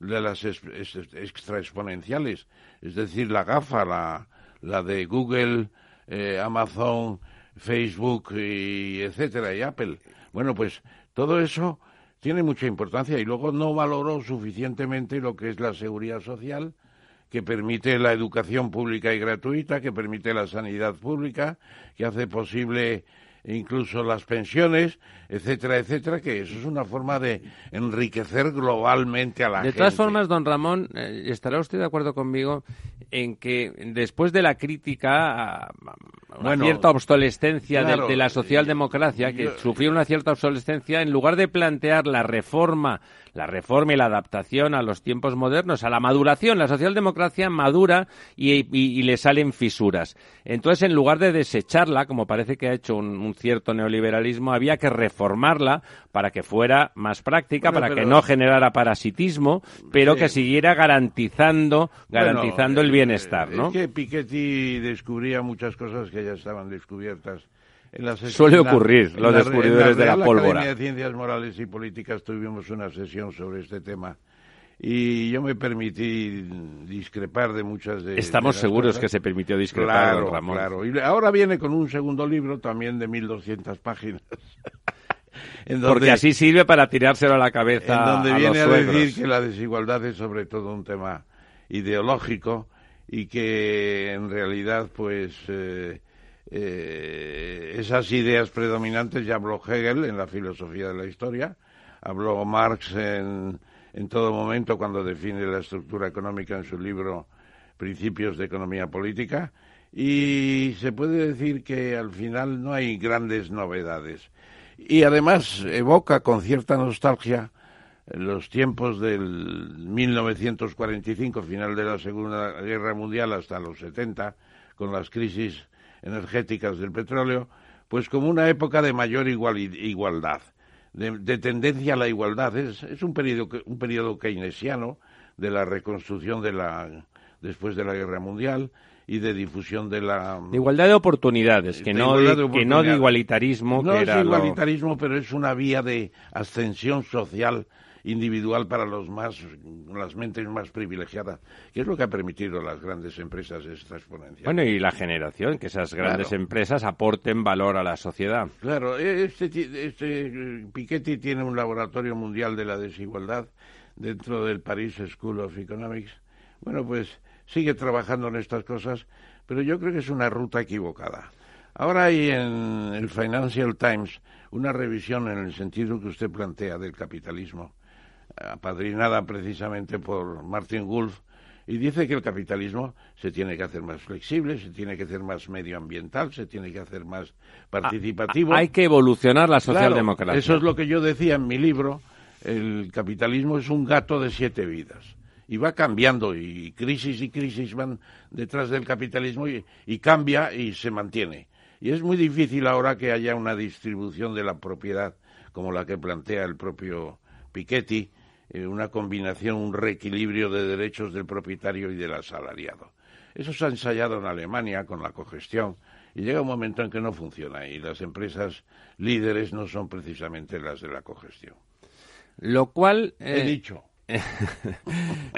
de las extra exponenciales, es decir, la GAFA, la, la de Google, eh, Amazon, Facebook y etcétera y Apple. Bueno, pues todo eso tiene mucha importancia y luego no valoró suficientemente lo que es la seguridad social, que permite la educación pública y gratuita, que permite la sanidad pública, que hace posible incluso las pensiones, etcétera, etcétera, que eso es una forma de enriquecer globalmente a la
gente. De todas formas, don Ramón, eh, ¿estará usted de acuerdo conmigo en que después de la crítica a una cierta obsolescencia de, la socialdemocracia, que sufrió una cierta obsolescencia, en lugar de plantear la reforma la reforma y la adaptación a los tiempos modernos, a la maduración. La socialdemocracia madura y, le salen fisuras. Entonces, en lugar de desecharla, como parece que ha hecho un, cierto neoliberalismo, había que reformarla para que fuera más práctica, para que no generara parasitismo, pero que siguiera garantizando, garantizando el bienestar, ¿no?
Es que Piketty descubría muchas cosas que ya estaban descubiertas
Suele ocurrir, los descubridores de la pólvora.
En la de Ciencias Morales y Políticas tuvimos una sesión sobre este tema y yo me permití discrepar de muchas de
Estamos seguros que se permitió discrepar,
claro,
Ramón.
Claro, y ahora viene con un segundo libro también de 1200 páginas.
Porque así sirve para tirárselo a la cabeza
En donde viene
a
decir que la desigualdad es sobre todo un tema ideológico y que en realidad pues eh, eh, esas ideas predominantes ya habló Hegel en la filosofía de la historia, habló Marx en, en todo momento cuando define la estructura económica en su libro Principios de Economía Política, y se puede decir que al final no hay grandes novedades. Y además evoca con cierta nostalgia los tiempos del 1945, final de la Segunda Guerra Mundial, hasta los 70, con las crisis energéticas del petróleo, pues como una época de mayor igualdad, de, tendencia a la igualdad. Es, es un periodo un periodo keynesiano de la reconstrucción de la después de la guerra mundial y de difusión de la
igualdad de oportunidades que no de, que no de igualitarismo
no
que
es igualitarismo pero es una vía de ascensión social individual para los más, las mentes más privilegiadas, que es lo que ha permitido a las grandes empresas esta exponencia.
Bueno, y la generación, que esas grandes empresas aporten valor a la sociedad.
Claro, e, este, este Piketty tiene un laboratorio mundial de la desigualdad dentro del Paris School of Economics. Bueno, pues sigue trabajando en estas cosas, pero yo creo que es una ruta equivocada. Ahora hay en el Financial Times una revisión en el sentido que usted plantea del capitalismo apadrinada precisamente por Martin Wolf, y dice que el capitalismo se tiene que hacer más flexible, se tiene que hacer más medioambiental, se tiene que hacer más participativo.
hay que evolucionar la socialdemocracia.
eso es lo que yo decía en mi libro. El capitalismo es un gato de siete vidas y va cambiando y crisis y crisis van detrás del capitalismo y, y cambia y se mantiene. Y es muy difícil ahora que haya una distribución de la propiedad como la que plantea el propio Piketty, eh, una combinación, un reequilibrio de derechos del propietario y del asalariado. Eso se ha ensayado en Alemania con la cogestión y llega un momento en que no funciona y las empresas líderes no son precisamente las de la cogestión.
Lo cual...
He eh,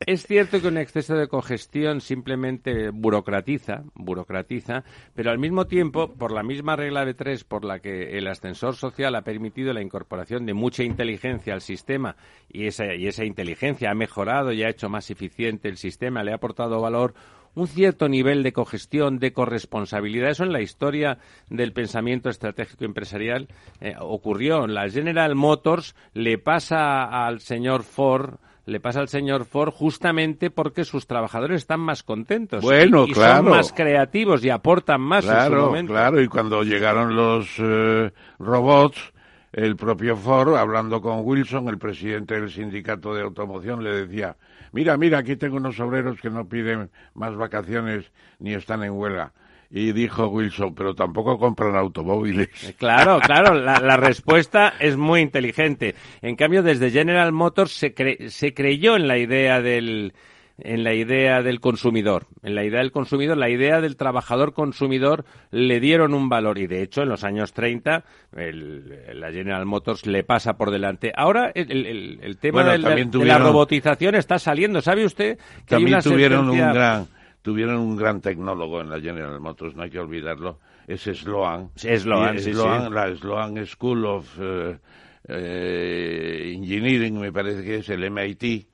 es cierto que un exceso de congestión simplemente burocratiza, burocratiza, pero al mismo tiempo, por la misma regla de tres por la que el ascensor social ha permitido la incorporación de mucha inteligencia al sistema y esa, y esa inteligencia ha mejorado y ha hecho más eficiente el sistema, le ha aportado valor, un cierto nivel de cogestión, de corresponsabilidad. Eso en la historia del pensamiento estratégico empresarial eh, ocurrió. La General Motors le pasa al señor Ford le pasa al señor Ford justamente porque sus trabajadores están más contentos
bueno,
y,
claro.
son más creativos y aportan más
claro,
en su momento.
Claro, y cuando llegaron los eh, robots, el propio Ford, hablando con Wilson, el presidente del sindicato de automoción, le decía, mira, mira, aquí tengo unos obreros que no piden más vacaciones ni están en huelga. Y dijo Wilson, pero tampoco compran automóviles.
Claro, claro, la, la, respuesta es muy inteligente. En cambio, desde General Motors se, cre se creyó en la idea del en la idea del consumidor, en la idea del consumidor, la idea del trabajador consumidor le dieron un valor y de hecho en los años 30 el, la General Motors le pasa por delante. Ahora el, el, el tema
bueno,
del,
tuvieron,
de la robotización está saliendo. ¿Sabe usted que
también
hay una
tuvieron
sentencia...
un gran tuvieron un gran tecnólogo en la General Motors, no hay que olvidarlo, es Sloan.
Sloan, sí,
Sloan
sí.
La Sloan School of uh, uh, Engineering, me parece que es el MIT,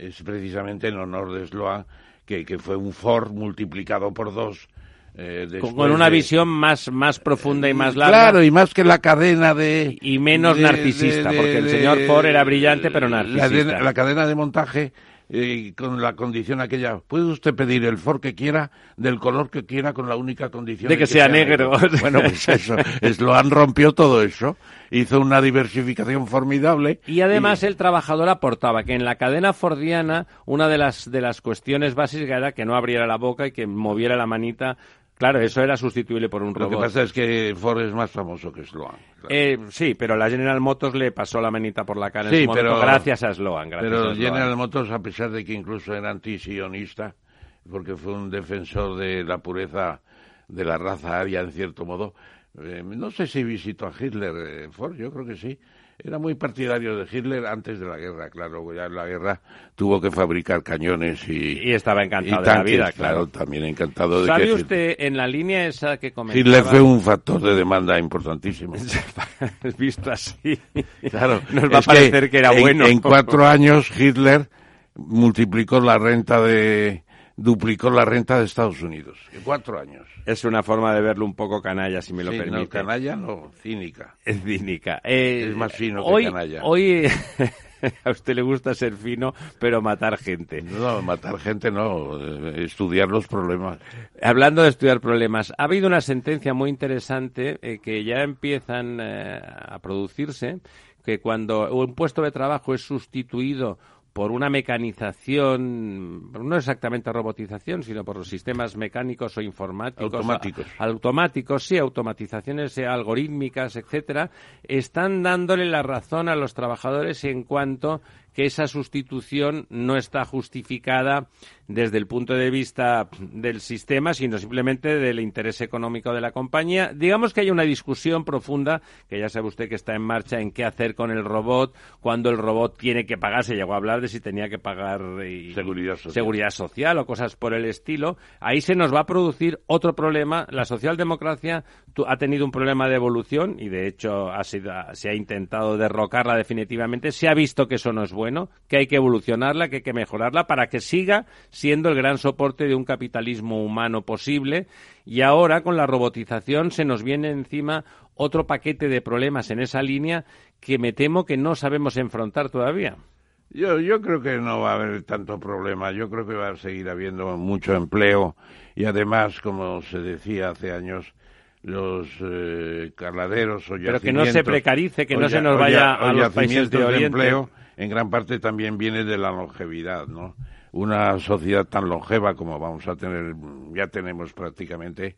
es precisamente en honor de Sloan, que, que fue un Ford multiplicado por dos. Eh,
con una
de...
visión más, más profunda y más larga.
Claro, y más que la cadena de...
Y menos
de,
narcisista,
de,
porque el señor Ford era brillante, pero narcisista.
La, la cadena de montaje eh, con la condición aquella, puede usted pedir el Ford que quiera, del color que quiera, con la única condición
de que,
que
sea,
sea
negro.
negro. Bueno, pues eso, Sloan rompió todo eso, hizo una diversificación formidable.
Y además y... el trabajador aportaba que en la cadena fordiana una de las, de las cuestiones básicas era que no abriera la boca y que moviera la manita Claro, eso era sustituible por un robot.
Lo que pasa es que Ford es más famoso que Sloan. Claro.
Eh, sí, pero la General Motors le pasó la manita por la cara en sí, su momento, pero, gracias a Sloan. Gracias
pero
a Sloan.
General Motors, a pesar de que incluso era antisionista, porque fue un defensor de la pureza de la raza aria, en cierto modo, eh, no sé si visitó a Hitler eh, Ford, yo creo que sí. Era muy partidario de Hitler antes de la guerra, claro. Ya en la guerra tuvo que fabricar cañones y.
Y estaba encantado
y
de
tanques,
la vida,
claro.
claro.
También encantado de
¿Sabe
que.
usted, en la línea esa que comentaba...
Hitler fue un factor de demanda importantísimo.
Visto así.
Claro.
Nos va a parecer que, que era
en,
bueno.
En cuatro años, Hitler multiplicó la renta de duplicó la renta de Estados Unidos. En cuatro años.
Es una forma de verlo un poco canalla, si me lo
sí,
permite.
No, canalla no, cínica.
Es cínica. Eh,
es más fino
hoy,
que canalla.
Hoy a usted le gusta ser fino, pero matar gente.
No, matar gente no, estudiar los problemas.
Hablando de estudiar problemas, ha habido una sentencia muy interesante eh, que ya empiezan eh, a producirse, que cuando un puesto de trabajo es sustituido por una mecanización, no exactamente robotización, sino por los sistemas mecánicos o informáticos.
Automáticos.
A, automáticos, sí, automatizaciones algorítmicas, etcétera, están dándole la razón a los trabajadores en cuanto que esa sustitución no está justificada desde el punto de vista del sistema, sino simplemente del interés económico de la compañía. Digamos que hay una discusión profunda, que ya sabe usted que está en marcha, en qué hacer con el robot, cuando el robot tiene que pagar. Se llegó a hablar de si tenía que pagar y,
seguridad, social.
seguridad social o cosas por el estilo. Ahí se nos va a producir otro problema. La socialdemocracia ha tenido un problema de evolución y, de hecho, ha sido, se ha intentado derrocarla definitivamente. Se ha visto que eso no es bueno, que hay que evolucionarla, que hay que mejorarla para que siga siendo el gran soporte de un capitalismo humano posible. Y ahora, con la robotización, se nos viene encima otro paquete de problemas en esa línea que me temo que no sabemos enfrentar todavía.
Yo, yo creo que no va a haber tanto problema. Yo creo que va a seguir habiendo mucho empleo y además, como se decía hace años, los eh, carladeros o
Pero que no se precarice, que no se nos vaya a los países de Oriente.
De empleo, en gran parte también viene de la longevidad, ¿no? Una sociedad tan longeva como vamos a tener, ya tenemos prácticamente,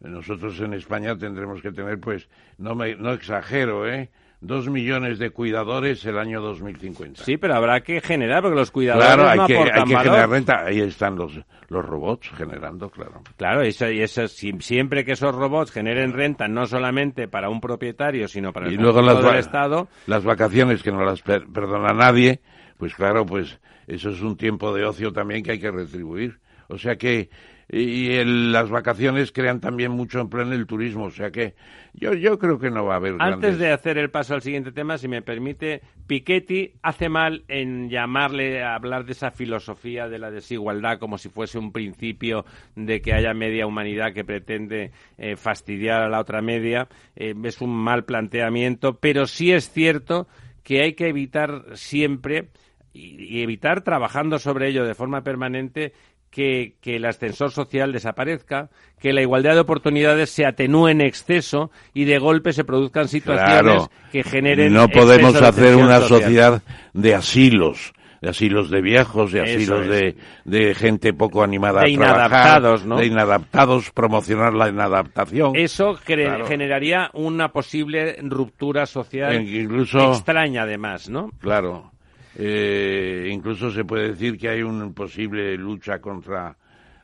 nosotros en España tendremos que tener, pues, no, me, no exagero, ¿eh? dos millones de cuidadores el año 2050.
Sí, pero habrá que generar, porque los cuidadores
claro, hay
no
que,
aportan
hay que
valor.
generar renta. Ahí están los, los robots generando, claro.
Claro, eso, y eso, si- siempre que esos robots generen renta, no solamente para un propietario, sino para el
y luego las,
del Estado,
las vacaciones que no las per- perdona nadie, pues claro, pues eso es un tiempo de ocio también que hay que retribuir. O sea que y el- las vacaciones crean también mucho empleo en el turismo, o sea que yo yo creo que no va a haber
Antes
grandes-
de hacer el paso al siguiente tema, si me permite, Piketty hace mal en llamarle a hablar de esa filosofía de la desigualdad como si fuese un principio de que haya media humanidad que pretende eh, fastidiar a la otra media. Eh, es un mal planteamiento, pero sí es cierto que hay que evitar siempre y, y evitar trabajando sobre ello de forma permanente que, que el ascensor social desaparezca, que la igualdad de oportunidades se atenúe en exceso y de golpe se produzcan situaciones
Claro.
que generen
no podemos hacer una
social.
sociedad de asilos de asilos de viejos, de asilos
es.
de, de gente poco animada
De
a trabajar,
inadaptados, ¿no?
de inadaptados, promocionar la inadaptación.
Eso
Claro.
generaría una posible ruptura social
Eh, incluso-
extraña, además, ¿no?
Claro. Eh, incluso se puede decir que hay una posible lucha contra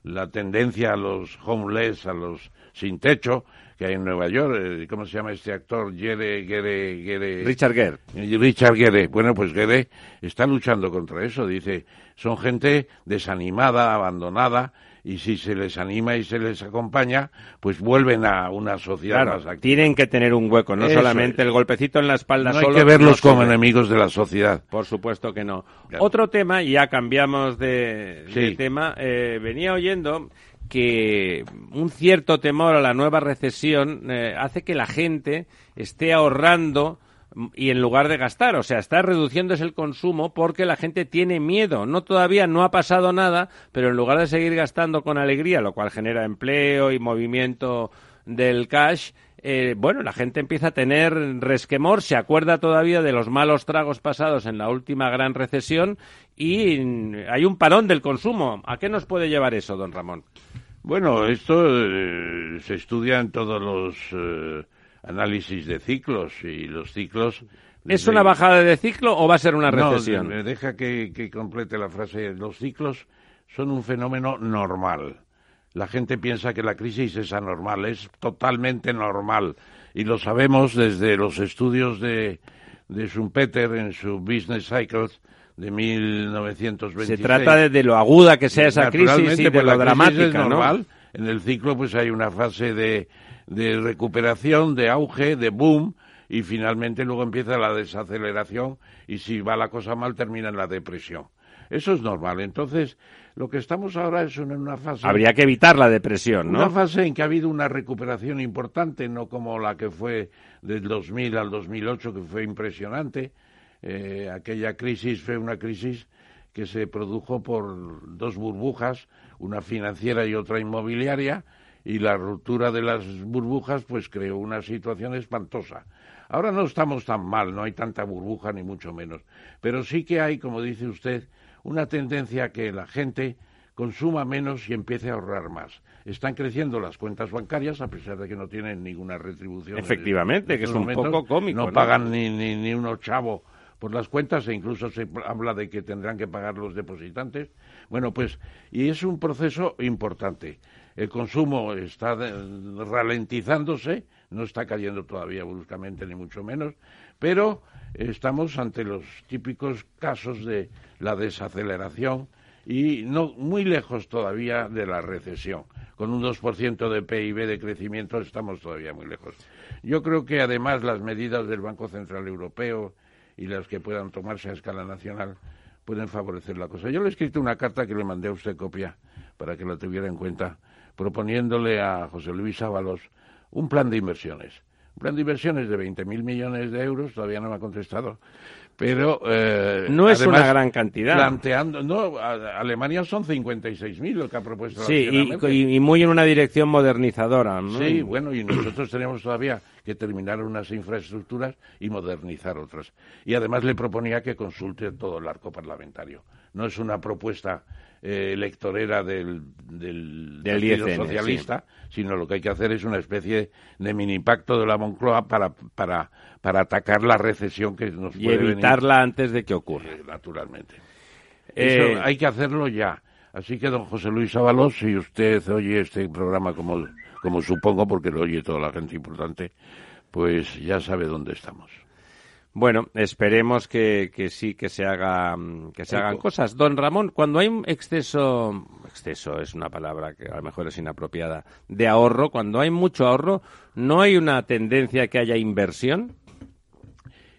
la tendencia a los homeless, a los sin techo, que hay en Nueva York. Eh, ¿Cómo se llama este actor? Gere, Gere, Gere.
Richard Gere.
Richard Gere. Bueno, pues Gere está luchando contra eso. Dice, son gente desanimada, abandonada, y si se les anima y se les acompaña, pues vuelven a una sociedad
Claro,
más activa.
tienen que tener un hueco, no
Eso
solamente
es.
el golpecito en la espalda
No hay
solo.
que verlos
no
como enemigos de la sociedad.
Por supuesto que no.
Claro.
Otro tema, y ya cambiamos de, tema, eh, venía oyendo que un cierto temor a la nueva recesión eh, hace que la gente esté ahorrando y en lugar de gastar, o sea, está reduciéndose el consumo porque la gente tiene miedo. No todavía no ha pasado nada, pero en lugar de seguir gastando con alegría, lo cual genera empleo y movimiento del cash, eh, bueno, la gente empieza a tener resquemor, se acuerda todavía de los malos tragos pasados en la última gran recesión y hay un parón del consumo. ¿A qué nos puede llevar eso, don Ramón?
Bueno, esto eh, se estudia en todos los eh, análisis de ciclos y los ciclos.
¿Es
desde-
una bajada de ciclo o va a ser una
No,
recesión?
me deja que, que complete la frase. Los ciclos son un fenómeno normal. La gente piensa que la crisis es anormal, es totalmente normal. Y lo sabemos desde los estudios de, de Schumpeter en su Business Cycles de 1926.
Se trata de, de lo aguda que sea esa crisis y de
pues,
lo
la
dramática,
es
¿no?
normal. En el ciclo pues hay una fase de, de recuperación, de auge, de boom y finalmente luego empieza la desaceleración y si va la cosa mal termina en la depresión. Eso es normal. Entonces, lo que estamos ahora es en una fase
Habría que evitar la depresión,
una
¿no?
fase en que ha habido una recuperación importante, no como la que fue del 2000 al 2008, que fue impresionante. Eh, aquella crisis fue una crisis que se produjo por dos burbujas, una financiera y otra inmobiliaria, y la ruptura de las burbujas pues creó una situación espantosa. Ahora no estamos tan mal, no hay tanta burbuja ni mucho menos, pero sí que hay, como dice usted, una tendencia a que la gente consuma menos y empiece a ahorrar más. Están creciendo las cuentas bancarias a pesar de que no tienen ninguna retribución. en
Efectivamente, que es un
momentos.
poco cómico,
No
¿no?
pagan ni, ni, ni unos chavos por las cuentas e incluso se habla de que tendrán que pagar los depositantes. Bueno, pues, y es un proceso importante. El consumo está ralentizándose, no está cayendo todavía bruscamente, ni mucho menos, pero estamos ante los típicos casos de la desaceleración y no muy lejos todavía de la recesión. Con un 2% de PIB de crecimiento estamos todavía muy lejos. Yo creo que además las medidas del Banco Central Europeo y las que puedan tomarse a escala nacional pueden favorecer la cosa. Yo le he escrito una carta que le mandé a usted copia para que la tuviera en cuenta, proponiéndole a José Luis Ábalos un plan de inversiones. Un plan de inversiones de 20.000 millones de euros, todavía no me ha contestado, pero eh,
no es una gran cantidad.
Planteando, no, Alemania son 56.000 lo que ha propuesto.
Sí, y, y, muy en una dirección modernizadora.
Sí, bueno, y nosotros tenemos todavía que terminar unas infraestructuras y modernizar otras. Y además le proponía que consulte todo el arco parlamentario. No es una propuesta eh, electorera del, del, Partido Socialista, sino lo que hay que hacer es una especie de mini impacto de la Moncloa para, para, para atacar la recesión que nos
y evitarla antes de que ocurra.
Eh, naturalmente. Eh, Eso hay que hacerlo ya. Así que, don José Luis Ábalos, si usted oye este programa como, como supongo, porque lo oye toda la gente importante, pues ya sabe dónde estamos.
Bueno, esperemos que, sí que se haga que se hagan cosas. Don Ramón, cuando hay un exceso, exceso es una palabra que a lo mejor es inapropiada, de ahorro, cuando hay mucho ahorro, ¿no hay una tendencia que haya inversión?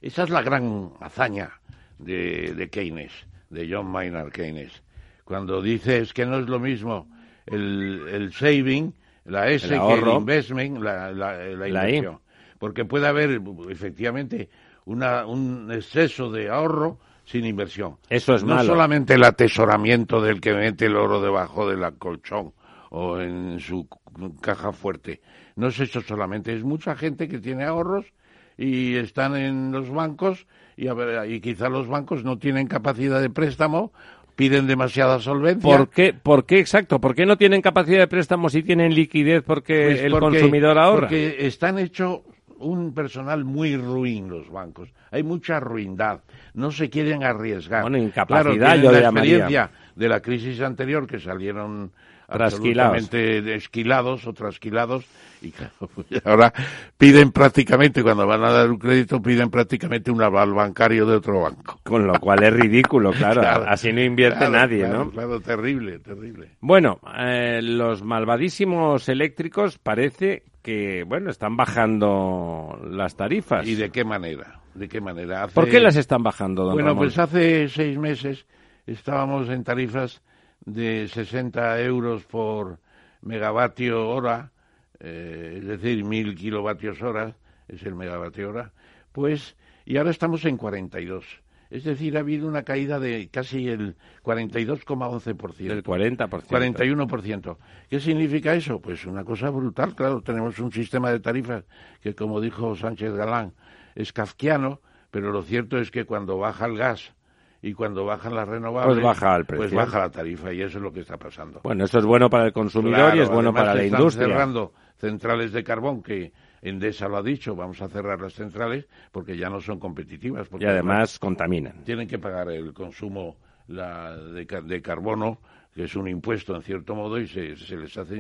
Esa es la gran hazaña de, de Keynes, de John Maynard Keynes. Cuando dices que no es lo mismo el, el saving, la S, que el investment, la, la, inversión. Porque puede haber, efectivamente, un exceso de ahorro sin inversión.
Eso es
no solamente el atesoramiento del que mete el oro debajo del colchón o en su caja fuerte. No es eso solamente, es mucha gente que tiene ahorros y están en los bancos y, a ver, y quizá los bancos no tienen capacidad de préstamo piden demasiada solvencia.
¿Por qué, ¿Por qué exacto? ¿Por qué no tienen capacidad de préstamo si tienen liquidez porque pues el consumidor ahorra?
Porque están hechos un personal muy ruin los bancos. Hay mucha ruindad. No se quieren arriesgar.
Bueno, incapacidad, yo
la experiencia de la crisis anterior que salieron absolutamente esquilados o trasquilados y pues ahora piden prácticamente cuando van a dar un crédito piden prácticamente un aval bancario de otro banco
con lo cual es ridículo claro, así no invierte nadie
no claro terrible terrible
bueno eh, los malvadísimos eléctricos parece que bueno están bajando las tarifas.
Y de qué manera de qué manera
¿Por qué las están bajando don
bueno pues hace seis meses estábamos en tarifas de 60 euros por megavatio hora, eh, es decir, mil kilovatios hora, es el megavatio hora, pues, y ahora estamos en 42. Es decir, ha habido una caída de casi el 42,11%.
El 40%.
41%. ¿Qué significa eso? Pues una cosa brutal. Claro, tenemos un sistema de tarifas que, como dijo Sánchez Galán, es kafkiano, pero lo cierto es que cuando baja el gas y cuando bajan las renovables,
pues baja, el precio.
pues baja la tarifa y eso es lo que está pasando.
Bueno, eso es bueno para el consumidor y es bueno para la
están
industria.
cerrando centrales de carbón que Endesa lo ha dicho, vamos a cerrar las centrales porque ya no son competitivas. Porque
y además, contaminan.
Tienen que pagar el consumo la, de, carbono, que es un impuesto en cierto modo, y se, les hace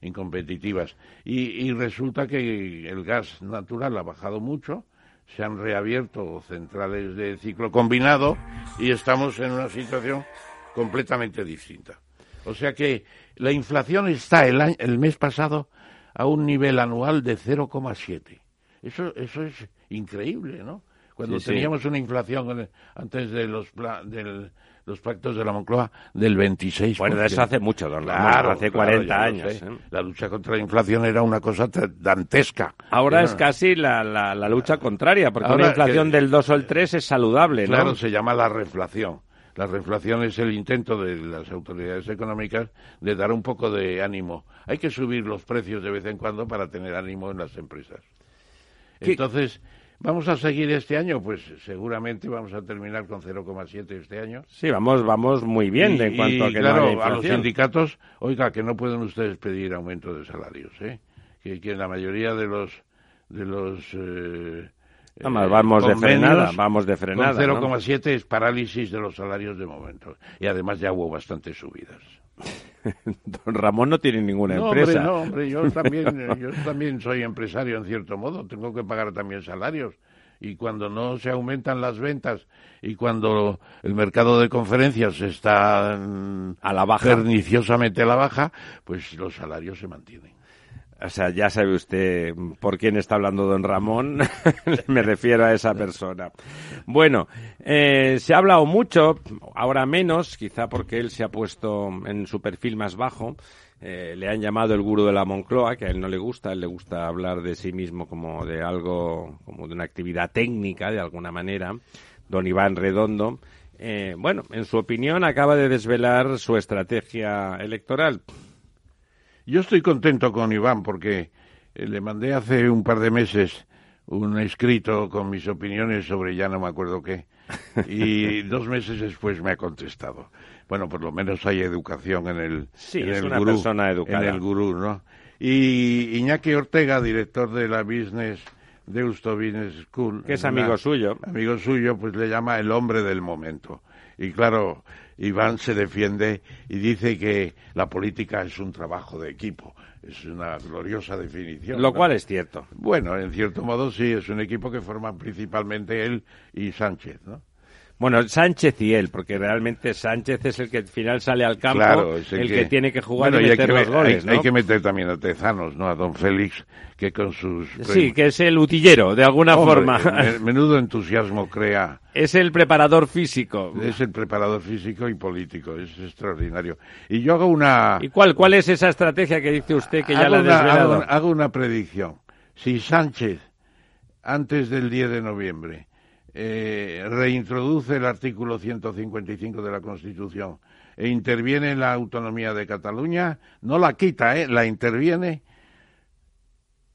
incompetitivas. y resulta que el gas natural ha bajado mucho se han reabierto centrales de ciclo combinado y estamos en una situación completamente distinta. O sea que la inflación está el, el mes pasado a un nivel anual de 0,7. Eso, eso es increíble, ¿no? Cuando teníamos una inflación antes de los, del, los pactos de la Moncloa del 26%.
Bueno, eso hace mucho, don claro, hace 40 años. ¿eh?
La lucha contra la inflación era una cosa dantesca.
Ahora es casi la, la, lucha contraria, porque una inflación del 2 o el 3 es saludable, ¿no?
Claro, se llama la reflación. La reflación es el intento de las autoridades económicas de dar un poco de ánimo. Hay que subir los precios de vez en cuando para tener ánimo en las empresas. Entonces, ¿Vamos a seguir este año? Pues seguramente vamos a terminar con 0,7 este año.
Sí, vamos, vamos muy bien en cuanto a que
claro, a los sindicatos, oiga, que no pueden ustedes pedir aumento de salarios, ¿eh? Que, que la mayoría de los de los eh,
vamos de frenada, vamos de frenada.
0,7 es parálisis de los salarios de momento. Y además ya hubo bastantes subidas.
Don Ramón no tiene ninguna empresa.
no, hombre, yo también, yo también soy empresario en cierto modo, tengo que pagar también salarios. Y cuando no se aumentan las ventas y cuando el mercado de conferencias está
a la baja.
perniciosamente a la baja, pues los salarios se mantienen.
O sea, ya sabe usted por quién está hablando don Ramón. Me refiero a esa persona. Bueno, eh, se ha hablado mucho, ahora menos, quizá porque él se ha puesto en su perfil más bajo, eh, le han llamado el gurú de la Moncloa, que a él no le gusta, a él le gusta hablar de sí mismo como de algo, como de una actividad técnica, de alguna manera, don Iván Redondo. Eh, bueno, en su opinión, acaba de desvelar su estrategia electoral.
Yo estoy contento con Iván porque eh, le mandé hace un par de meses un escrito con mis opiniones sobre ya no me acuerdo qué y dos meses después me ha contestado bueno, por lo menos hay educación en el,
sí,
en
es
el
una
gurú,
persona educada.
En el gurú, ¿no? Y Iñaki Ortega, director de la Business Deusto Business School.
Que es amigo suyo.
Amigo suyo, pues le llama el hombre del momento. Y claro, Iván se defiende y dice que la política es un trabajo de equipo. Es una gloriosa definición.
Lo
¿no?
cual es cierto.
Bueno, en cierto modo sí, es un equipo que forman principalmente él y Sánchez, ¿no?
Bueno, Sánchez y él, porque realmente Sánchez es el que al final sale al campo,
Claro, es
el, que, tiene que jugar
Bueno,
y meter los goles,
hay-
¿no?
hay que meter también a Tezanos, ¿no? A don Félix, que con sus...
Sí, que es el utillero, de alguna
Hombre,
forma.
me- Menudo entusiasmo crea.
es el preparador físico.
Es el preparador físico y político, es extraordinario. Y yo hago una...
¿Y cuál, cuál es esa estrategia que dice usted que ya la ha desvelado?
hago- hago una predicción. Si Sánchez, antes del 10 de noviembre, eh, reintroduce el artículo 155 de la Constitución e interviene en la autonomía de Cataluña, no la quita, ¿eh? la interviene,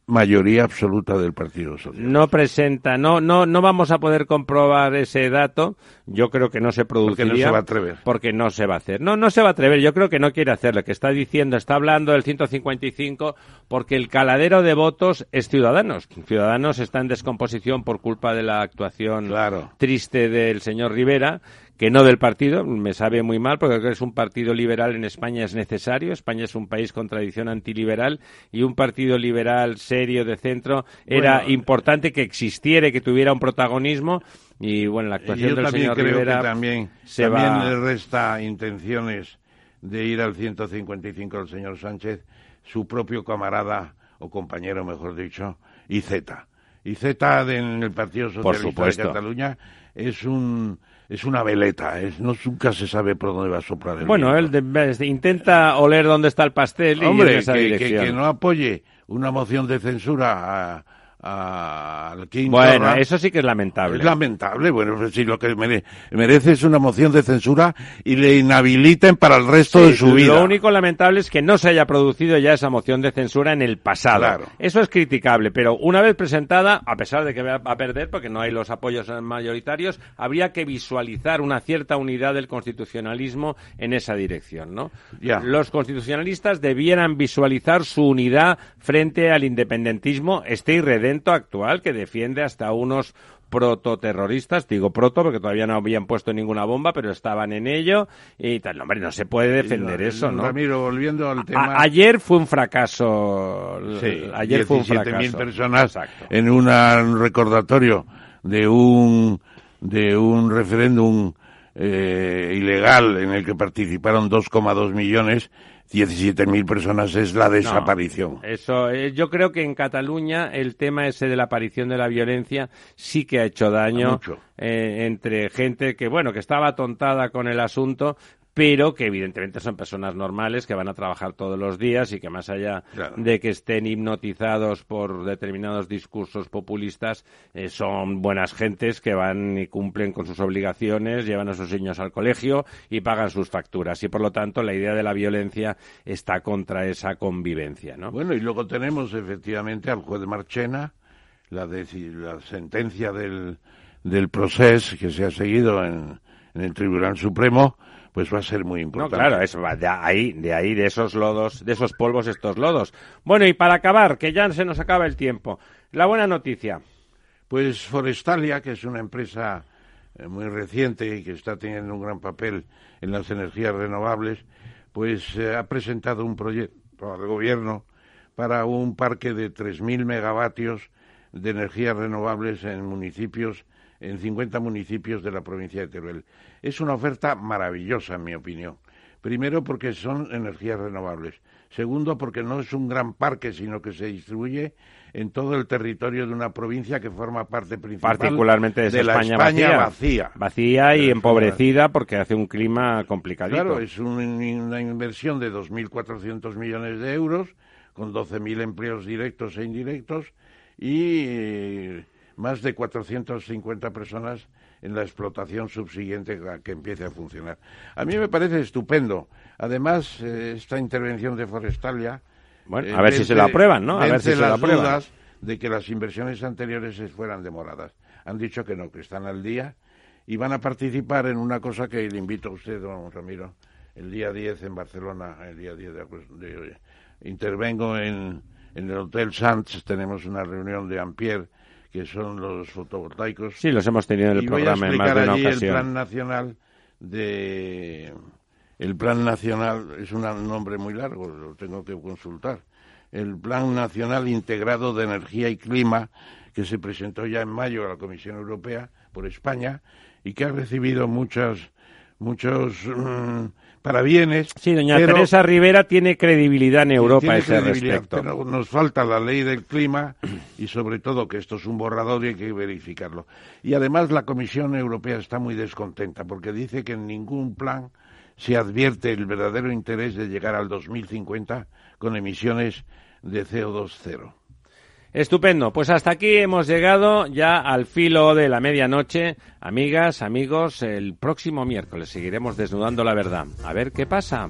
mayoría absoluta del Partido Socialista.
No presenta, no, no, no vamos a poder comprobar ese dato. Yo creo que no se
Porque
produciría.
no se va a atrever.
Porque no se va a hacer. No, no se va a atrever. Yo creo que no quiere hacerlo. Que está diciendo, está hablando del 155 porque el caladero de votos es Ciudadanos. Ciudadanos está en descomposición por culpa de la actuación
Claro.
triste del señor Rivera, que no del partido. Me sabe muy mal porque creo que es un partido liberal en España es necesario. España es un país con tradición antiliberal y un partido liberal serio de centro era
Bueno,
importante que existiera que tuviera un protagonismo. Y bueno, la actuación
yo
del
también
señor
creo
Rivera
que también,
se
también
va.
le resta intenciones de ir al 155 al señor Sánchez, su propio camarada, o compañero mejor dicho, IZ. IZ en el Partido Socialista de. Cataluña es un es una veleta, es, no, nunca se sabe por dónde va a soplar el
Bueno,
viento.
él de- de- intenta oler dónde está el pastel y
Hombre,
en esa
que, que-
dirección.
que no apoye una moción de censura a- al King
Bueno,
Torra,
eso sí que es lamentable.
Es lamentable, bueno, pues si lo que mere- merece es una moción de censura y le inhabiliten para el resto
Sí,
de su vida.
Lo único lamentable es que no se haya producido ya esa moción de censura en el pasado.
Claro.
Eso es criticable, pero una vez presentada, a pesar de que va a perder porque no hay los apoyos mayoritarios, habría que visualizar una cierta unidad del constitucionalismo en esa dirección, ¿no?
Ya.
Los constitucionalistas debieran visualizar su unidad frente al independentismo este irredento actual que defiende hasta unos prototerroristas, digo proto porque todavía no habían puesto ninguna bomba, pero estaban en ello y tal. No, hombre, no se puede defender
Y,
eso, ¿no?
Ramiro, volviendo al tema.
A- ayer fue un fracaso.
Sí,
ayer fue un
17.000
fracaso.
personas
Exacto.
en un recordatorio de un de un referéndum eh, ilegal en el que participaron 2,2 millones, 17.000 personas es la desaparición.
Eso, eh, yo creo que en Cataluña el tema ese de la aparición de la violencia sí que ha hecho daño eh, entre gente que, bueno, que estaba atontada con el asunto, pero que evidentemente son personas normales que van a trabajar todos los días y que más allá
Claro.
de que estén hipnotizados por determinados discursos populistas, eh, son buenas gentes que van y cumplen con sus obligaciones, llevan a sus niños al colegio y pagan sus facturas. Y por lo tanto la idea de la violencia está contra esa convivencia, ¿no?
Bueno, y luego tenemos efectivamente al juez Marchena, la, la sentencia del, del proceso que se ha seguido en, en el Tribunal Supremo, pues va a ser muy
No,
importante.
claro, eso va de ahí, de ahí, de esos lodos, de esos polvos, estos lodos. Bueno, y para acabar, que ya se nos acaba el tiempo. La buena noticia.
Pues Forestalia, que es una empresa eh, muy reciente y que está teniendo un gran papel en las energías renovables, pues eh, ha presentado un proyecto al gobierno para un parque de 3.000 megavatios de energías renovables en municipios, en 50 municipios de la provincia de Teruel. Es una oferta maravillosa, en mi opinión, Primero, porque son energías renovables. Segundo, porque no es un gran parque, sino que se distribuye en todo el territorio de una provincia que forma parte principal
particularmente de, la España, vacía. Vacía y empobrecida porque hace un clima complicadito.
Claro, es una inversión de 2.400 millones de euros con 12.000 empleos directos e indirectos y más de 450 personas en la explotación subsiguiente a que empiece a funcionar. A mí me parece estupendo. Además, eh, esta intervención de Forestalia...
Bueno, eh, a ver si se la aprueban, ¿no? A ver si se la aprueban. dudas
de que las inversiones anteriores fueran demoradas. Han dicho que no, que están al día y van a participar en una cosa que le invito a usted, don Ramiro, el día 10 en Barcelona, el día 10 de, intervengo en, en el Hotel Sanz, tenemos una reunión de Ampier que son los fotovoltaicos.
Sí, los hemos tenido en el programa en más de una ocasión.
El plan nacional de el plan nacional es un nombre muy largo, lo tengo que consultar. El plan nacional integrado de energía y clima que se presentó ya en mayo a la Comisión Europea por España y que ha recibido muchas muchos mm, para bienes.
Sí, doña Teresa Rivera tiene credibilidad en Europa a ese respecto.
Pero nos falta la ley del clima y sobre todo que esto es un borrador y hay que verificarlo. Y además la Comisión Europea está muy descontenta porque dice que en ningún plan se advierte el verdadero interés de llegar al 2050 con emisiones de CO2 cero.
Estupendo, pues hasta aquí hemos llegado ya al filo de la medianoche. Amigas, amigos, el próximo miércoles seguiremos desnudando la verdad. A ver qué pasa.